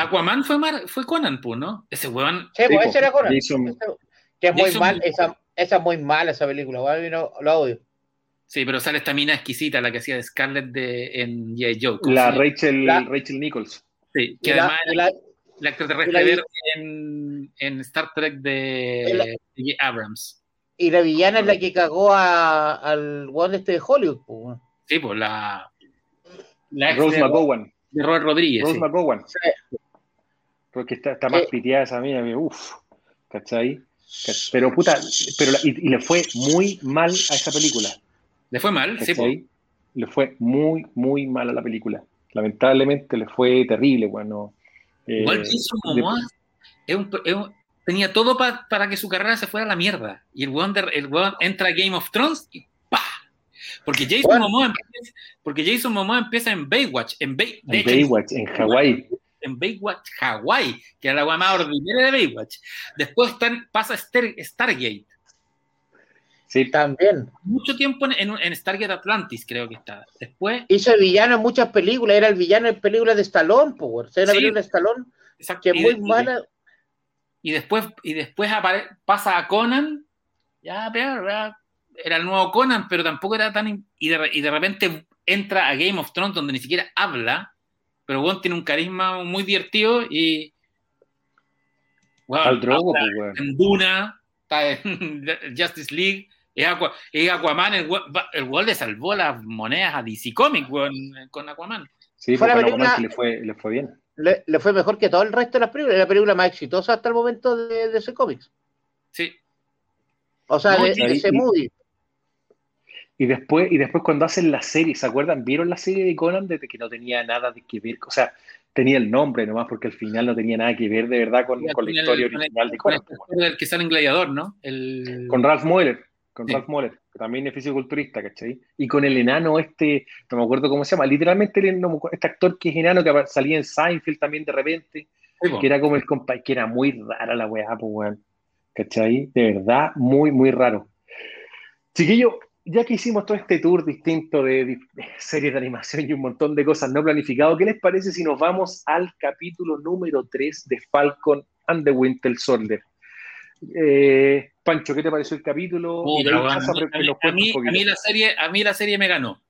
B: Aquaman fue, Mar- fue Conan, pues, ¿no? Ese weón.
D: Sí, pues ese era Conan.
A: Jason-
D: Ese- Que es muy
B: Jason-
D: mal, esa, esa es muy mala esa película, weón, yo no, lo odio.
B: Sí, pero sale esta mina exquisita, la que hacía de Scarlett de, en G.I. Joe. ¿cómo
A: La? Rachel,
D: La-
A: Rachel Nichols.
B: Sí, que
D: la-
B: además
D: la-
B: la extraterrestre verde en, en Star Trek de. Abrams.
D: y la villana es la que cagó a- al weón este de Hollywood, po, weón.
B: Sí, pues la. La
A: Rose
B: de,
A: McGowan.
B: de Robert Rodríguez.
A: Rose
B: sí.
A: McGowan.
D: Sí.
A: Porque está, está más
D: Eh.
A: piteada esa mina, uff, ¿cachai? Pero puta, pero la- y, y le fue muy mal a esa película,
B: Le fue mal, sí, pues.
A: ¿cachai? Le fue muy, muy mal a la película. Lamentablemente le fue terrible, bueno. eh,
B: Igual Jason
A: de-
B: Momoa es un- es un- tenía todo pa- para que su carrera se fuera a la mierda. Y el weón, de- el weón entra a Game of Thrones y ¡pah! Porque Jason,
D: Bueno.
B: Momoa empieza, porque Jason Momoa empieza en Baywatch. En, Bay- de
A: en
B: hecho,
A: Baywatch, en Hawái.
B: En Baywatch Hawaii, que era la weá más ordinaria de Baywatch. Después están- pasa Star- Stargate.
A: Sí,
D: También.
B: Mucho tiempo en, en- en Stargate Atlantis, creo que está. Después,
D: Hizo el villano en muchas películas, era el villano en películas de Stallone, po, weón. O sea, una
B: Sí.
D: película de Stallone
B: exacto,
D: que es
B: y
D: muy
B: y-
D: mala.
B: Y después, y después apare- pasa a Conan, ya, peor, ya, era el nuevo Conan, pero tampoco era tan... de, y de repente entra a Game of Thrones, donde ni siquiera habla, pero bueno, tiene un carisma muy divertido y... Weón,
A: al drogo, pues,
B: en Duna, está en Justice League, es, Aqua- es Aquaman, el el weón le salvó las monedas a DC Comics, con Aquaman.
A: Sí,
D: Fue la
A: porque
D: película-
A: le fue, le fue bien.
D: Le, le fue mejor que todo el resto de las películas. Es la película más exitosa hasta el momento de, de ese cómics.
B: Sí,
D: O sea,
B: No,
D: de,
B: sí,
D: de ese
A: y-
D: movie.
A: Y después, y después cuando hacen la serie, ¿se acuerdan? ¿Vieron la serie de Conan desde que no tenía nada de que ver? O sea, tenía el nombre nomás porque al final no tenía nada que ver de verdad con, con la
B: el-
A: historia
B: con el-
A: original de
B: con
A: Conan.
B: el actor del que sale en Gladiador, ¿no? El...
A: Con Ralph Moeller, con
B: Sí.
A: Ralph Moeller, que también es fisiculturista, ¿cachai? Y con el enano este, no me acuerdo cómo se llama, literalmente el- este actor que es enano que salía en Seinfeld también de repente,
B: Sí,
A: que era como el compa, que era muy rara la weá, pues weón. ¿Cachai? De verdad, muy, muy raro. Chiquillo, ya que hicimos todo este tour distinto de, de series de animación y un montón de cosas no planificadas, ¿qué les parece si nos vamos al capítulo número 3 de Falcon and the Winter Soldier? Eh, Pancho, ¿qué te pareció el capítulo?
B: Puta, mí, mí, mí la serie, a mí la serie me ganó.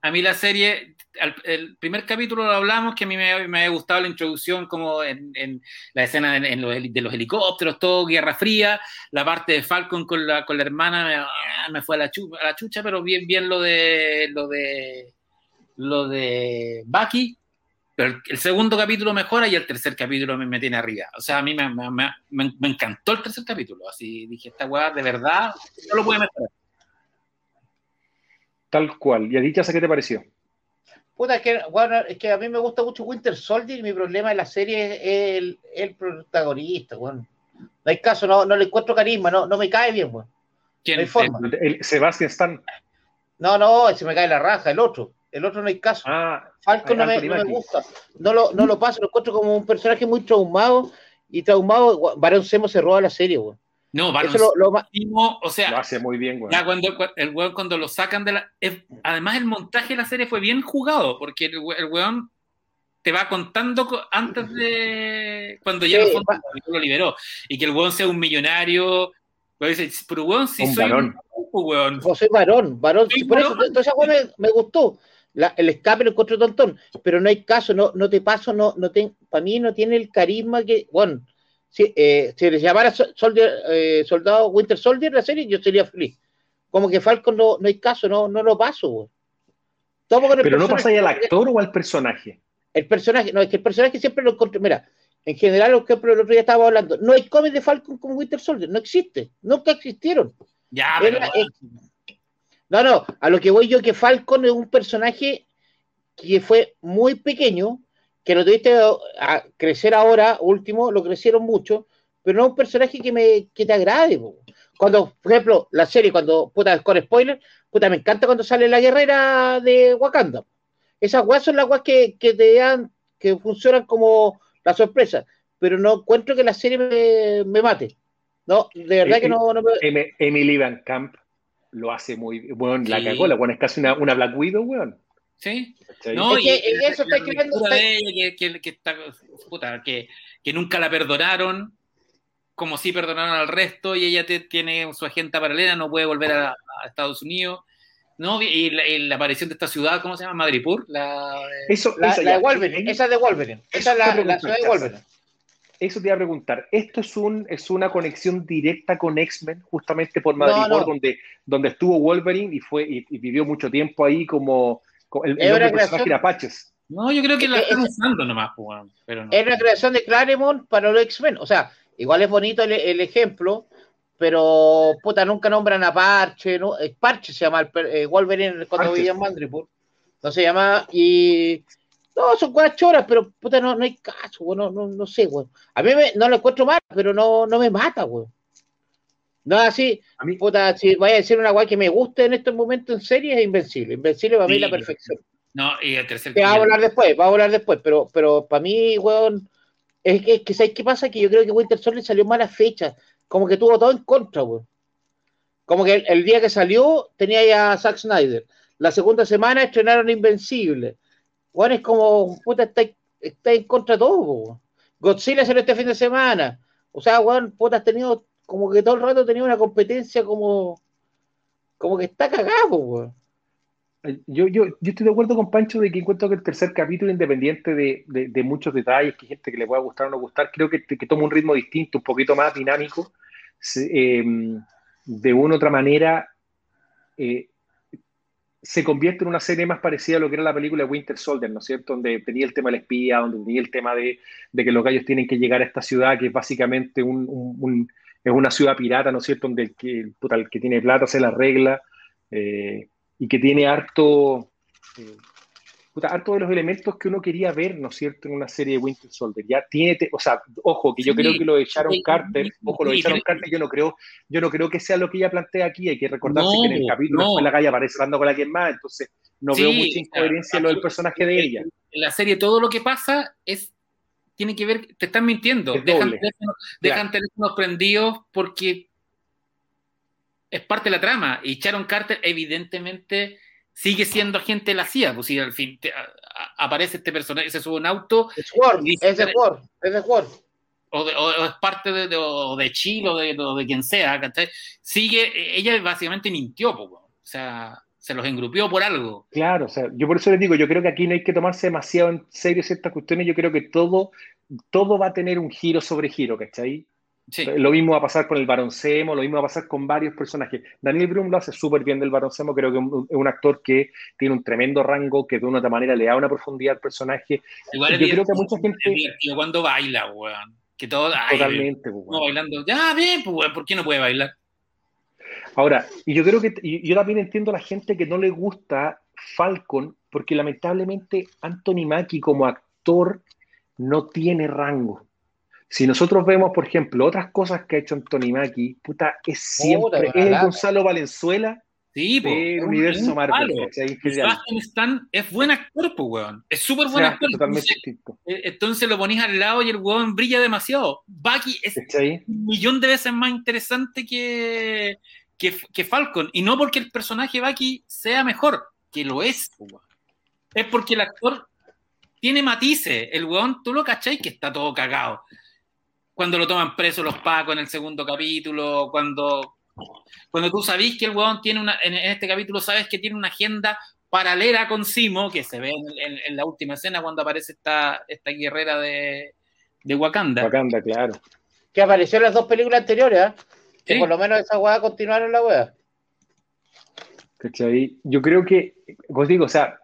B: A mí la serie, al- el primer capítulo lo hablamos, que a mí me, me había gustado la introducción como en, la escena en- en los heli- de los helicópteros, todo Guerra Fría, la parte de Falcon con la, con la hermana me, ah, fue a la, chu- a la chucha, pero bien, bien lo de lo de lo de Bucky. Pero el, segundo capítulo mejora y el tercer capítulo me, me tiene arriba. O sea, a mí me- me encantó el tercer capítulo. Así dije, esta weá de verdad no lo puede mejorar.
A: Tal cual. ¿Y a ti, Chaza, qué te pareció?
D: Puta, es que, bueno, es que a mí me gusta mucho Winter Soldier y mi problema de la serie es el, el protagonista, weón. No hay caso, no, no le encuentro carisma, no, no me cae bien, weón.
B: ¿Quién?
D: No hay forma.
A: El, el Sebastian Stan.
D: No, no, se me cae la raja, el otro. El otro no hay caso.
A: Ah,
D: Falcon no me, no gusta. No lo, no lo paso, lo encuentro como un personaje muy traumado y traumado. Barón Semo se roba la serie, weón.
B: No, Baron
D: Eso lo, lo
B: o sea,
A: lo hace muy bien, güey.
B: ya cuando cu- el weón cuando lo sacan de la. es- además, el montaje de la serie fue bien jugado, porque el, el weón te va contando co- antes de. cuando ya
D: Sí,
B: el fondo lo liberó. Y que el weón sea un millonario. Pero dice, pero weón, si
A: Un
B: soy
A: varón.
B: un grupo, weón.
D: Vos soy varón, varón.
B: Soy
D: por eso,
B: varón.
D: entonces esa weá me, me gustó. la- el escape lo encuentro tontón, pero no hay caso, no, no te paso, no, no para mí no tiene el carisma que, bueno, si, eh, si les llamara Sol- Soldier, eh, Soldado Winter Soldier la serie, yo sería feliz. Como que Falcon no, no hay caso, no, no lo paso. Tomo con el
A: Pero no pasa al actor o al personaje.
D: El personaje, no, es que el personaje siempre lo encontré, mira, en general, lo que el otro día estábamos hablando, no hay cómic de Falcon como Winter Soldier, no existe, nunca existieron.
B: Ya, pero.
D: Era- eh, no, no, a lo que voy yo que Falcon es un personaje que fue muy pequeño, que lo tuviste a crecer ahora, último, lo crecieron mucho, pero no es un personaje que me que te agrade. po. Cuando, por ejemplo, la serie, cuando, puta, con spoiler, puta, me encanta cuando sale la guerrera de Wakanda. Esas weas son las weas que, que te dan, que funcionan como la sorpresa, pero no encuentro que la serie me, me mate. No, de verdad
A: Eh,
D: que no, no me,
A: Em- Emily Van Camp lo hace muy bueno, la
B: Sí.
A: cagó, la es casi una, una Black Widow, weón.
B: Sí. No,
D: Es
B: y,
D: que
B: y
D: en eso está escribiendo-
B: que, que- que está, puta, que, que nunca la perdonaron, como si perdonaron al resto, y ella te- tiene su agenda paralela, no puede volver a, a Estados Unidos. ¿no? Y la, y la aparición de esta ciudad, ¿cómo se llama? Madripur. La,
A: Eso,
D: La,
A: esa
D: la de Wolverine, esa es de Wolverine. Esa es la, la ciudad de Wolverine.
A: Eso te iba a preguntar. ¿Esto es, un, es una conexión directa con X-Men, justamente por Madrid,
D: No, no.
A: Donde, donde estuvo Wolverine y, fue, y, y vivió mucho tiempo ahí como el, el
D: Es
A: nombre
D: una
A: personaje
D: creación-
A: era Apaches?
B: No, yo creo que la
D: Es-
B: están
D: es-
B: usando nomás, pues, bueno, pero no.
D: Es la creación de Claremont para los X-Men. O sea, igual es bonito el, el ejemplo, pero puta, nunca nombran a Parche. ¿no? Eh, Parche se llama el eh, Wolverine cuando vivía en Madripoor. No se llama. Y. No, son cuatro choras, pero puta, no, no hay caso, güey, no, no, no sé, güey. A mí me- no lo encuentro mal, pero no, no me mata, güey. No, así,
A: A mí,
D: puta, si vaya a decir una guay que me guste en estos momentos en serie, es Invencible. Invencible para mí es la perfección.
B: No, y el tercer
D: Que va a hablar después, va a hablar después, pero, pero para mí, weón, es que, es que ¿sabes qué pasa? Que yo creo que Winter Soldier salió mala fecha, como que tuvo todo en contra, weón. Como que el, el día que salió tenía ya a Zack Snyder. La segunda semana estrenaron Invencible. Weón, es como, puta, está, está en contra de todo, weón. Godzilla salió este fin de semana. O sea, weón, puta, has tenido, como que todo el rato tenía una competencia como, como que está cagado, weón.
A: yo, yo, yo estoy de acuerdo con Pancho de que encuentro que el tercer capítulo, independiente de, de- muchos detalles, que gente que le pueda gustar o no gustar, creo que, que toma un ritmo distinto, un poquito más dinámico. Eh, de una u otra manera, eh, se convierte en una serie más parecida a lo que era la película Winter Soldier, ¿no es cierto? Donde tenía el tema del espía, donde tenía el tema de, de que los gallos tienen que llegar a esta ciudad, que es básicamente un- es una ciudad pirata, ¿no es cierto? Donde el que, puta, el que tiene plata se la regla. eh, y que tiene harto, eh, puta, harto de los elementos que uno quería ver, ¿no es cierto?, en una serie de Winter Soldier. Ya tiene, te- o sea, ojo, que yo
B: Sí,
A: creo que lo de Sharon
B: sí,
A: Carter,
B: sí,
A: ojo, lo de Sharon Carter, yo no creo, yo no creo que sea lo que ella plantea aquí. Hay que recordarse
B: No,
A: que en el capítulo
B: no.
A: después la calle aparece hablando con alguien más, entonces no veo mucha incoherencia en lo del personaje de ella.
B: En la serie todo lo que pasa es tiene que ver, te están mintiendo,
A: Es
B: dejan, teléfonos, dejan teléfonos prendidos porque es parte de la trama. Y Sharon Carter evidentemente sigue siendo agente de la CIA, pues si al fin te- a- a- aparece este personaje, se sube un auto
D: Es Word,
B: Dice-
D: es de Word, es de Word.
B: o, de- o- o es parte de, de- o de Chile o de, de quien sea, ¿cachai? Sigue, ella básicamente mintió, po, o sea, se los engrupió por algo.
A: Claro, o sea, yo por eso les digo, yo creo que aquí no hay que tomarse demasiado en serio ciertas cuestiones, yo creo que todo, todo va a tener un giro sobre giro, ¿cachai?
B: Sí.
A: Lo mismo va a pasar con el Baroncemo, lo mismo va a pasar con varios personajes. Daniel Brum lo hace súper bien del Baroncemo, creo que es un, actor que tiene un tremendo rango, que de una u otra manera le da una profundidad al personaje.
B: Igual
A: Yo creo que mucha gente-
B: cuando baila, weón. Que todo, ay,
A: Totalmente. pues,
B: no
A: bueno.
B: bailando. Ya, bien, pues, weón, ¿por qué no puede bailar?
A: Ahora, y yo creo que, y yo también entiendo a la gente que no le gusta Falcon, porque lamentablemente Anthony Mackie como actor no tiene rango. Si nosotros vemos, por ejemplo, otras cosas que ha hecho Anthony Mackie, puta, es siempre, es el. Gonzalo Valenzuela
B: Sí,
A: del universo Marvel.
B: Stan es buen actor, pues, weón. Es súper
A: O
B: buen
A: sea,
B: actor. Entonces, eh, entonces lo ponís al lado y el weón brilla demasiado. Bucky es un millón de veces más interesante que, que, que Falcon. Y no porque el personaje Bucky sea mejor, que lo es. Es porque el actor tiene matices. El weón, tú lo cachai que está todo cagado. Cuando lo toman preso los pacos en el segundo capítulo, cuando, cuando tú sabís que el weón tiene una, en este capítulo sabes que tiene una agenda paralela con Simo, que se ve en, en- en la última escena cuando aparece esta, esta guerrera de, de Wakanda.
A: Wakanda, claro.
D: Que apareció en las dos películas anteriores, ¿ah? Que
B: Sí.
D: por lo menos esa weá continuaron la weá.
A: ¿Cachai? Yo creo que, os digo, o sea,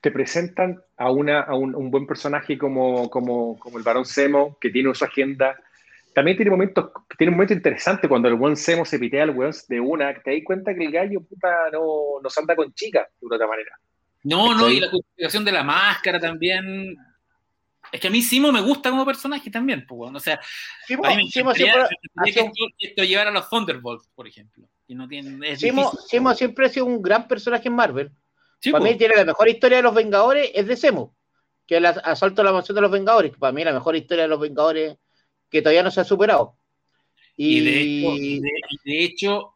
A: te presentan a, una, a un, un buen personaje como, como, como el varón Semo, que tiene su agenda. También tiene momentos, tiene un momento interesante cuando el buen Semo se pitea al weón de una, te das cuenta que el gallo puta no, no se anda con chicas, de una otra manera.
B: No, no, y la justificación de la máscara también. Es que a mí Simo me gusta como personaje también, pues, weón. O sea,
D: Simo,
B: a mí me
D: Simo
B: encantaría,
D: siempre,
B: que, esto, esto llevara a los Thunderbolts, por ejemplo. Y no tiene, es
D: Simo-
B: difícil.
D: Simo siempre ha sido un gran personaje en Marvel.
B: Sí,
D: para
B: pues.
D: mí tiene la mejor historia de los Vengadores, es de Semo, que es el as- asalto a la mansión de los Vengadores. que Para mí la mejor historia de los Vengadores que todavía no se ha superado.
B: Y,
D: Y,
B: de hecho, y de, y de hecho,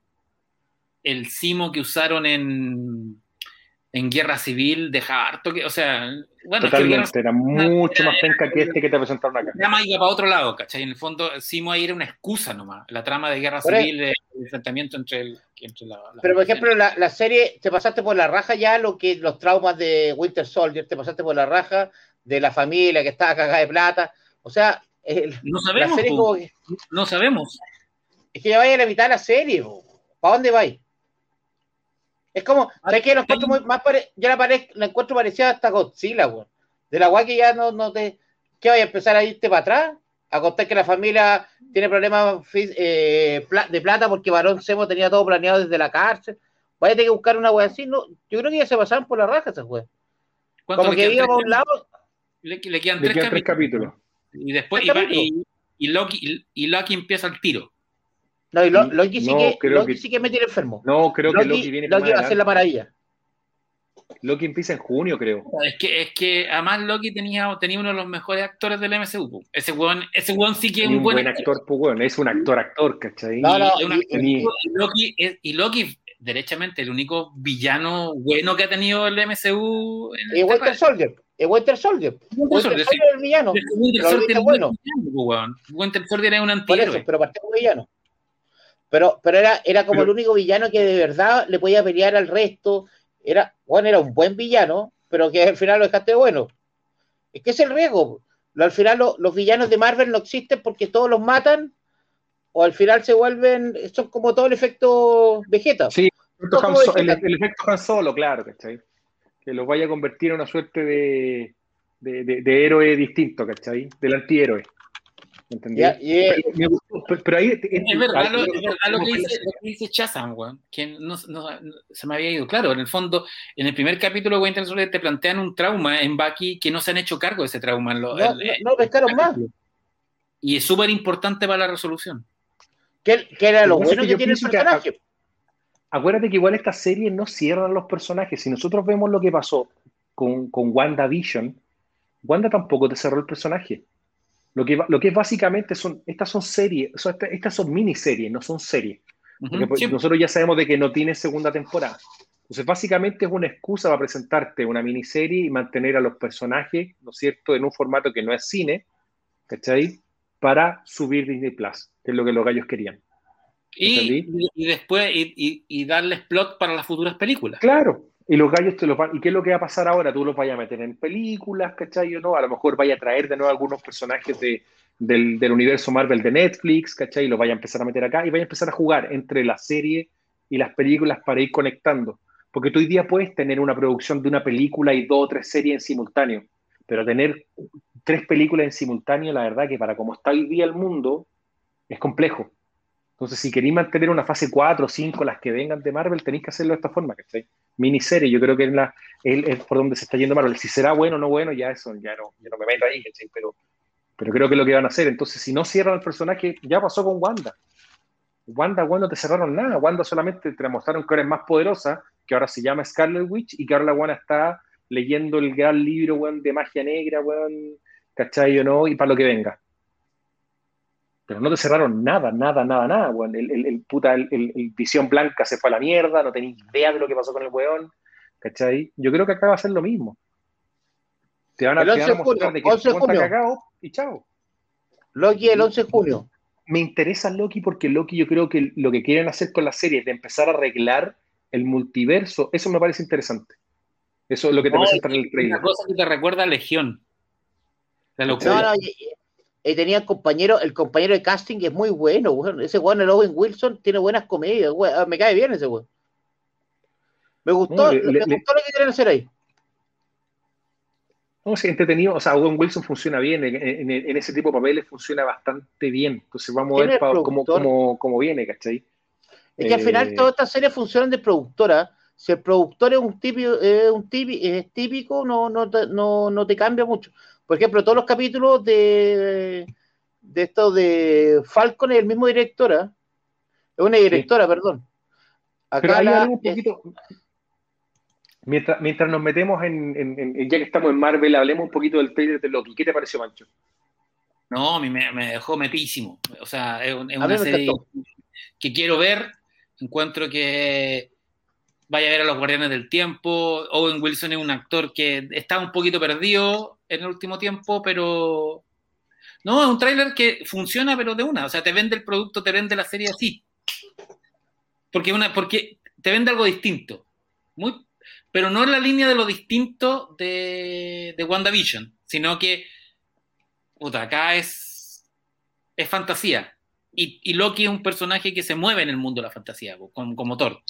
B: el Simo que usaron en, en Guerra Civil deja harto que, o sea, bueno, es que
A: Totalmente, era mucho más penca que este que te presentaron acá.
B: La iba para otro lado, ¿cachai? En el fondo, Simo ahí era una excusa nomás. La trama de guerra civil, el enfrentamiento entre, el, entre la, la-
D: pero por ejemplo, la, la serie, te pasaste por la raja ya lo que los traumas de Winter Soldier, te pasaste por la raja de la familia que estaba cagada de plata. O sea, el-
B: No
D: la
B: sabemos,
D: serie
B: po,
D: como que,
B: no sabemos.
D: es que ya vaya a la mitad de la serie, ¿para dónde vais? Es como, ¿sabes qué? Lo encuentro muy- más pare- yo la, pare- la encuentro parecida hasta Godzilla, weón. De la guay que ya no, no te. ¿Qué vaya a empezar a irte para atrás? A contar que la familia tiene problemas eh, de plata porque Barón Semo tenía todo planeado desde la cárcel. Vaya a tener que buscar una wea así. No, yo creo que ya se pasaban por la raja esas weas.
B: ¿Cuánto
D: Como que iba para un lado.
B: Le, le quedan
A: Le
B: tres,
A: quedan tres
B: capítulos.
A: capítulos.
B: Y después y,
D: capítulos.
B: Loki, y, y Loki empieza el tiro.
D: No, y Lo-
A: No,
D: Loki sí
A: no,
D: que,
A: creo
D: Loki
A: que-
D: sí que me tiene enfermo.
A: No, creo que
D: Loki,
A: Loki viene
D: Loki va a ser la maravilla.
A: Loki empieza en junio, creo.
B: Es que, es que además Loki tenía, tenía uno de los mejores actores del MCU. Ese weón, ese weón sí que es un
A: un
B: buen
A: buen actor, pues bueno, es un actor, actor, ¿cachai?
D: No, no,
B: Y, Loki, es- y Loki, derechamente, el único villano bueno que ha tenido el MCU. en
D: Y
B: esta
D: Winter Soldier. Es Winter Soldier.
B: Winter
D: Winter
B: Soldier, sí.
D: Es el villano.
B: Winter Soldier es
D: bueno.
B: un villano, po, weón. Winter Soldier es un
D: Por
B: antihéroe.
D: eso, pero partió como villano. Pero, pero era, era como
A: Pero-
D: el único villano que de verdad le podía pelear al resto. Era, bueno, era un buen villano, pero que al final lo dejaste bueno. Es que es el riesgo. Lo- Al final lo- los villanos de Marvel no existen porque todos los matan, o al final se vuelven, son como todo el efecto Vegeta.
A: Sí, el, el efecto Han Solo, claro, ¿cachai? Que los vaya a convertir en una suerte de, de, de- de héroe distinto, ¿cachai? Del antihéroe. ¿Entendí? Pero, me gustó, pero- pero ahí...
B: Es verdad, lo, es verdad lo que dice, lo que dice Shazam, weón, que no, no- no- se me había ido. Claro, en el fondo, en el primer capítulo de Winter Soldier te plantean un trauma en Bucky que no se han hecho cargo de ese trauma. en lo-
D: no, no, no pescaron más.
B: Y es súper importante para la resolución.
D: Que, que era lo bueno
A: que
D: que tiene el
A: que-
D: personaje.
A: Acuérdate que igual estas series no cierran los personajes. Si nosotros vemos lo que pasó con, con WandaVision, Wanda tampoco te cerró el personaje. Lo que, lo que es básicamente son, estas son series, son- estas, son miniseries, no son series. Porque
B: sí.
A: nosotros ya sabemos de que no tiene segunda temporada. Entonces, básicamente es una excusa para presentarte una miniserie y mantener a los personajes, ¿no es cierto?, en un formato que no es cine, ¿cachai? Para subir Disney Plus, que es lo que los gallos querían.
B: y, y después, y, y- y darles plot para las futuras películas.
A: Claro, y los gallos te los van. ¿Y qué es lo que va a pasar ahora? Tú los vayas a meter en películas, ¿cachai? O no, a lo mejor vaya a traer de nuevo algunos personajes de, del, universo Marvel de Netflix, ¿cachai? Y los vaya a empezar a meter acá y vaya a empezar a jugar entre la serie y las películas para ir conectando. Porque tú hoy día puedes tener una producción de una película y dos o tres series en simultáneo, pero tener tres películas en simultáneo, la verdad que para como está hoy día el mundo, es complejo. Entonces, si queréis mantener una fase 4 o 5, las que vengan de Marvel, tenéis que hacerlo de esta forma, ¿cachai? Miniserie, yo creo que es, la, es, es por donde se está yendo Marvel. Si será bueno o no bueno, ya eso, ya no, ya no me meto ahí. Pero, pero creo que es lo que van a hacer. Entonces, si no cierran el personaje, ya pasó con Wanda. Wanda, bueno, no te cerraron nada. Wanda solamente te mostraron que ahora es más poderosa, que ahora se llama Scarlet Witch y que ahora la Wanda está leyendo el gran libro, de magia negra, weón, ¿cachai o no? Y para lo que venga. Pero no te cerraron nada, nada, nada, nada, weón. El, el, el puta, el, el- el Visión Blanca se fue a la mierda, no tenéis idea de lo que pasó con el weón, ¿cachai? Yo creo que acá va a ser lo mismo. Te van a,
D: El
A: te
D: 11
A: van a
D: de
A: mostrar
D: junio,
A: de que
D: 11 de
A: el weón está
D: junio.
A: cagado y chao.
D: Loki el 11 de junio.
A: me interesa Loki porque Loki yo creo que lo que quieren hacer con la serie es de empezar a arreglar el multiverso, eso me parece interesante. Eso es lo que te
B: No,
A: presentan en el
B: Una
A: trailer.
B: cosa que te recuerda a Legión. La
D: No,
B: locura.
D: no, y- y- y tenía el compañero, el compañero de casting es muy bueno, weón. Ese weón, el Owen Wilson, tiene buenas comedias, weón. Ah, Me cae bien ese weón. Me gustó,
A: le-
D: me
A: le-
D: gustó lo que quieren hacer ahí.
A: No, sí, entretenido. O sea, Owen Wilson funciona bien. En, en- en ese tipo de papeles funciona bastante bien. Entonces vamos a
D: ¿Quién
A: ver cómo, cómo, cómo viene, ¿cachai?
D: Es que al
A: Eh,
D: final todas estas series funcionan de productora. Si el productor es un típico, es un típico, es típico no, no, no, no te cambia mucho. Por ejemplo, todos los capítulos de, de esto de Falcon es el mismo directora. Es una directora, perdón.
A: Pero
D: Acá la-
A: hablemos un poquito. Mientras, mientras nos metemos en, en- en- ya que estamos en Marvel, hablemos un poquito del trailer de Loki. ¿Qué te pareció, Mancho?
B: No, a mí me, me dejó metísimo. O sea, es, un- es una serie
D: encantó.
B: que quiero ver. Encuentro que vaya a ver a los Guardianes del Tiempo. Owen Wilson es un actor que está un poquito perdido en el último tiempo, pero no, es un tráiler que funciona, pero de una. O sea, te vende el producto, te vende la serie así. Porque, una, porque te vende algo distinto. Muy, pero no en la línea de lo distinto de, de WandaVision, sino que puta, acá es, es fantasía. Y, y Loki es un personaje que se mueve en el mundo de la fantasía, como, como Thor.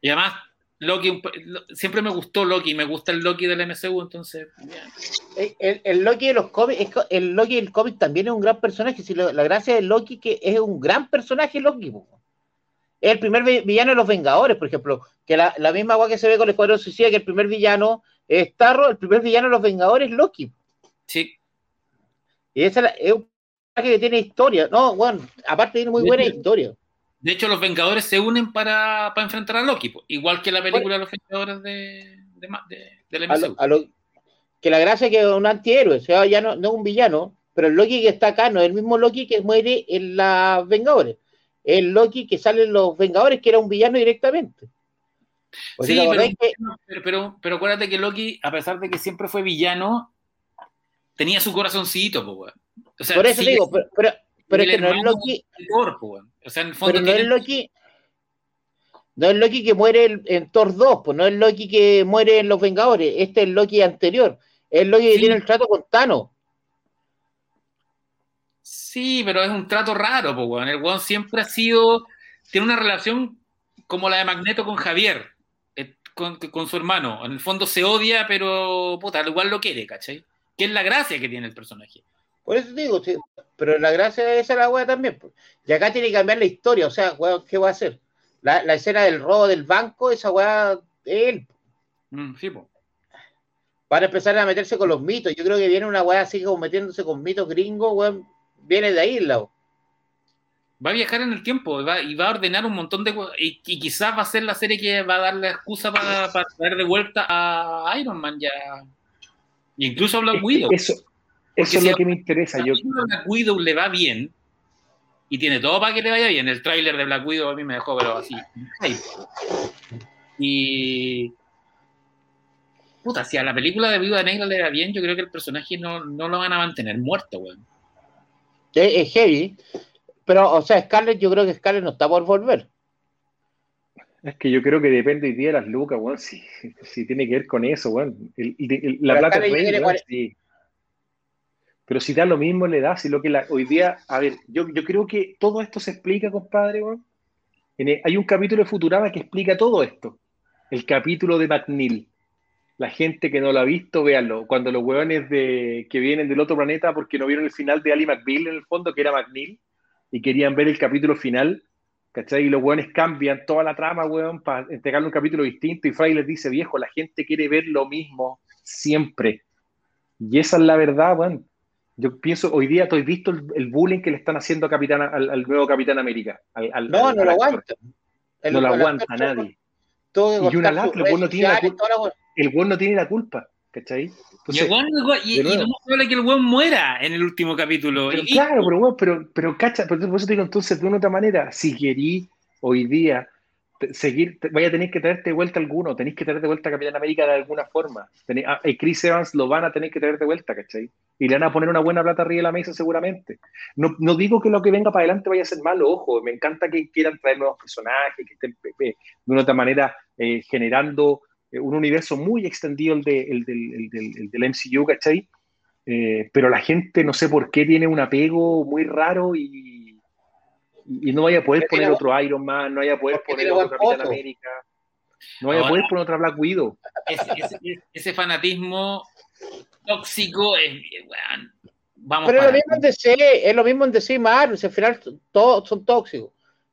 B: Y además, Loki, siempre me gustó Loki, me gusta el Loki del MCU, entonces. ya.
D: El, Loki de los cómics, el Loki del cómic también es un gran personaje. Si lo- la gracia de Loki que es un gran personaje Loki. Es el primer vi- villano de los Vengadores, por ejemplo. Que la, la misma agua que se ve con el Escuadrón Suicida, que el primer villano es Starro, el primer villano de los Vengadores es Loki.
B: Sí,
D: Y esa es, la- es un personaje que tiene historia. No, bueno, aparte tiene muy buena historia.
B: De hecho, los Vengadores se unen para, para enfrentar a Loki, igual que la película de los Vengadores de, de ma- de- del
D: A
B: MCU.
D: lo- a lo- que la gracia es que es un antihéroe, o sea, ya no, no es un villano, pero el Loki que está acá no es el mismo Loki que muere en las Vengadores. Es el Loki que sale en los Vengadores, que era un villano directamente.
B: Sí,
D: sea, ¿te
B: pero,
D: que-
B: pero, pero, pero acuérdate que Loki, a pesar de que siempre fue villano, tenía su corazoncito, po. O sea,
D: por eso
B: sigue
D: digo, pero, pero es que no es Loki,
B: weón. O sea, en el fondo
D: pero no es Loki, no es Loki que muere en, en Thor 2, pues no es Loki que muere en los Vengadores, este es Loki anterior, es Loki que tiene el trato con Thanos.
B: Sí, pero es un trato raro, po, weón. El weón siempre ha sido. Tiene una relación como la de Magneto con Javier, eh, con, con su hermano. En el fondo se odia, pero puta, al igual lo quiere, ¿cachai? Que es la gracia que tiene el personaje.
D: Por eso te digo, sí, pero la gracia es esa la wea también. pues. Y acá tiene que cambiar la historia, o sea, weón, ¿qué va a hacer? La, la escena del robo del banco, esa weá, él,
B: Mm, sí, po.
D: para empezar a meterse con los mitos. Yo creo que viene una weá así como metiéndose con mitos gringos, weón, viene de ahí, la
B: Va a viajar en el tiempo y va, y va a ordenar un montón de cosas. Y, y quizás va a ser la serie que va a dar la excusa para, para traer de vuelta a Iron Man ya. Incluso a Black Widow.
A: Eso, eso es
B: si
A: lo que me interesa. Yo,
B: a Black Widow le va bien y tiene todo para que le vaya bien. El tráiler de Black Widow a mí me dejó, pero así. Y. Puta, si a la película de Viuda Negra le va bien, yo creo que el personaje no, no lo van a mantener muerto, weón.
D: Es, es heavy. Pero, o sea, Scarlett, yo creo que Scarlett no está por volver.
A: es que yo creo que depende hoy día de las lucas, weón. Si, si tiene que ver con eso, weón. El- el- el- la
D: Pero
A: plata es rey, weón, sí. Pero si da lo mismo, le da. Si lo que la, hoy día, a ver, yo, yo creo que todo esto se explica, compadre, hay un capítulo de Futurama que explica todo esto. El capítulo de McNeil. La gente que no lo ha visto, véanlo. Cuando los hueones que vienen del otro planeta porque no vieron el final de Ali McBeal en el fondo, que era McNeil, y querían ver el capítulo final, ¿cachai? Y los hueones cambian toda la trama, hueón, para entregarle un capítulo distinto. Y Fry les dice, viejo, la gente quiere ver lo mismo siempre. Y esa es la verdad, weón. Yo pienso, hoy día, ¿tú has visto el, el bullying que le están haciendo a Capitán, al, al nuevo Capitán América? Al, al-
D: No,
A: al-
D: no lo aguanta. El-
A: No lo
D: el
A: aguanta nadie.
D: que
A: Y una lata, el weón no tiene la culpa. El weón no tiene la culpa, ¿cachai?
B: Y,
A: Entonces,
B: weón- y, y es que el weón muera en el último capítulo.
A: Pero
B: Y-
A: claro, pero, weón, pero, pero cacha, pero por eso te digo, entonces, de una otra manera, si querí hoy día seguir, vaya a tener que traerte de vuelta alguno, tenéis que traer de vuelta a Capitán América de alguna forma. Tené- a- a Chris Evans lo van a tener que traer de vuelta, ¿cachai? Y le van a poner una buena plata arriba de la mesa seguramente. No, no digo que lo que venga para adelante vaya a ser malo, ojo, me encanta que quieran traer nuevos personajes, que estén pe- pe- de una otra manera eh, generando eh, un universo muy extendido el, de, el, del, el, del, el del MCU, ¿cachai? Eh, pero la gente no sé por qué tiene un apego muy raro y, y no vaya a poder poner otro Iron Man, no vaya a poder poner otro Capitán. América, no vaya a poder poner otra Black Widow.
B: Ese, ese- ese fanatismo tóxico es. vamos
D: Pero es lo mismo en DC, es lo mismo en DC y Marvel, si al final todos son tóxicos.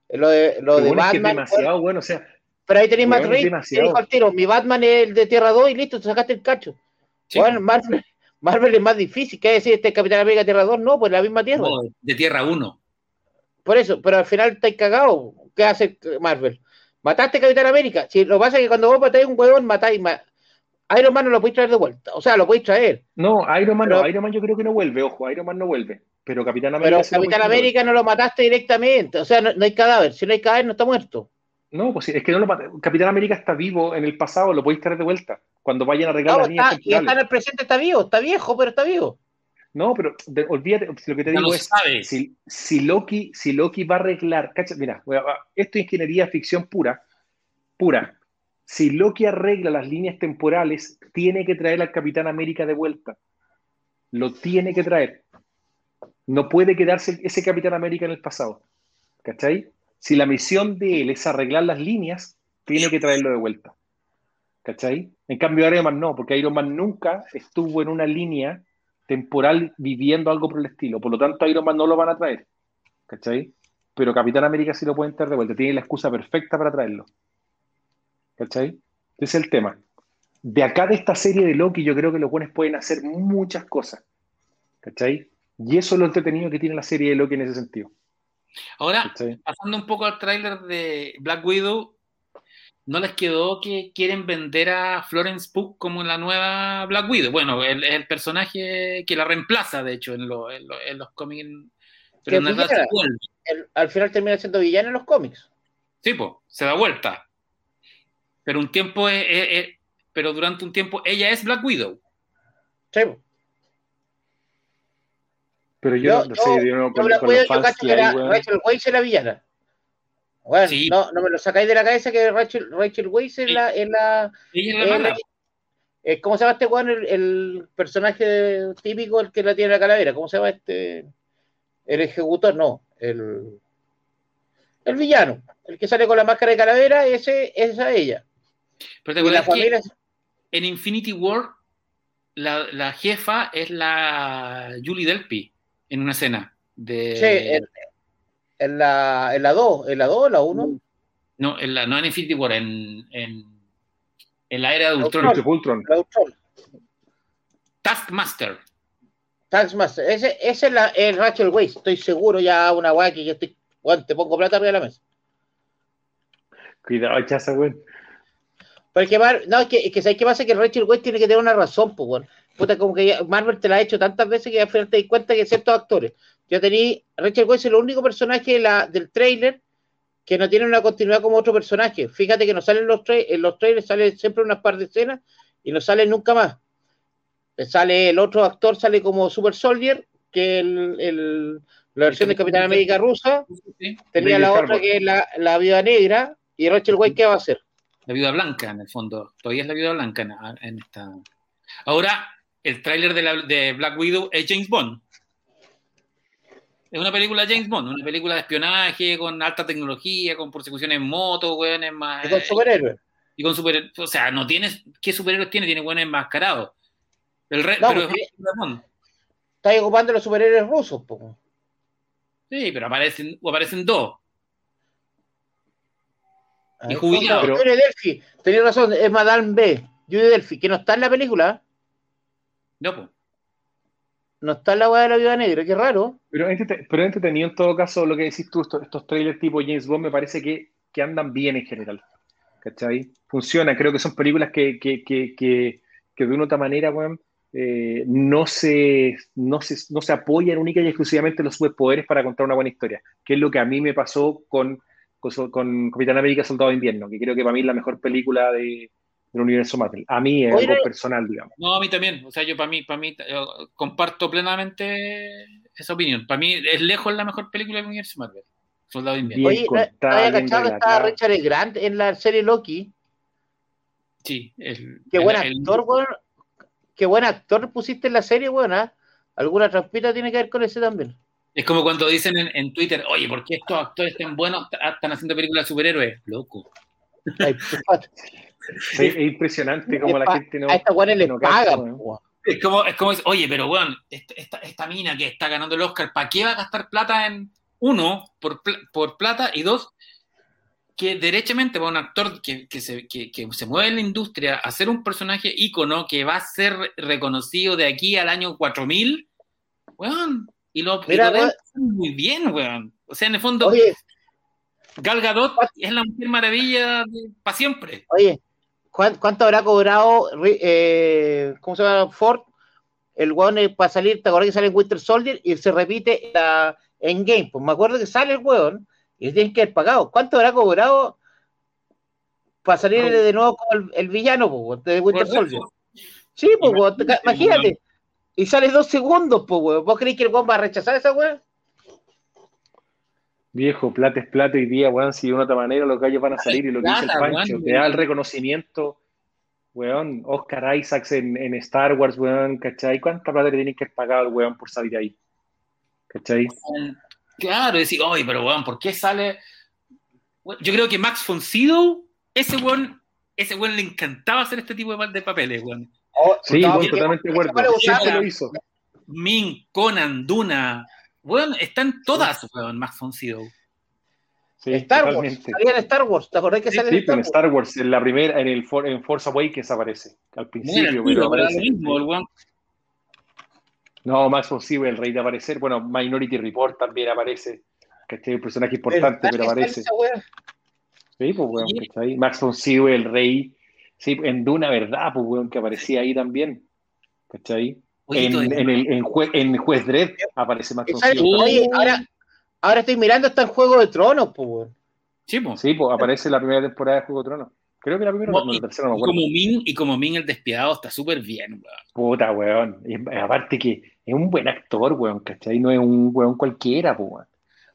D: Lo de, lo
A: Pero
D: de
A: bueno, es que es
D: Batman,
A: demasiado bueno, o sea,
D: pero ahí tenéis Matt Reeves, tiro, mi Batman es el de Tierra 2 y listo, te sacaste el cacho.
B: Sí,
D: Bueno, Marvel, Marvel es más difícil, ¿qué decir este Capitán América Tierra 2? No, pues la misma Tierra.
B: no, de Tierra 1.
D: Por eso, pero al final estáis cagados. ¿Qué hace Marvel? Mataste a Capitán América. Si lo que pasa es que cuando vos matáis un huevón, matáis. Iron Man no lo podéis traer de vuelta. O sea, lo podéis traer.
A: no, Iron Man
D: Pero-
A: no, Iron Man yo creo que no vuelve, ojo, Iron Man no vuelve, pero Capitán América
D: Pero Capitán América no lo mataste directamente. O sea, no, no hay cadáver. Si no hay cadáver, no está muerto.
A: No, pues sí, es que no lo mata- Capitán América está vivo en el pasado, lo podéis traer de vuelta. Cuando vayan a arreglar
D: No,
A: líneas
D: está, y está en el presente, está vivo. Está viejo, pero está vivo.
A: No, pero de- olvídate, lo que te
B: No
A: digo es, si, si Loki, si Loki va a arreglar, cacha, mira, esto es ingeniería ficción pura, pura. Si Loki arregla las líneas temporales, tiene que traer al Capitán América de vuelta. Lo tiene que traer. No puede quedarse ese Capitán América en el pasado. ¿Cachai? Si la misión de él es arreglar las líneas, tiene que traerlo de vuelta. ¿Cachai? En cambio, Iron Man no, porque Iron Man nunca estuvo en una línea temporal viviendo algo por el estilo. Por lo tanto, Iron Man no lo van a traer. ¿Cachai? Pero Capitán América sí lo pueden traer de vuelta. Tiene la excusa perfecta para traerlo. ¿Cachai? Ese es el tema. De acá de esta serie de Loki, yo creo que los buenos pueden hacer muchas cosas. ¿Cachai? Y eso es lo entretenido que tiene la serie de Loki en ese sentido.
B: Ahora,
A: ¿Cachai?
B: pasando un poco al tráiler de Black Widow, ¿no les quedó que quieren vender a Florence Pugh como la nueva Black Widow? Bueno, el- es el personaje que la reemplaza, de hecho, en, lo- en lo- en los cómics. Pero en verdad
D: villana.
B: se vuelve.
D: El- al final termina siendo villano en los cómics.
B: Sí, pues, se da vuelta. Pero un tiempo es- es- es- pero durante un tiempo ella es Black Widow.
D: Sí.
A: Pero yo,
D: Yo-
A: no sé, yo no
D: Yo,
A: con,
D: la-
A: con los
D: yo
A: fans que
D: que
A: hay,
D: era. Rachel Weisz es la villana. Bueno,
B: Sí.
D: no, no me lo sacáis de la cabeza que Rachel, Rachel Weisz es
B: Sí.
D: la, es la,
B: Ella es la
D: Eh,
B: mala.
D: ¿Cómo se llama este weón? El, el personaje típico, el que la tiene en la calavera. ¿Cómo se llama este? El ejecutor, no. El, el villano. El que sale con la máscara de calavera, ese es a ella.
B: Pero te
D: Y la
B: que en Infinity War la, la jefa es la Julie Delpy en una escena de
D: Sí, en, la, en la 2, en la 2 o la 1.
B: no, en la, no en Infinity War, en, en, en la era de Ultron.
D: Ultron.
A: Ultron.
D: La Ultron.
B: Taskmaster.
D: Taskmaster. Ese, ese es, la, es Rachel Weisz. Estoy seguro ya una weá que yo estoy. weón, te pongo plata arriba de la mesa.
A: Cuidado, chaza, weón.
D: Porque no, es que, es que ¿sabes qué pasa? Que Rachel Weisz tiene que tener una razón, pues, weón. Puta, como que ya- Marvel te la ha hecho tantas veces que al final te das cuenta que ciertos actores. Ya tení, Rachel Weisz es el único personaje de la, del trailer que no tiene una continuidad como otro personaje. Fíjate que no salen los tra en los trailers, sale siempre unas par de escenas y no sale nunca más. Sale el otro actor, sale como Super Soldier, que el, el- la versión de Capitán América rusa.
B: ¿sí?
D: Tenía
A: David
D: la otra que es la, la viuda negra. Y Rachel Weisz, ¿qué va a hacer?
B: La viuda blanca, en el fondo. Todavía es la viuda blanca en, en esta. Ahora, el tráiler de, la- de Black Widow es James Bond. Es una película James Bond, una película de espionaje con alta tecnología, con persecuciones en moto, weones más.
D: Y con superhéroes.
B: y con super, o sea, no tienes, ¿qué superhéroes tiene? Tiene buenos enmascarados. El re-
D: No,
B: pero es James Bond.
D: Está ocupando los superhéroes rusos, po.
B: Sí, pero aparecen, o aparecen dos.
D: A
B: Y
D: ver,
B: jubilado.
D: ¿cómo se llama? Judy Delphi, tenía razón, es Madame B. Judy Delphi, que no está en la película,
B: No, pues.
D: no está en la weá de la viuda negra, qué raro.
A: Pero, entrete- pero entretenido en todo caso lo que decís tú, estos, estos trailers tipo James Bond me parece que, que andan bien en general. ¿Cachai? Funciona, creo que son películas que, que, que, que, que de una u otra manera, weón, eh, no, se, no, se, no se apoyan única y exclusivamente en los superpoderes para contar una buena historia, que es lo que a mí me pasó con, con Capitán América Soldado de Invierno, que creo que para mí es la mejor película de, del universo Marvel. A mí es
D: Oye,
A: algo personal, digamos.
B: No, a mí también. O sea, yo para mí, para mí, eh, comparto plenamente esa opinión. Para mí es lejos la mejor película del universo Marvel. Soldado de invierno.
D: Oye, ¿no- ¿no
A: contada,
D: había cachado que estaba
A: relatada.
D: Richard E. Grant en la serie Loki?
B: Sí, el,
D: Qué
B: el-
D: buen
B: el-
D: actor, weón. Qué buen actor pusiste en la serie, weón. ¿ah? Alguna trampita tiene que ver con ese también.
B: Es como cuando dicen en, en Twitter, oye, ¿por qué estos actores tan buenos están haciendo películas de superhéroes? Loco.
D: Ay,
A: Sí, es impresionante como la gente no.
D: a esta weones les
A: no weón.
B: Es como, es como, oye, pero weón, esta, mina que está ganando el Oscar, ¿para qué va a gastar plata en, uno, por, por plata, y dos, que derechamente para un actor que, que se, que, que se mueve en la industria, hacer un personaje ícono que va a ser reconocido de aquí al año 4000, weón, y lo, y
D: Mira,
B: lo deben
D: weón.
B: hacer muy bien, weón. O sea, en el fondo,
D: Oye,
B: Gal Gadot es la mujer maravilla para siempre.
D: oye, ¿cuán- ¿cuánto habrá cobrado eh, ¿cómo se llama? Ford? El weón eh, para salir, ¿te acuerdas que sale en Winter Soldier y se repite la, en Game? Pues me acuerdo que sale el weón y tienen que haber pagado. ¿Cuánto habrá cobrado para salir de nuevo como el, el villano po, weón, de Winter Soldier? Sí, pues,
B: imagínate.
D: Y sale dos segundos, pues, weón. ¿Vos creéis que el weón va a rechazar esa weón?
A: Viejo, plata es plata hoy día, weón. Si de una otra manera los gallos van a salir y lo que dice el Pancho, te da el reconocimiento, weón. Oscar Isaacs en, en Star Wars, weón, ¿cachai? ¿Cuánta plata le tienen que pagar al weón por salir ahí? ¿cachai?
B: Claro, decir, oye, pero weón, ¿por qué sale? Yo creo que Max von Sydow, ese weón, ese weón le encantaba hacer este tipo de, pa- de papeles, weón.
A: Sí,
D: No,
A: weón, totalmente de acuerdo. Siempre lo hizo.
B: Ming, Conan, Duna, weón, están todas, weón, Max von Sydow.
A: Sí,
D: Star Wars.
A: totalmente.
D: Salía en Star Wars. ¿Te acordás que
B: Sí,
D: sale
A: Sí,
D: en
A: pero
D: Star
A: en
D: Wars?
A: Star Wars, en la primera, en el For- en Force Awakens aparece. Al
B: Mira,
A: principio,
B: el
A: pero
B: pero lo mismo, el weón.
A: No, Max von Sydow, el rey de aparecer. Bueno, Minority Report también aparece. ¿Cachai? Un personaje importante,
D: ¿Verdad
A: pero
D: que sale
A: aparece. Sí, pues, weón,
B: Oye.
A: ¿cachai? Max von Sydow, el rey. Sí, en Duna, ¿verdad? Pues, weón, que aparecía ahí también. ¿Cachai?
B: Oye,
A: En, en el, en, jue- en Juez Dredd aparece Max.
D: Oye, ahora, ahora estoy mirando hasta en Juego de Tronos, pues, weón.
B: Sí,
A: pues aparece la primera temporada de Juego de Tronos. Creo que la primera,
B: No,
A: no,
B: y-
A: la tercera no me
B: Y como Ming, y como Ming el despiadado está súper bien, weón.
A: Puta, weón. Y aparte que es un buen actor, weón, ¿cachai? No es un weón cualquiera, weón.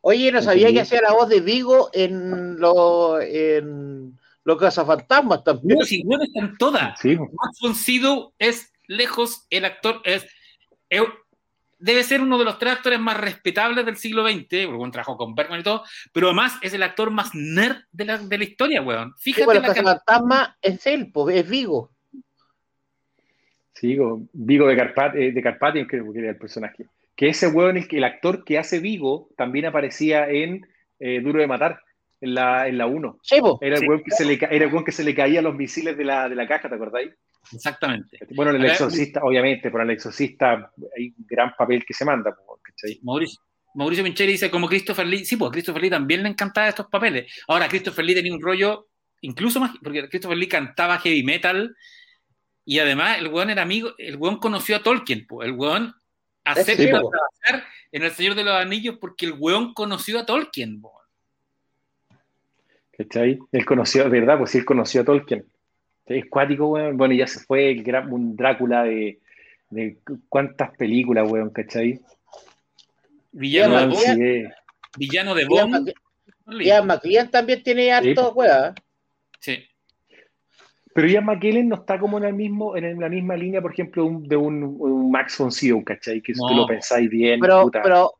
D: Oye, no sabía
A: Sí.
D: que hacía la voz de Vigo en los en los cazafantasmas también.
B: No, si weón están todas.
A: Sí.
B: Max von Sydow es lejos el actor, es, es- debe ser uno de los tres actores más respetables del siglo XX, porque bueno, trabajó con Bergman y todo, pero además es el actor más nerd de la, de la historia, weón.
D: Sí,
B: Fíjate
D: bueno,
B: la
D: cazafantasmas es él, es Vigo.
A: Sí, go- Vigo de, Carpat, eh, de Carpathian, creo que era el personaje. Que ese weón, el, que- el actor que hace Vigo, también aparecía en eh, Duro de Matar, en la, en la 1.
D: Sí, pues.
A: Era el
B: Sí.
A: weón que se le, ca- era el weón que se le caían los misiles de la, de la caja, ¿te acordáis?
B: Exactamente.
A: Bueno, en el exorcista, obviamente, pero en el exorcista hay un gran papel que se manda, ¿cachai?
B: Mauricio, Mauricio Pincheri dice, como Christopher Lee, sí, pues a Christopher Lee también le encantaban estos papeles. Ahora, Christopher Lee tenía un rollo incluso más, porque Christopher Lee cantaba heavy metal y además el weón era amigo, el weón conoció a Tolkien, pues, el weón acepta
D: Sí,
B: trabajar en El Señor de los Anillos porque el weón conoció a Tolkien, pues.
A: ¿Cachai? Él conoció, de verdad, pues sí, él conoció a Tolkien. Es cuático, weón. Bueno, y ya se fue el gran, un Drácula de, de cuántas películas, weón, ¿cachai?
B: Villano, de
A: Weón,
B: Bond,
A: sí,
B: villano de Bond.
D: Ian McLean también tiene harto,
A: pues.
D: weá.
B: Sí.
A: Pero Ian McKellen no está como en el mismo, en la misma línea, por ejemplo, un- de un, un Max von Sydow, ¿cachai? Que si lo pensáis bien,
D: Pero,
A: puta.
D: pero,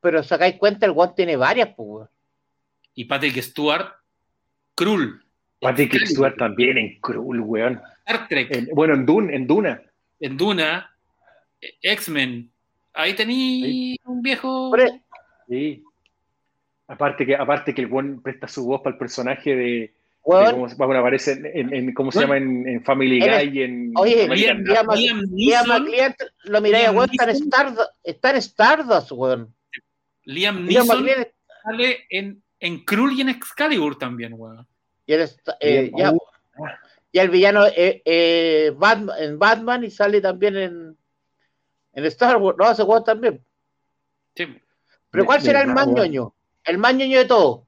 D: pero sacáis cuenta, el weón tiene varias, pues, weón.
B: Y Patrick Stewart, Krull.
A: Patrick
B: Excalibur,
A: Stewart también en Cruel, weón.
B: Star Trek.
A: En- bueno, en Dune, en Duna.
B: en Duna, eh, X-Men. Ahí tení un viejo.
A: Sí. Aparte que, aparte que el buen presta su voz para el personaje de, cómo, se- bueno, aparece en, en- en- ¿cómo se
B: Bueno.
A: llama? En, en Family Guy y en
D: oye, Liam- McLean, lo miráis,
B: Liam
D: weón, está en
B: Neeson.
D: Stardust, está en Stardust, weón.
B: Liam Neeson sale en, en Krull y en Excalibur también, weón.
D: y él está- eh, ya,
A: Uh,
D: ya el villano eh, eh, Batman, en Batman y sale también en, en Star Wars, no, ese weón también.
B: Sí.
D: Pero ¿cuál será el más ñoño? El más ñoño de todo.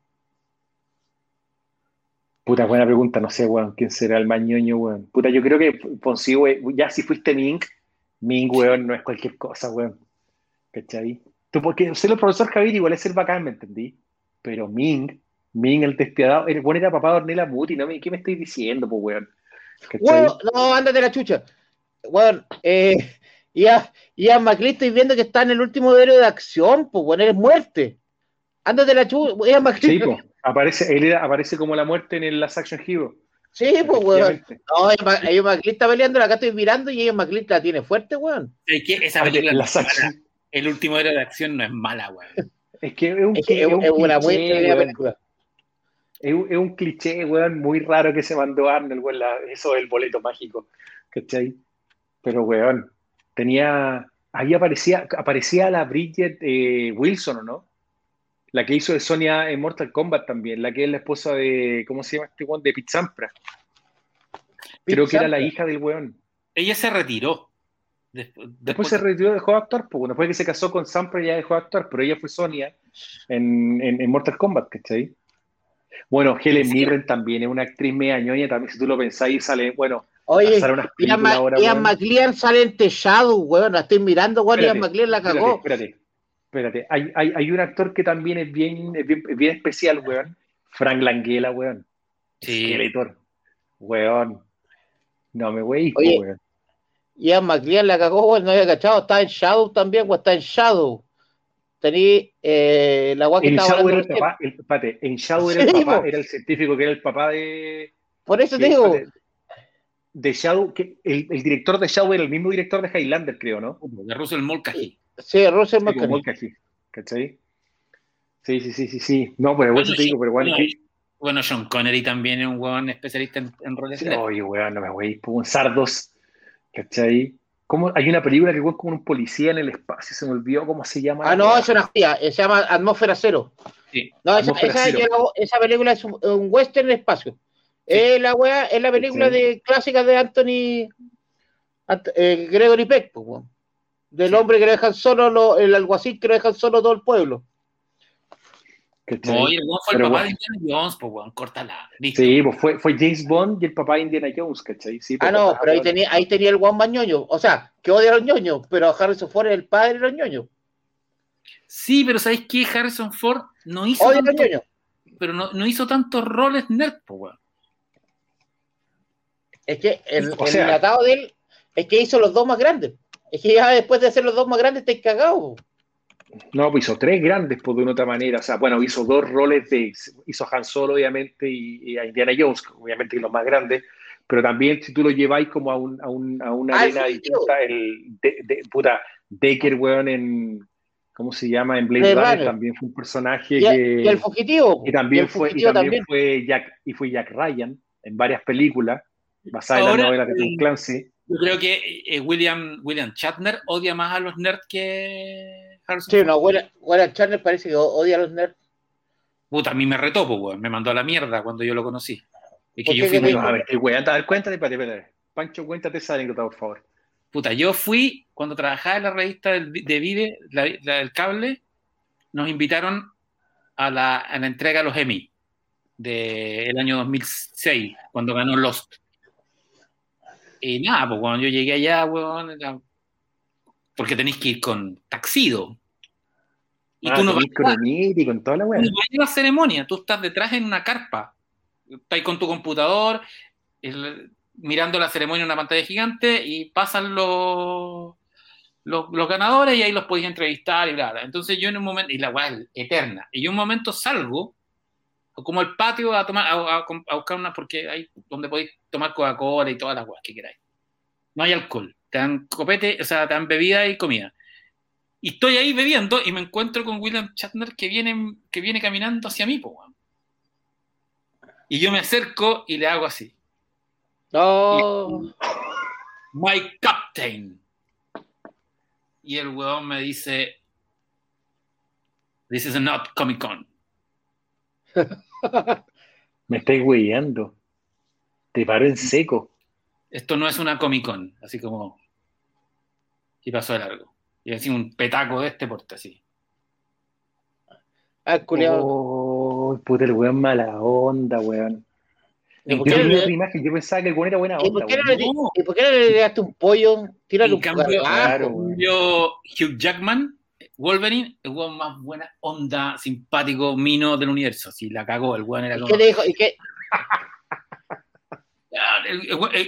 A: Puta, buena pregunta, no sé, weón, quién será el más ñoño, weón. Puta, yo creo que Poncio, weón, ya si fuiste Ming, Ming, weón, no es cualquier cosa, weón. ¿Cachai? Tú, porque ser el profesor Javier igual es el bacán, ¿me entendí? Pero Ming, Ming el despiadado, el weón era papá de Ornella Muti, ¿no? me- ¿Qué me estáis diciendo, pues, weón?
D: Weón, no, ándate la chucha. Weón, eh, ya, ya McLean estoy viendo que está en el último héroe de acción, pues bueno, eres muerte. Ándate la chucha, Ian McLean.
A: Sí, po. aparece, él era- aparece como la muerte en el Last Action Hero.
D: Sí, pues weón. No, Ian Ian McLean está peleando, acá estoy mirando y Ian McLean la tiene fuerte, weón.
B: Es que esa película El último héroe de acción no es mala, weón.
A: Es que es un,
D: Es, que es,
A: un
D: es una
A: cliché,
D: buena película.
A: Es un, es un cliché, weón, muy raro que se mandó Arnold, weón, la- eso del boleto mágico, ¿cachai? Pero, weón, tenía, ahí aparecía, aparecía la Bridget eh, Wilson, ¿o no? La que hizo de Sonia en Mortal Kombat también, la que es la esposa de, ¿cómo se llama este weón? De Pete Sampras. Creo que era la hija del weón.
B: Ella se retiró. Después,
A: Después se retiró, dejó de actuar, pues, bueno, después que se casó con Sampras ya dejó de actuar, pero ella fue Sonia en, en, en Mortal Kombat, ¿cachai? Bueno, Helen
B: Sí.
A: Mirren también es una actriz media ñoña, también si tú lo pensáis, sale, bueno,
D: Oye,
A: sale unas
D: Ian,
A: ahora,
D: Ian. McLean sale en The Shadow, weón. La estoy mirando, weón. Ian McLean la cagó.
A: Espérate, espérate, espérate. Hay, hay, hay un actor que también es bien, es bien, es bien especial, weón. Frank Langella, weón.
B: Sí.
A: Skeletor. Weón. No me wey,
D: Oye,
A: weón.
D: Ian McLean la cagó, weón. No había cachado. Está en Shadow también, weón. Está en Shadow. Tení eh, la weón que
A: En
D: estaba
A: Shadow era el papá, el, espérate, en Shadow era el
D: Sí,
A: papá,
D: po.
A: era el científico que era el papá de,
D: Por eso te digo.
A: de Shadow, que el, el director de Shadow era el mismo director de Highlander, creo, ¿no?
B: De Russell Mulcahy.
D: Sí, Russell
A: Sí, como
D: McLean.
A: Mulcahy, ¿cachai? Sí, sí, sí, sí, sí. No, pero por eso te digo, pero bueno,
B: bueno,
A: que-
B: bueno, Sean Connery también es un weón especialista en, en roles
A: Sí,
B: de-
A: Oye, weón, no me wey, un Sardos, ¿cachai? ¿Cómo? Hay una película que es como un policía en el espacio, se me olvidó cómo se llama.
D: Ah, no, es una joya. eh, Se llama Atmósfera Cero.
B: Sí.
D: No, esa,
A: Atmósfera
D: esa,
A: Cero.
D: esa película es un, un western en espacio. Es la wea, es la película
A: Sí.
D: de clásica de Anthony Ant- eh, Gregory Peck, pues, del hombre que lo dejan solo, lo- el alguacil que lo dejan solo todo el pueblo.
A: ¿Cachai?
B: No, y el fue el papá
A: bueno.
B: de Indiana Jones, pues weón, córtala. Listo.
A: Sí, pues fue, fue James Bond y el papá de Indiana Jones, ¿cachai? Sí,
D: Ah,
A: pues,
D: no, pero ahí tenía, ahí tenía el Juan más ñoño. O sea, que odia a los ñoños, pero Harrison Ford es el padre de los ñoños.
B: Sí, pero ¿sabéis qué? Harrison Ford no hizo,
D: Odia a los ñoños.
B: pero no, no hizo tantos roles nerd, pues weón.
D: Es que el,
A: O
D: el
A: sea-
D: atado de él es que hizo los dos más grandes. Es que ya después de hacer los dos más grandes, estáis cagados.
A: No, pues hizo tres grandes, pues de una otra manera. O sea, bueno, hizo dos roles de. Hizo Han Solo, obviamente, y, y a Indiana Jones, obviamente, que los más grandes. Pero también, si tú lo lleváis como a, un, a, un, a una
D: Ah,
A: arena
D: sí,
A: distinta, el. De, de- puta, Decker, weón, en. ¿Cómo se llama? En Blade Runner también fue un personaje
D: Y,
A: que.
D: y el fugitivo.
A: y también,
D: el
A: fue, y
D: fugitivo
A: también, fue Jack, y fue Jack Ryan en varias películas basadas en
B: Ahora,
A: las novelas de Tom
B: el-
A: Clancy.
B: Yo creo que eh, William, William Shatner odia más a los nerds que Harrison
D: Sí,
B: Ford.
D: no, Warren Warren Charner parece que odia a los nerds.
B: Puta, a mí me retó, pues weón. Me mandó a la mierda cuando yo lo conocí. Es
D: ¿Por
B: que yo fui
D: ¿Qué
B: muy-
A: A ver, qué weón, a ver, cuéntate, espérate, espérate. Pancho, cuéntate esa anécdota, por favor.
B: Puta, yo fui, cuando trabajaba en la revista del- de Vive, la, la del cable, nos invitaron a la, a la entrega de los Emmy del año 2006, cuando ganó Lost. Y nada, pues cuando yo llegué allá, weón, porque tenéis que ir con taxido. Y
A: Ah,
B: tú no vas
A: con el Niti, con toda la
B: tú no vas a la ceremonia, tú estás detrás en una carpa. Estás con tu computador, el- mirando la ceremonia en una pantalla gigante y pasan los, los, los ganadores y ahí los podéis entrevistar y bla, bla. Entonces yo en un momento, y la weá es eterna, y yo en un momento salgo, como al patio a tomar, a, a- a buscar una, porque hay donde podéis tomar Coca-Cola y todas las weas que queráis. No hay alcohol, te dan copete, o sea, te dan bebida y comida. Y estoy ahí bebiendo y me encuentro con William Shatner que viene, que viene caminando hacia mí, po, weón. Y yo me acerco y le hago así.
D: No.
B: My Captain. Y el weón me dice, This is not Comic Con.
A: Me estáis weyando. Te paro en seco.
B: Esto no es una Comic Con. Así como... Y pasó de largo. Y así un petaco de este porte así.
D: Ah, culiao.
A: Oh, puta, el weón mala onda, weón.
D: ¿Y por
A: Yo
D: qué
A: otra imagen, yo pensaba que el weón era buena
D: ¿Y
A: onda,
D: por qué no
A: weón.
D: le,
B: No.
D: ¿y por qué no le llegaste un pollo? Tírale
B: En
D: un
B: cambio,
D: gargajo.
A: claro, weón.
B: Yo, Hugh Jackman, Wolverine, el weón más buena onda, simpático, mino del universo. Si la cagó, el weón era
D: ¿Y
B: como...
D: qué le dijo? ¿Y qué?
B: Ah, el- el we- el-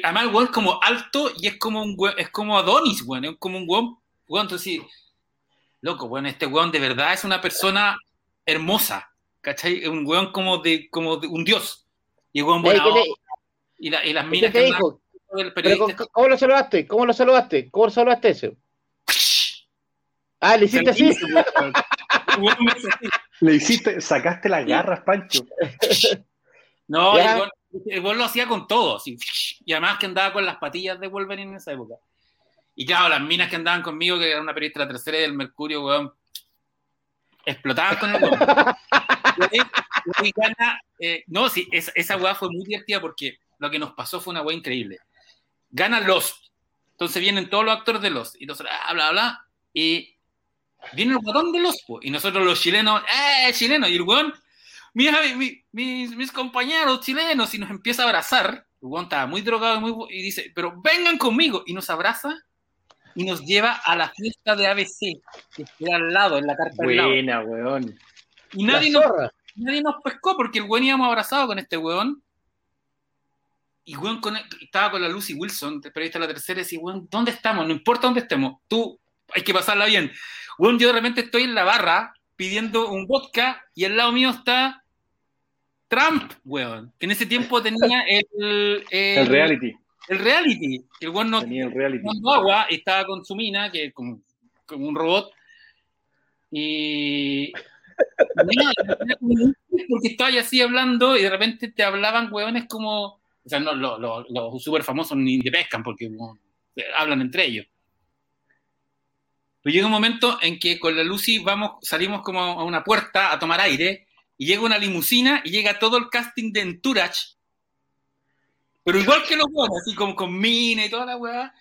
B: además, el weón es como alto y es como un we- es como Adonis, weón. Es como un weón. weón entonces, sí, loco, weón, este weón de verdad es una persona hermosa. ¿Cachai? Es un weón como de, como de un dios. Y el weón
D: ¿Y
B: buena onda, y, la- y las minas que con
D: ¿cómo, lo saludaste? ¿Cómo lo saludaste? ¿Cómo lo saludaste ese? Ah, le hiciste así.
B: Weón.
A: Le hiciste, sacaste las garras, Pancho.
B: No,
D: Ya.
B: el el gol lo hacía con todo, así. Y además que andaba con las patillas de Wolverine en esa época. Y claro, las minas que andaban conmigo, que era una periodista de la tercera y del Mercurio, weón, explotaban con el ahí gana, eh, no, sí, esa, esa weá fue muy divertida porque lo que nos pasó fue una weá increíble. Gana Lost. Entonces vienen todos los actores de Lost. Y nosotros, ah, bla, bla, y viene el guatón de Lost. po, Y nosotros los chilenos, ¡eh, chileno! Y el weón, mira, mi- mi- mis, mis compañeros chilenos, y nos empieza a abrazar. Weón estaba muy drogado y, muy, y dice, pero vengan conmigo. Y nos abraza y nos lleva a la fiesta de ABC, que queda al lado, en la carta del lado.
A: Buena, weón.
B: Y nadie nos nadie nos pescó porque el weón íbamos abrazado con este weón. Y weón con- estaba con la Lucy Wilson, periodista de la tercera, y decía, weón, ¿dónde estamos? No importa dónde estemos, tú hay que pasarla bien. Weón, yo de repente estoy en la barra pidiendo un vodka y al lado mío está Trump, weón, que en ese tiempo tenía el, el,
A: El reality.
B: el reality. que El weón no,
A: Tenía el reality.
B: tomando agua y estaba con su mina, que como, como un robot. Y. Porque estaba así hablando y de repente te hablaban hueones como. O sea, no, los los- los súper famosos ni te pescan porque bueno, hablan entre ellos. Pero llega un momento en que con la Lucy vamos, salimos como a una puerta a tomar aire y llega una limusina y llega todo el casting de Entourage. Pero igual que los hueones, así como con mina y toda la hueá.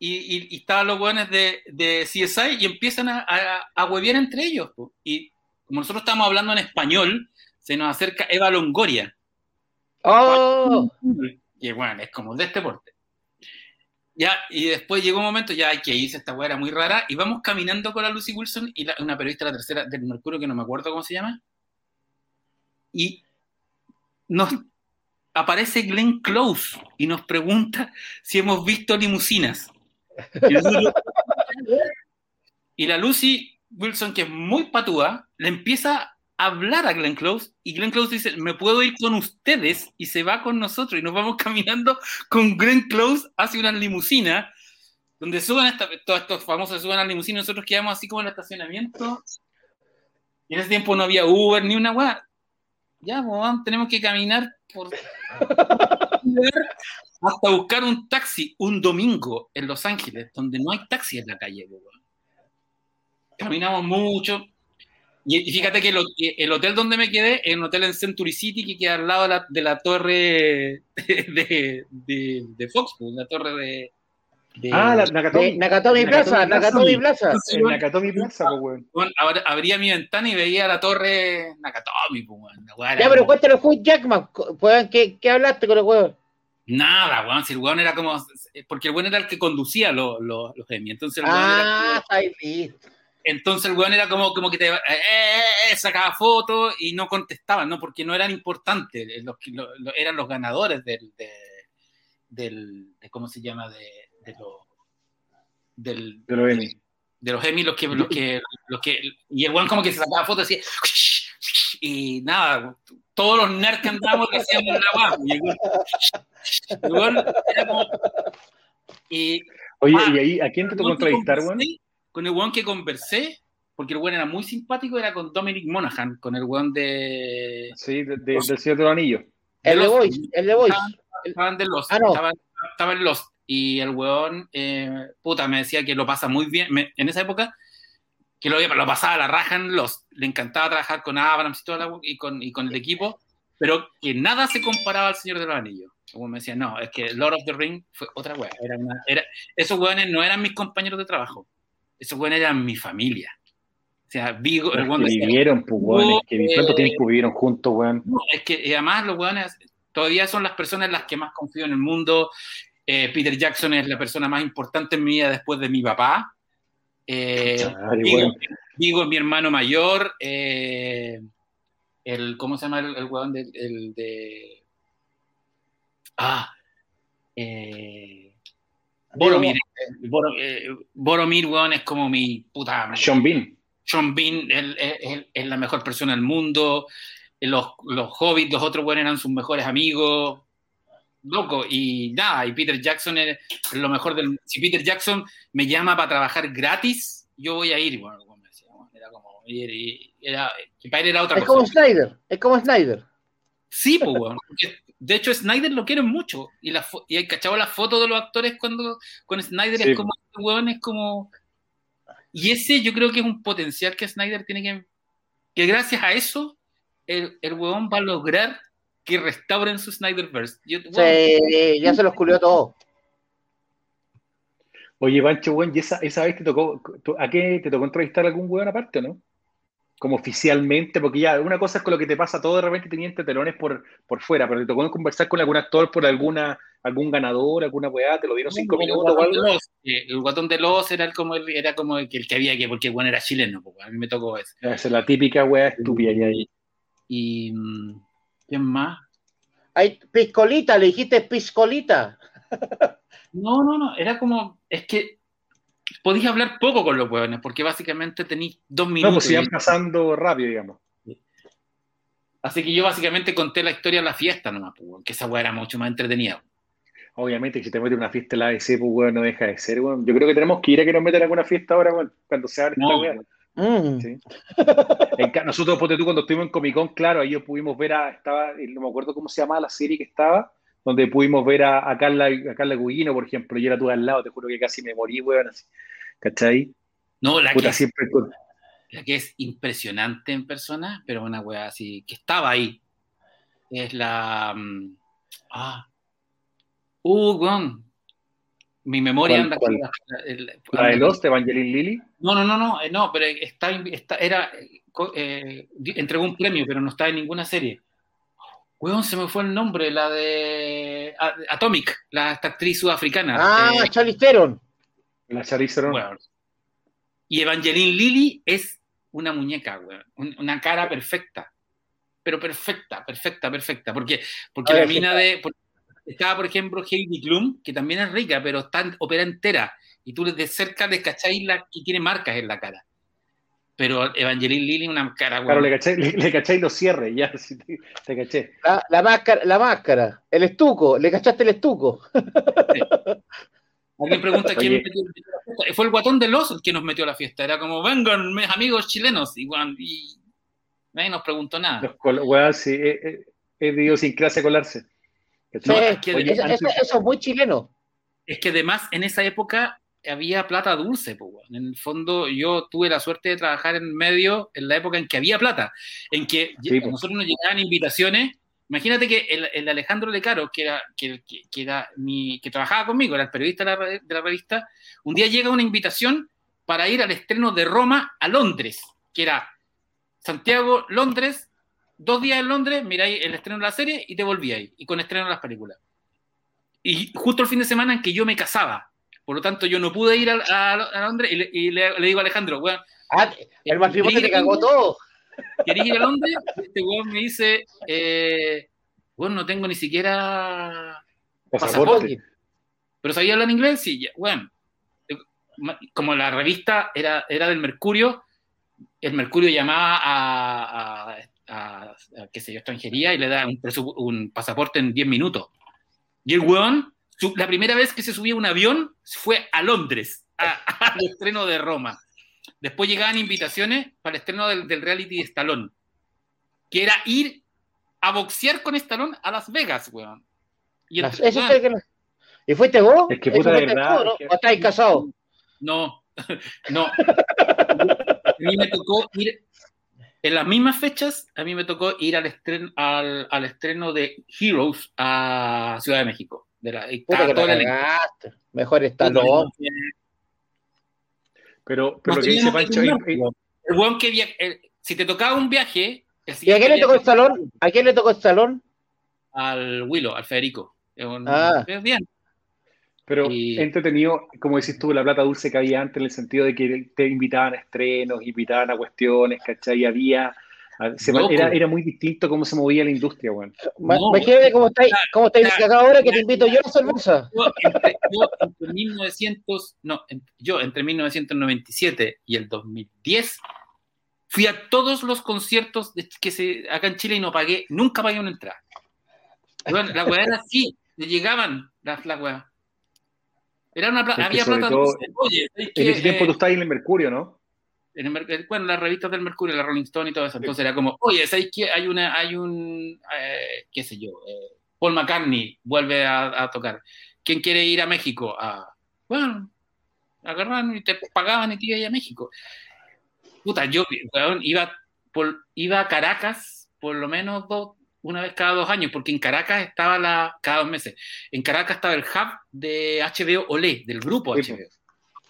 B: Y, y, y estaban los hueones de, de CSI y empiezan a, a, a huevear entre ellos. po. Y como nosotros estamos hablando en español, se nos acerca Eva Longoria.
D: ¡Oh!
B: Y bueno, es como de este porte. Ya, y después llegó un momento, ya que irse, esta weá era muy rara, y vamos caminando con la Lucy Wilson y una periodista la tercera del Mercurio, que no me acuerdo cómo se llama, y nos aparece Glenn Close y nos pregunta si hemos visto limusinas. Y, y la Lucy Wilson, que es muy patúa, le empieza hablar a Glenn Close y Glenn Close dice, me puedo ir con ustedes y se va con nosotros y nos vamos caminando con Glenn Close hacia una limusina donde suben todos estos famosos suben a la limusina y nosotros quedamos así como en el estacionamiento. Y en ese tiempo no había Uber ni una weá. Ya pues, vamos, tenemos que caminar hasta buscar un taxi un domingo en Los Ángeles donde no hay taxi en la calle pues, caminamos mucho y, y fíjate que el, ho- el hotel donde me quedé es un hotel en Century City que queda al lado de la, de la torre de, de, de Fox, pues, la torre de. de-
A: Ah, la
D: De
A: Nakatomi.
D: Nakatomi Plaza, Nakatomi Plaza.
A: Nakatomi Plaza, pues, weón.
B: Bueno, abría mi ventana y veía la torre Nakatomi, pues, weón.
D: Ya, pero cuéntale Hugh Jackman. ¿Qué, ¿Qué hablaste con el huevo?
B: Nada, weón. Si el weón era como. Porque el weón era el que conducía los, los, los Emmy. Entonces el weón era-
D: Ah, está ahí listo.
B: Entonces el weón era como, como que te eh, eh, eh, sacaba fotos y no contestaban, ¿no? Porque no eran importantes, los, eran los ganadores del, de, del de- ¿cómo se llama? De, de los del,
A: De los Emmy.
B: de los Emmy, los que, los que, los que, y el weón como que se sacaba fotos así, y nada, todos los nerds que andábamos le hacíamos la guapa, y el weón, el weón era como, y
A: Oye,
B: Ah,
A: ¿y ahí a quién te tocó entrevistar, weón?
B: conversé- Con el weón que conversé, porque el weón era muy simpático, era con Dominic Monaghan, con el weón de.
A: Sí, de- de- del Señor de los Anillos.
D: El de Voice, el de Voice.
B: Estaban de los.
D: Ah, no.
B: Estaban, estaban en Lost. Y el weón, eh, puta, me decía que lo pasa muy bien. Me- en esa época, que lo, lo pasaba a la raja en Lost. Le encantaba trabajar con Abrams y, toda la- y, con, y con el equipo, pero que nada se comparaba al Señor de los Anillos. Como me decía, no, es que Lord of the Ring fue otra weá. Era una- era, esos weones no eran mis compañeros de trabajo. Esos weones eran mi familia. O sea, Vigo, el
A: Los que vivieron, pues, weón. Es que ¿Cuánto tiempo vivieron juntos, weón?
B: no, es que y además los weones todavía son las personas en las que más confío en el mundo. Eh, Peter Jackson es la persona más importante en mi vida después de mi papá. Eh,
A: Ay,
B: Vigo. Vigo es mi hermano mayor. eh, el, ¿Cómo se llama el, el weón de, el de. Ah, Eh, Boromir. Boro- eh, Boromir, weón, es como mi puta.
A: Sean Bean.
B: Sean Bean es la mejor persona del mundo. Los, los hobbits, los otros weones eran sus mejores amigos. Loco, y nada, y Peter Jackson es lo mejor del. Si Peter Jackson me llama para trabajar gratis, yo voy a ir. Bueno, como me decía, bueno, era como. Era, él era otra
D: Es
B: cosa.
D: como Snyder, es como Snyder.
B: Sí, pues, weón. De hecho, Snyder lo quieren mucho. Y, la fo- y hay cachado las fotos de los actores cuando con Snyder
A: Sí.
B: es como, este weón es como. Y ese yo creo que es un potencial que Snyder tiene que. Que gracias a eso, el, el weón va a lograr que restauren su Snyderverse. Yo, weón,
D: Sí, ya se los culió todo.
A: Oye, Pancho, weón, ¿y esa, esa vez te tocó, a qué te tocó entrevistar a algún weón aparte, no? Como oficialmente, porque ya, una cosa es con lo que te pasa todo de repente teniendo telones por, por fuera, pero te tocó conversar con algún actor por alguna, algún ganador, alguna weá, te lo dieron cinco minutos o algo.
B: Los, eh, el guatón de los era el como el, era como el que, el que había que, porque el weón era chileno, a mí me tocó ese.
A: Esa es la típica weá estúpida ya ahí.
B: Y. ¿Quién más?
D: Hay piscolita, le dijiste piscolita.
B: No, no, no, era como, es que podías hablar poco con los hueones, porque básicamente tenéis dos
A: No,
B: minutos.
A: pues iban pasando rápido, digamos.
B: Así que yo básicamente conté la historia de la fiesta nomás, pues, que esa hueá era mucho más entretenida.
A: Obviamente, si te metes una fiesta en la ABC, pues weón, no deja de ser, weón. Yo creo que tenemos que ir a que nos metan a alguna fiesta ahora, weón, cuando se abra esta
B: No,
A: weá.
B: weón.
D: Mm.
A: Sí. Nosotros, ponte tú, cuando estuvimos en Comic Con, claro, ahí pudimos ver a, estaba, no me acuerdo cómo se llamaba la serie que estaba, donde pudimos ver a, a Carla, a Carla Gugino, por ejemplo, y era tú al lado, te juro que casi me morí, weón, así. ¿cachai?
B: No, la que,
A: Puta, siempre
B: la que es impresionante en persona, pero una hueá así, que estaba ahí, es la... mm, ah, uh, weón. Mi memoria
A: ¿Cuál,
B: anda... con la-
A: de
B: anda-
A: Lost, Evangeline Lilly,
B: No, no, no, no, eh, no, pero está, está- era, eh, eh, entregó un premio, pero no está en ninguna serie. Weón, se me fue el nombre, la de Atomic, la esta actriz sudafricana.
D: Ah,
B: Eh,
D: Charlize Theron.
A: la Charlize Theron.
B: Y Evangeline Lilly es una muñeca, weón, un- una cara perfecta, pero perfecta, perfecta, perfecta, porque, porque
D: Ahora
B: la mina
D: está.
B: de... por- Estaba, por ejemplo, Heidi Klum, que también es rica, pero está en- opera entera. Y tú de cerca descacháis la que tiene marcas en la cara. Pero Evangeline Lilly, una cara,
A: Claro, le cacháis le, le cacháis los cierres, ya, sí, te, te caché.
D: La, la máscara, la máscara, el estuco, le cachaste el estuco.
B: Alguien pregunta quién
A: Oye.
B: metió la fiesta. Fue el guatón de los el que nos metió a la fiesta. Era como, vengan, mis amigos chilenos. Y, y nadie nos preguntó nada.
A: Los col- weón, sí, es, de idiosincrasia colarse.
D: Sí,
A: ¿Cachai?
B: es que-
A: Oye,
D: eso,
A: antes-
D: eso es muy chileno.
B: Es que además en esa época había plata dulce, pues. En el fondo yo tuve la suerte de trabajar en medio en la época en que había plata, en que
A: Sí,
B: a
A: pues.
B: nosotros nos llegaban invitaciones. Imagínate que el, el Alejandro Lecaro, que era, que, que- que era mi, que trabajaba conmigo, era el periodista de la, de la revista, un día llega una invitación para ir al estreno de Roma a Londres, que era Santiago, Londres, dos días en Londres, miráis el estreno de la serie y te volvíais, y con estreno de las películas. Y justo el fin de semana en que yo me casaba, por lo tanto yo no pude ir a, a- a Londres y, le, y le- le digo a Alejandro, weón,
D: Ah, el matrimonio te
B: ¿querés ir a
D: cagó todo.
B: ¿querés ir a Londres? Y Este weón me dice, eh, bueno, no tengo ni siquiera
A: pasaporte.
B: ¿Pero sabía hablar inglés? Sí, ya, bueno. Como la revista era, era del Mercurio, el Mercurio llamaba a, a, a- a, qué sé yo, extranjería y le da un, un pasaporte en 10 minutos. Y el weón, su- la primera vez que se subía a un avión fue a Londres, al estreno de Roma. Después llegaban invitaciones para el estreno del, del reality de Stallone, que era ir a boxear con Stallone a Las Vegas, weón. Y el-
D: Las- eso
B: weón,
D: fue que lo- ¿Y fuiste vos?
A: Es que
D: ¿Eso
A: puta, de verdad,
D: tú, no?
A: es que-
D: ¿O estáis casados?
B: No, no. A mí me tocó ir, en las mismas fechas, a mí me tocó ir al estreno, al, al estreno de Heroes a Ciudad de México. De la, y
D: Puta que
B: todo el.
D: Mejor está no.
A: Pero, pero lo que dice Pancho.
B: El weón que via- el- si te tocaba un viaje, el
D: ¿Y a quién le tocó el salón? ¿A quién le tocó el salón?
B: Al Willow, al Federico. Un-
D: Ah.
B: bien.
A: pero
B: Y-
A: entretenido, como decís tú, la plata dulce que había antes, en el sentido de que te invitaban a estrenos, invitaban a cuestiones, ¿cachai? Había, Ah, se-
B: Loco.
A: era, era muy distinto cómo se movía la industria, weón.
B: No.
D: Imagínate cómo estáis, cómo estáis
B: Ah,
D: cagados ahora que te invito yo a la cerveza.
B: Yo entre, yo entre 1900, no, en- yo entre 1997 y el 2010 fui a todos los conciertos de- que se acá en Chile y no pagué, nunca pagué una entrada. Bueno, la weá era así, le llegaban las la weá. Era una plata,
A: Es que
B: había plata.
A: todo,
B: oye, ¿sabes
A: En ese tiempo
B: Eh,
A: tú estabas en el Mercurio, ¿no?
B: En el bueno, las revistas del Mercurio, la Rolling Stone y todo eso. Entonces era como, oye, ¿sabéis que hay una, hay un, eh, qué sé yo, eh, Paul McCartney vuelve a, a tocar. ¿Quién quiere ir a México? Ah, bueno, agarraban y te pagaban y te ibas a México. Puta, yo iba, por, iba a Caracas por lo menos dos, una vez cada dos años, porque en Caracas estaba la, cada dos meses, en Caracas estaba el hub de HBO Olé, del grupo
A: Sí,
B: HBO.
A: Sí,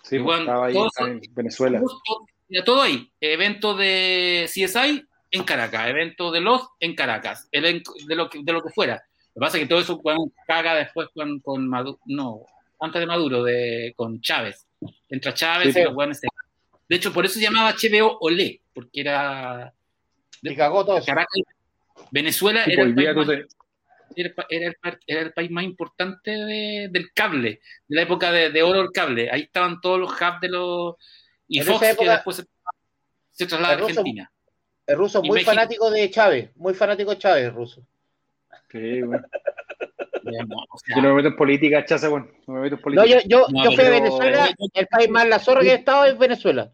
A: pues,
B: Igual,
A: estaba ahí
B: todos
A: en Venezuela.
B: Justo, mira, todo ahí. Evento de CSI en Caracas, evento de Lost en Caracas, elenco- de lo que, de lo que fuera. Lo que pasa es que todo eso weón, caga después con, con Maduro, no, antes de Maduro, de, con Chávez. Entra Chávez
A: Sí,
B: y los se- De hecho, por eso se llamaba HBO Olé, porque era
D: Y cagó todo eso.
B: Caracas. Venezuela era, el país más,
A: te-
B: era, el pa- era el pa- era el país más importante de- del cable, de la época de, de oro del cable. Ahí estaban todos los hubs de los. Y
D: En
B: Fox,
D: esa
B: que
D: época,
B: después se, se traslada a
D: el ruso-
B: Argentina.
D: El ruso muy
B: México.
D: fanático de Chávez, muy fanático de Chávez, el ruso.
A: Sí, weón.
B: Digamos, o sea,
A: Yo no me meto en política, chaza, weón. No me meto en
D: No,
A: política.
D: yo, yo,
B: No,
D: yo fui a Venezuela, el país más la zorra que he estado es Venezuela.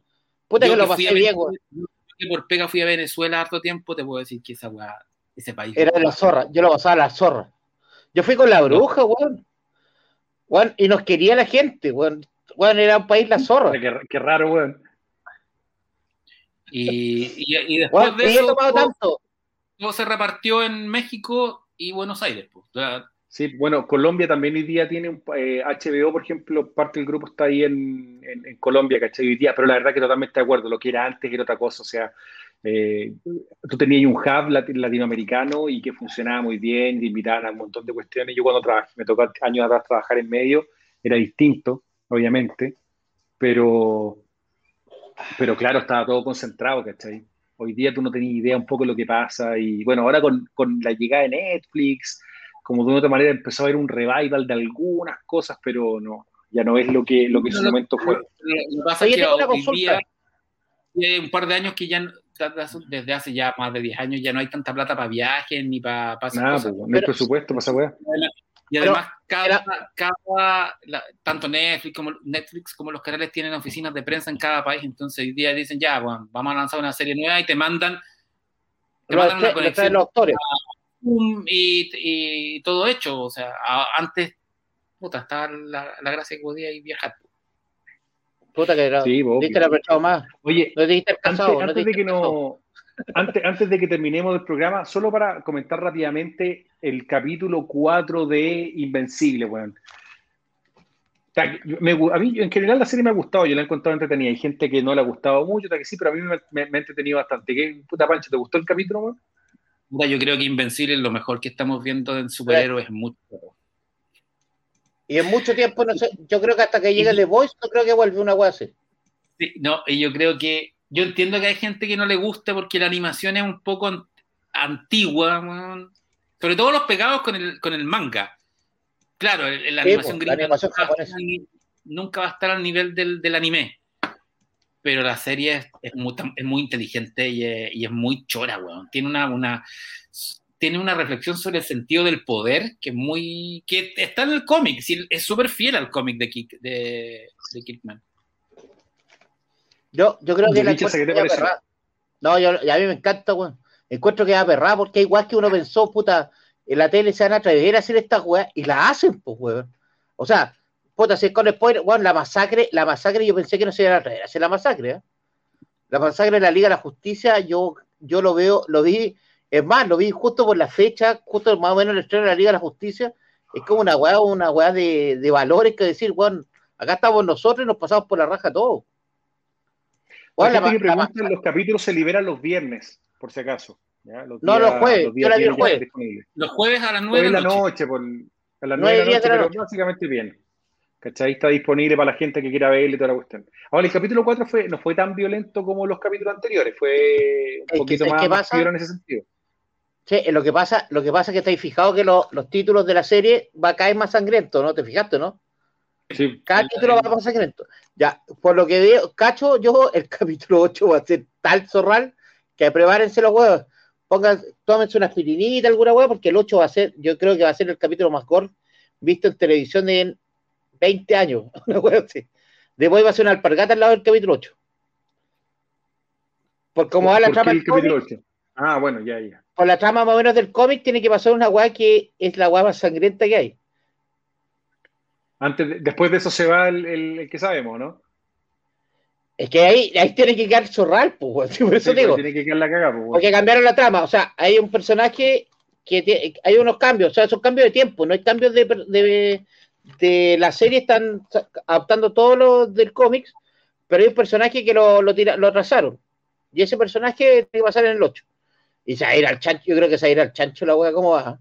D: Puta
B: yo
D: que lo
B: que a
D: pasé bien, güey.
B: yo que por pega fui a Venezuela harto tiempo, te puedo decir que esa weá, ese país.
D: Era la zorra, yo lo pasaba la zorra. Yo fui con la bruja, weón. Weón, y nos quería la gente, weón. Weón, era un país la zorra.
A: Qué, qué raro, weón.
B: Y, y, y después
D: Weón,
B: de eso,
D: tomado
B: todo,
D: tanto.
B: todo se repartió en México y Buenos Aires. pues. O sea,
A: Sí, bueno, Colombia también hoy día tiene un, eh, HBO, por ejemplo, parte del grupo está ahí en, en- en Colombia, ¿cachai? Hoy día, pero la verdad que totalmente de acuerdo, lo que era antes era otra cosa, o sea, eh, tú tenías un hub lati- latinoamericano y que funcionaba muy bien, te invitaban a un montón de cuestiones. Yo cuando trabajé, me tocó años atrás trabajar en medio, era distinto, obviamente, pero, pero claro, estaba todo concentrado, ¿cachai? Hoy día tú no tenías idea un poco de lo que pasa y bueno, ahora con, con la llegada de Netflix, como de una otra manera empezó a haber un revival de algunas cosas, pero no, ya no es lo que, lo que en su momento fue.
B: Lo que pasa es que hoy día, un par de años que ya, no- desde hace ya más de 10 años, ya no hay tanta plata para viajes ni para, para
A: Nada,
B: cosas.
A: pues, no hay
D: Pero-
A: presupuesto para esa weá.
B: Y además, cada,
D: era-
B: cada la- tanto Netflix como, Netflix como los canales tienen oficinas de prensa en cada país, entonces hoy día dicen, ya, bueno, vamos a lanzar una serie nueva y te mandan, te mandan una conexión
D: los
B: y, y todo hecho. O sea, a- antes, puta, estaba la, la gracia que podía ir viajar.
D: Puta que era.
A: Sí,
D: Diste el apretado más.
A: Oye,
D: No te diste el
A: antes,
D: casado. no
A: antes
D: te
A: de
D: diste
A: que no, antes, antes de que terminemos el programa, solo para comentar rápidamente el capítulo 4 de Invencible, weón. Gu- a mí, en general, la serie me ha gustado, yo la he encontrado entretenida. Hay gente que no le ha gustado mucho, otra que sí, pero a mí me, me- me ha entretenido bastante. ¿Qué puta pancho? ¿Te gustó el capítulo, weón?
B: Yo creo que Invencible es lo mejor que estamos viendo en superhéroes mucho.
D: Y en mucho tiempo, no sé, yo creo que hasta que llegue The Voice, no creo que vuelva una wea así.
B: Sí, no, y yo creo que. Yo entiendo que hay gente que no le gusta porque la animación es un poco an- antigua, sobre todo los pegados con el, con el manga. Claro, el- la
D: Sí,
B: animación
D: pues, la animación
B: nunca, va a
D: japonesa.
B: estar al ni- nunca va a estar al nivel del, del anime. Pero la serie es, es muy, tam- es muy inteligente y es, y es muy chora, weón. Tiene una, una, tiene una reflexión sobre el sentido del poder que es muy. que está en el cómic. es súper fiel al cómic de, Kick, de, de Kickman.
D: Yo, yo creo que la
A: Yolicha, ¿qué te
D: que aperrada. No, yo, a mí me encanta, weón. Encuentro que es aperrada porque igual que uno pensó, puta, en la tele se van a atrever a hacer estas weas y la hacen, pues, weón. O sea, puta, si es con spoiler, weón, la masacre, la masacre yo pensé que no se iban a atrever a hacer la masacre, ¿eh? La masacre de la Liga de la Justicia, yo, yo lo veo, lo vi, es más, lo vi justo por la fecha, justo más o menos el estreno de la Liga de la Justicia, es como una weá, una weá de, de valores que decir, weón, acá estamos nosotros y nos pasamos por la raja todo. Weón, la
A: gente que pregunta, los capítulos se liberan los viernes, por si acaso. ¿ya? Los
D: No, los jueves,
A: días
D: yo la vi el
A: viernes ya
D: jueves.
B: Los jueves a las 9
A: Jueves
B: de la noche.
A: por, a las
D: Nueve,
A: 9 de la noche, pero básicamente bien. ¿Cachai? Está disponible para la gente que quiera verle toda la cuestión. Ahora, el capítulo 4 fue, no fue tan violento como los capítulos anteriores, fue un poquito más,
D: que
A: más
D: pasa-
A: en ese sentido.
D: Sí, lo que pasa, lo que pasa es que estáis fijados que lo- los títulos de la serie va a caer más sangriento, ¿no? ¿Te fijaste, no?
A: Sí.
D: Cada título va más sangriento. Ya, por lo que veo, cacho, yo el capítulo 8 va a ser tal zorral que prepárense los huevos. Pongan, tómense una aspirinita, alguna hueá, porque el 8 va a ser, yo creo que va a ser el capítulo más gore visto en televisión en 20 años. Una hueá así. Después va a ser una alpargata al lado del capítulo 8. Por como va la
A: ¿Por
D: trama
A: qué
D: del
A: el capítulo
D: cómic,
A: 8? Ah, bueno, ya, ya.
D: por la trama más o menos del cómic, tiene que pasar una hueá que es la hueá más sangrienta que hay.
A: Antes de- después de eso se va el, el- el que sabemos, ¿no?
D: Es que ahí, ahí tiene que quedar zorral, pues, por eso
A: Sí,
D: digo.
A: pues, Tiene que quedar la cagada, pues.
D: Porque cambiaron la trama, o sea, hay un personaje que tie- hay unos cambios, o sea, son cambios de tiempo, no hay cambios de, de, de la serie, están adaptando todo lo del cómics, pero hay un personaje que lo, lo, tira- lo atrasaron. Y ese personaje tiene que pasar en el 8. Y se va a ir al chancho, yo creo que se va a ir al chancho la wea, ¿cómo va?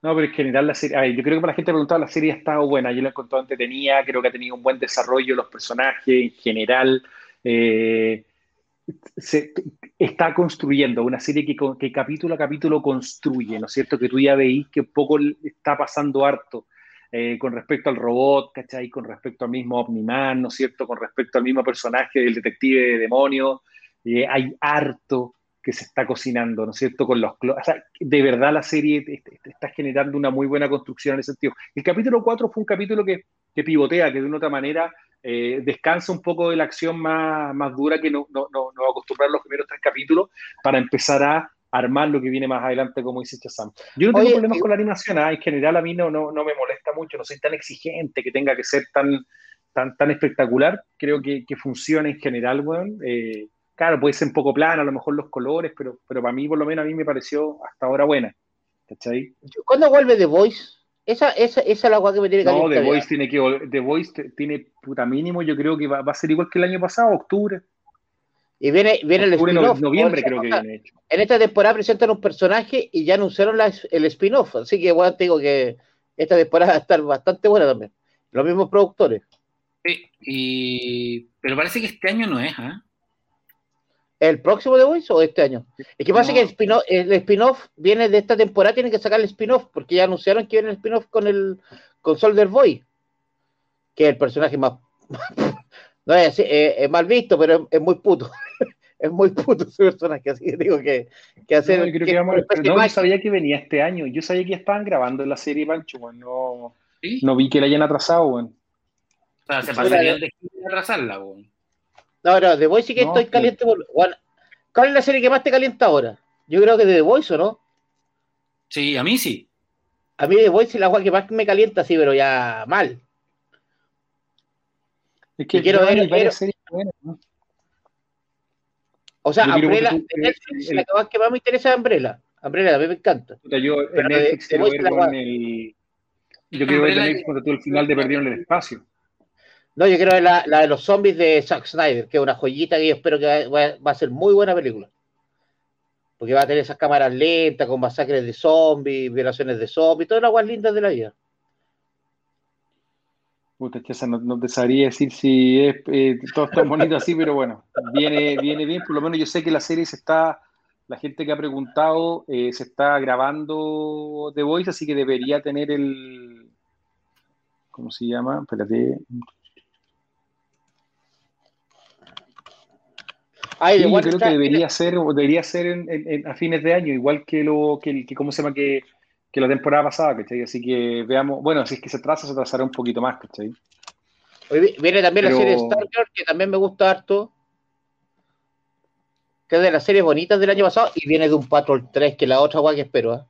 A: No, pero en general la serie, yo creo que para la gente preguntaba, la serie ha estado buena, yo la he encontrado entretenida, creo que ha tenido un buen desarrollo los personajes en general, eh, se está construyendo una serie que, capítulo a capítulo construye, ¿no es cierto? Que tú ya veís que un poco está pasando harto eh, con respecto al robot, ¿cachai? Con respecto al mismo Omniman, ¿no es cierto? Con respecto al mismo personaje del detective de demonios, eh, hay harto que se está cocinando, ¿no es cierto? Con los o sea, de verdad la serie está generando una muy buena construcción en ese sentido. El capítulo 4 fue un capítulo que, que pivotea, que de una otra manera eh, descansa un poco de la acción más, más dura que no, no, no, acostumbrar los primeros tres capítulos para empezar a armar lo que viene más adelante, como dice Chazam. Yo no tengo
D: Oye,
A: problemas
D: y-
A: con la animación, ah, en general a mí no, no, no me molesta mucho, no soy tan exigente que tenga que ser tan, tan, tan espectacular, creo que, que funciona en general, weón. Eh, claro, puede ser un poco plana, a lo mejor los colores, pero, pero para mí, por lo menos, a mí me pareció hasta ahora buena. ¿Cachai?
D: ¿Cuándo vuelve The Voice? Esa, esa, esa es la wea que me tiene
A: No,
D: caliente,
A: The
D: ya.
A: Voice tiene que The Voice tiene puta mínimo, yo creo que va, va a ser igual que el año pasado, octubre.
D: Y viene, viene el
A: no-
D: spin-off.
A: noviembre
D: O sea,
A: creo que
D: o sea,
A: viene hecho.
D: en esta temporada presentan un personaje y ya anunciaron la- el spin-off. Así que, bueno, te digo que esta temporada va a estar bastante buena también. Los mismos productores.
B: Sí, y... Pero parece que este año no es, ¿ah?
D: ¿El próximo de Voice o este año? Es que pasa
B: No.
D: que el spin-off el spin-off viene de esta temporada, tienen que sacar el spin-off, porque ya anunciaron que viene el spin-off con el con Soldier Boy, que es el personaje más. no es, así, es, es mal visto, pero es, es muy puto. es muy puto ese personaje, así que digo que, que hacer.
A: No, yo creo
D: que
A: que vamos- no, sabía que venía este año. Yo sabía que estaban grabando la serie, Pancho. weón. No,
B: ¿Sí?
A: no vi que la hayan atrasado. weón.
B: O sea, se pasarían de atrasarla, weón.
D: No, no, The Voice sí que
A: No,
D: estoy
A: sí.
D: caliente. Por, bueno, ¿Cuál es la serie que más te calienta ahora? Yo creo que de The Voice, ¿o no?
B: Sí, a mí sí.
D: A mí The Voice es la agua que más me calienta, sí, pero ya mal.
A: Es que
D: quiero ver-
A: varias
D: quiero-
A: series buenas, ¿no?
D: O sea,
A: Yo
D: Umbrella,
A: tú-
D: de Netflix,
A: el-
D: la que más, que más me interesa es Umbrella. Umbrella también me encanta.
A: Yo en
D: Pero de-
A: Netflix
D: de
A: quiero
D: Voice
A: ver
D: guay.
A: el. Yo quiero ver Netflix cuando tú el final de Perdieron el Espacio.
D: No, yo ver la, la de los zombies de Zack Snyder, que es una joyita que yo espero que va, a ser muy buena película. Porque va a tener esas cámaras lentas, con masacres de zombies, violaciones de zombies, todas las guas lindas de la vida.
A: Puta, Chesa, no, no te sabría decir si es eh, todo tan bonito así, pero bueno, viene, viene bien. Por lo menos yo sé que la serie se está, la gente que ha preguntado, eh, se está grabando The Voice, así que debería tener el. ¿Cómo se llama? Espérate.
D: Ay,
A: Sí,
D: de
A: yo creo que
D: Star-
A: debería ser, debería ser en- en- en- a fines de año, igual que lo que, ¿cómo se llama? Que, que la temporada pasada, ¿cachai? Así que veamos, bueno, si es que se atrasa, se atrasará un poquito más, ¿cachai?
D: Hoy Viene también
A: Pero-
D: la serie Stargirl, que también me gusta harto. Que es de las series bonitas del año pasado. Y viene de un Patrol 3, que es la otra guay que espero. ¿eh?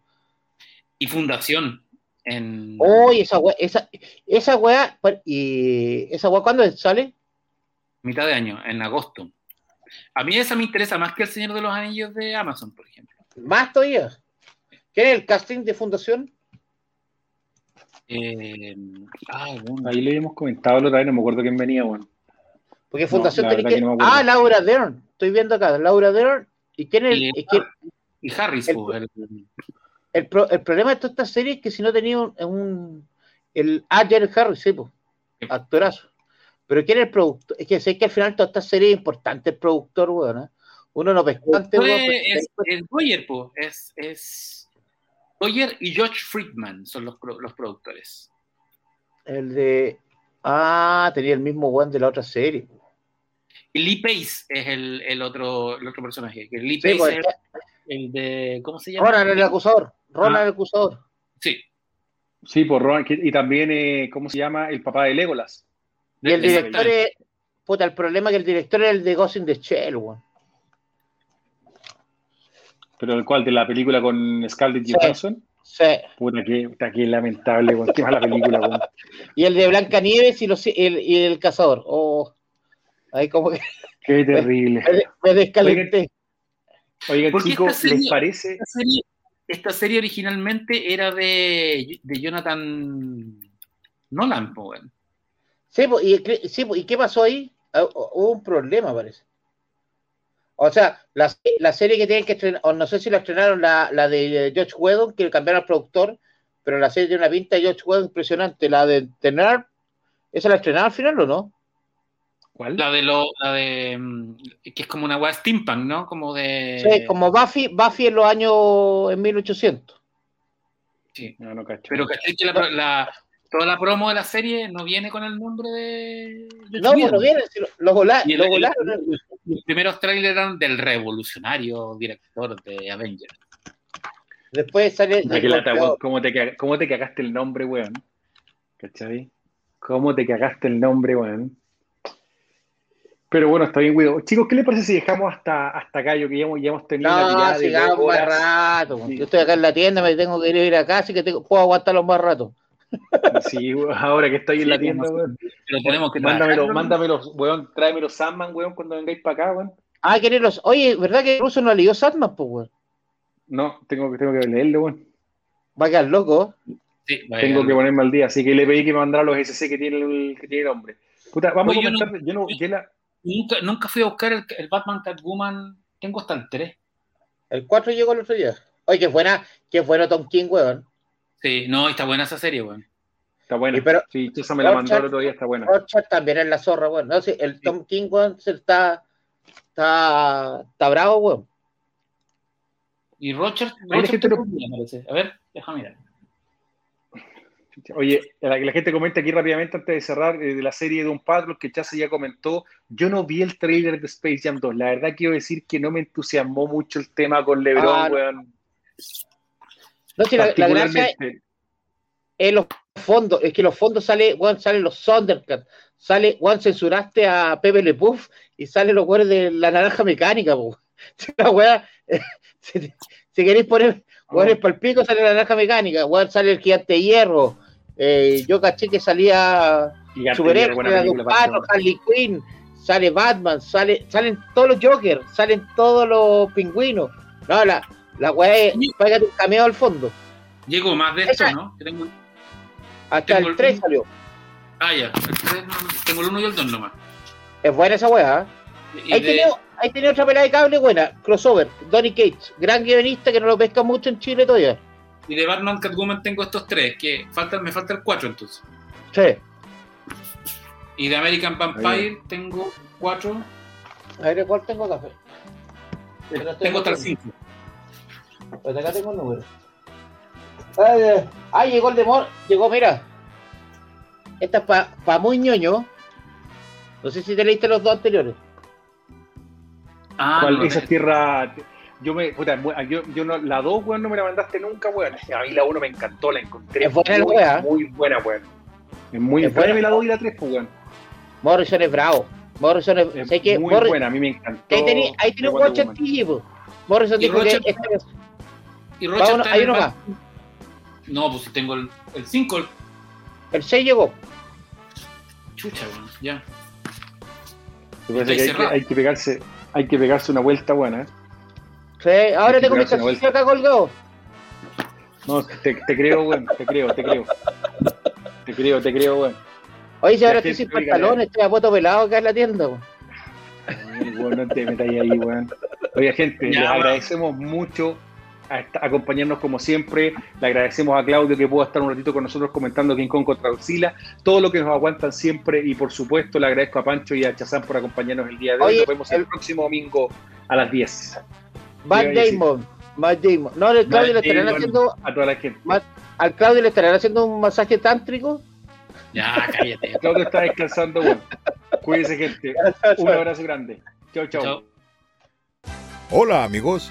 B: Y Fundación. En...
D: Oye, esa weá, esa, esa weá, y esa weá, ¿cuándo sale?
B: mitad de año, en agosto. A mí esa me interesa más que El Señor de los Anillos de Amazon, por ejemplo.
D: Más todavía. ¿Quién es el casting de Fundación?
B: Eh, ah, bueno.
A: Ahí le habíamos comentado la otra vez, no me acuerdo quién venía, bueno.
D: Porque Fundación
A: la
D: que...
A: que no acuerdo.
D: ah, Laura Dern. Estoy viendo acá, Laura Dern. ¿Y quién es el,
B: Y-
D: que
B: Harris,
D: El-
B: po, el-
D: el, pro- el problema de toda esta serie es que si no tenía un... un- el ah, Jared Harris, sí, po. actorazo. Pero ¿quién es el productor? Es que sé que al final toda esta serie es importante el productor, weón. ¿eh? Uno no pescó antes, weón,
B: es, es Goyer, po, es, es Goyer y George Friedman son los, los productores.
D: El de. Ah, tenía el mismo weón de la otra serie.
B: Y Lee Pace es el, el otro, el otro personaje. Que Lee
D: Sí,
B: Pace
D: pues,
B: es el de. ¿Cómo se llama?
D: Ronan el acusador. Ronan
B: Ah.
D: el acusador.
B: Sí.
A: Sí, por Ron, que- y también, eh, ¿cómo se llama? El papá de Legolas.
D: Y el director es. Puta, el problema es que el director es el de Ghost in the Shell, weón.
A: Pero el cual, de la película con Scarlett
D: Sí.
A: Johansson.
D: Sí.
A: Puta, que lamentable, weón. Qué mala película, weón.
D: Y el de Blanca Nieves y, los, el, y el cazador. Oh, ahí como que
A: Qué terrible.
D: me, me descalenté.
A: Oigan,
B: Porque
A: chicos,
B: esta serie-
A: ¿les parece?
B: Esta serie, esta serie originalmente era de, de Jonathan Nolan, weón.
D: Sí, po, y, sí, po, ¿y qué pasó ahí? Ah, Hubo un problema, parece. O sea, la, la serie que tienen que estrenar, o no sé si la estrenaron, la, la de George Whedon, que cambiaron al productor, pero la serie tiene una pinta de George Whedon impresionante. La de Tener, ¿esa la estrenaron al final o no?
A: ¿Cuál?
B: La de lo, la de mm, que es como una weá steampunk, ¿no? Como de.
D: Sí, como Buffy, Buffy en los años en 1800.
B: Sí.
A: No, no cacho.
B: Pero caché que la, la- toda la promo de la serie no viene con el nombre de. George
D: No, pues no vienen, si lo, lo vola-
B: Y el-
D: lo volaron.
B: los primeros trailers eran del revolucionario director de Avengers.
D: Después sale.
A: Lata, weón. ¿Cómo te, ¿Cómo te cagaste el nombre, weón? ¿Cachai? ¿Cómo te cagaste el nombre, weón? Pero bueno, está bien, weón. Chicos, ¿qué les parece si dejamos hasta, hasta acá? Yo que ya hemos, ya hemos tenido una
D: No,
A: tirada de
D: más
A: horas.
D: rato.
A: Sí.
D: Yo estoy acá en la tienda, me tengo que ir a casa, así que tengo- puedo aguantarlo más rato.
A: Sí, ahora que estoy en la tienda, weón.
B: Pero tenemos que
A: Mándamelo, mándamelos, weón. Tráemelos Sandman, weón, cuando vengáis para acá, weón.
D: Ah, queridos. Oye, ¿verdad que Russo no leyó Satman, pues, weón?
A: No, tengo que, tengo que leerlo, weón.
D: Va a quedar loco.
B: Sí, vaya,
A: Tengo que ponerme al día, así que le pedí que me mandara los SC que tiene el, que tiene el hombre. Puta, vamos
B: Oye,
A: a
B: yo
A: comentar. Yo no, yo la-
B: Nunca, nunca fui a buscar el, el Batman Catwoman. Tengo hasta el 3.
D: El 4 llegó el otro día. Oye, qué buena, qué bueno Tom King, weón.
B: Sí, no, está buena esa serie, weón.
A: Está buena.
D: Y pero-
A: sí, Chesa me la mandó el otro día, está buena.
D: Rorschach también es la zorra, weón. No, sí, el Tom King, weón, se está, está, está bravo, weón.
B: Y Roger,
A: la
B: Roger
A: gente
B: tengo
A: no-
B: duda, parece. A ver, déjame mirar.
A: Oye, la, la gente comenta aquí rápidamente antes de cerrar eh, de la serie de un Patrol que Chasa ya comentó. Yo no vi el trailer de Space Jam 2. La verdad quiero decir que no me entusiasmó mucho el tema con LeBron,
D: Ah, no.
A: weón.
D: No, si la, la gracia es los fondos, es que los fondos sale, weón, salen los Thundercats, sale, weón, censuraste a Pepe Le Puff y salen los weones de la naranja mecánica. La weá, si, si queréis poner weones para el pico, sale la naranja mecánica, weón, sale el gigante de hierro. Eh, yo caché que salía sale
A: Patrol.
D: Harley Quinn, sale Batman, sale, salen todos los Jokers, salen todos los pingüinos. No, la, la weá es, págate un cameo al fondo.
B: Llegó más de esto, ¿no? Yo tengo-
D: Hasta
B: Tengo
D: el
B: el-
D: 3 salió.
B: Ah, ya. El tres no- tengo el 1 y el 2 nomás.
D: Es buena esa weá. ¿eh? Ahí,
B: de-
D: tenía, ahí tenía otra pelada de cable buena, crossover, Donny Cates, gran guionista que no lo pesca mucho en Chile todavía.
B: y de Batman Catwoman tengo estos tres, que falta, me falta el 4 entonces.
D: Sí.
B: Y de American Vampire tengo 4.
D: A ver, ¿cuál tengo? Pero tengo
B: hasta el
D: otro.
B: 5.
D: Pues acá tengo el número. Ah, llegó el de Mor, llegó, mira. Esta es para pa muy ñoño. No sé si te leíste los dos anteriores.
B: Ah,
A: ¿Cuál?
B: no,
A: Esa tierra. Yo me. Puta, yo, yo no, la 2, weón, no me la mandaste nunca, weón. A mí la 1 me encantó, la encontré.
D: Es buena
A: muy,
D: weá.
A: muy buena, weón. Es muy
D: Es
A: buena.
D: buena.
A: la 2 y la 3, pues, weón.
D: Morrison es bravo. Morrison es.
A: Es
D: sé que
A: muy
D: Morri-
A: buena, a mí me encantó.
D: Ahí tenía ahí tiene un. Morrison dijo que. esta-
B: Y Roger
D: uno-
B: está
D: hay
B: en el
D: uno
B: Bat- No, pues si tengo el 5.
D: El 6 llegó.
B: Chucha, weón. Ya.
A: Me parece
B: Estoy
A: que hay, que hay que pegarse, hay que pegarse una vuelta buena, ¿eh?
D: Sí, ahora tengo mi calzoncillo acá colgado.
A: No, te, te creo, weón, te creo, te creo. Te creo, te creo, weón.
D: Oye, si ahora estoy sin pantalones, estoy a poto pelado acá en la tienda.
A: weón, no te metas ahí, weón. Oye, gente,
B: Ya,
A: les
B: weón.
A: agradecemos mucho a acompañarnos como siempre. Le agradecemos a Claudio que pudo estar un ratito con nosotros comentando King Kong contra Godzilla. Todo lo que nos aguantan siempre. Y por supuesto, le agradezco a Pancho y a Chazán por acompañarnos el día de hoy.
D: Oye,
A: Nos vemos el
D: el-
A: próximo domingo a las 10.
D: Matt? Damon. Matt Damon. No, al Claudio le estarán haciendo.
A: A toda la gente.
D: Matt- Al Claudio le estarán haciendo un masaje tántrico.
B: Ya, cállate.
A: Claudio está descansando, bueno. Cuídense, gente. Un abrazo grande. Chao.
B: Chao.
E: Hola amigos,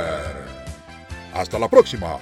E: Hasta la próxima.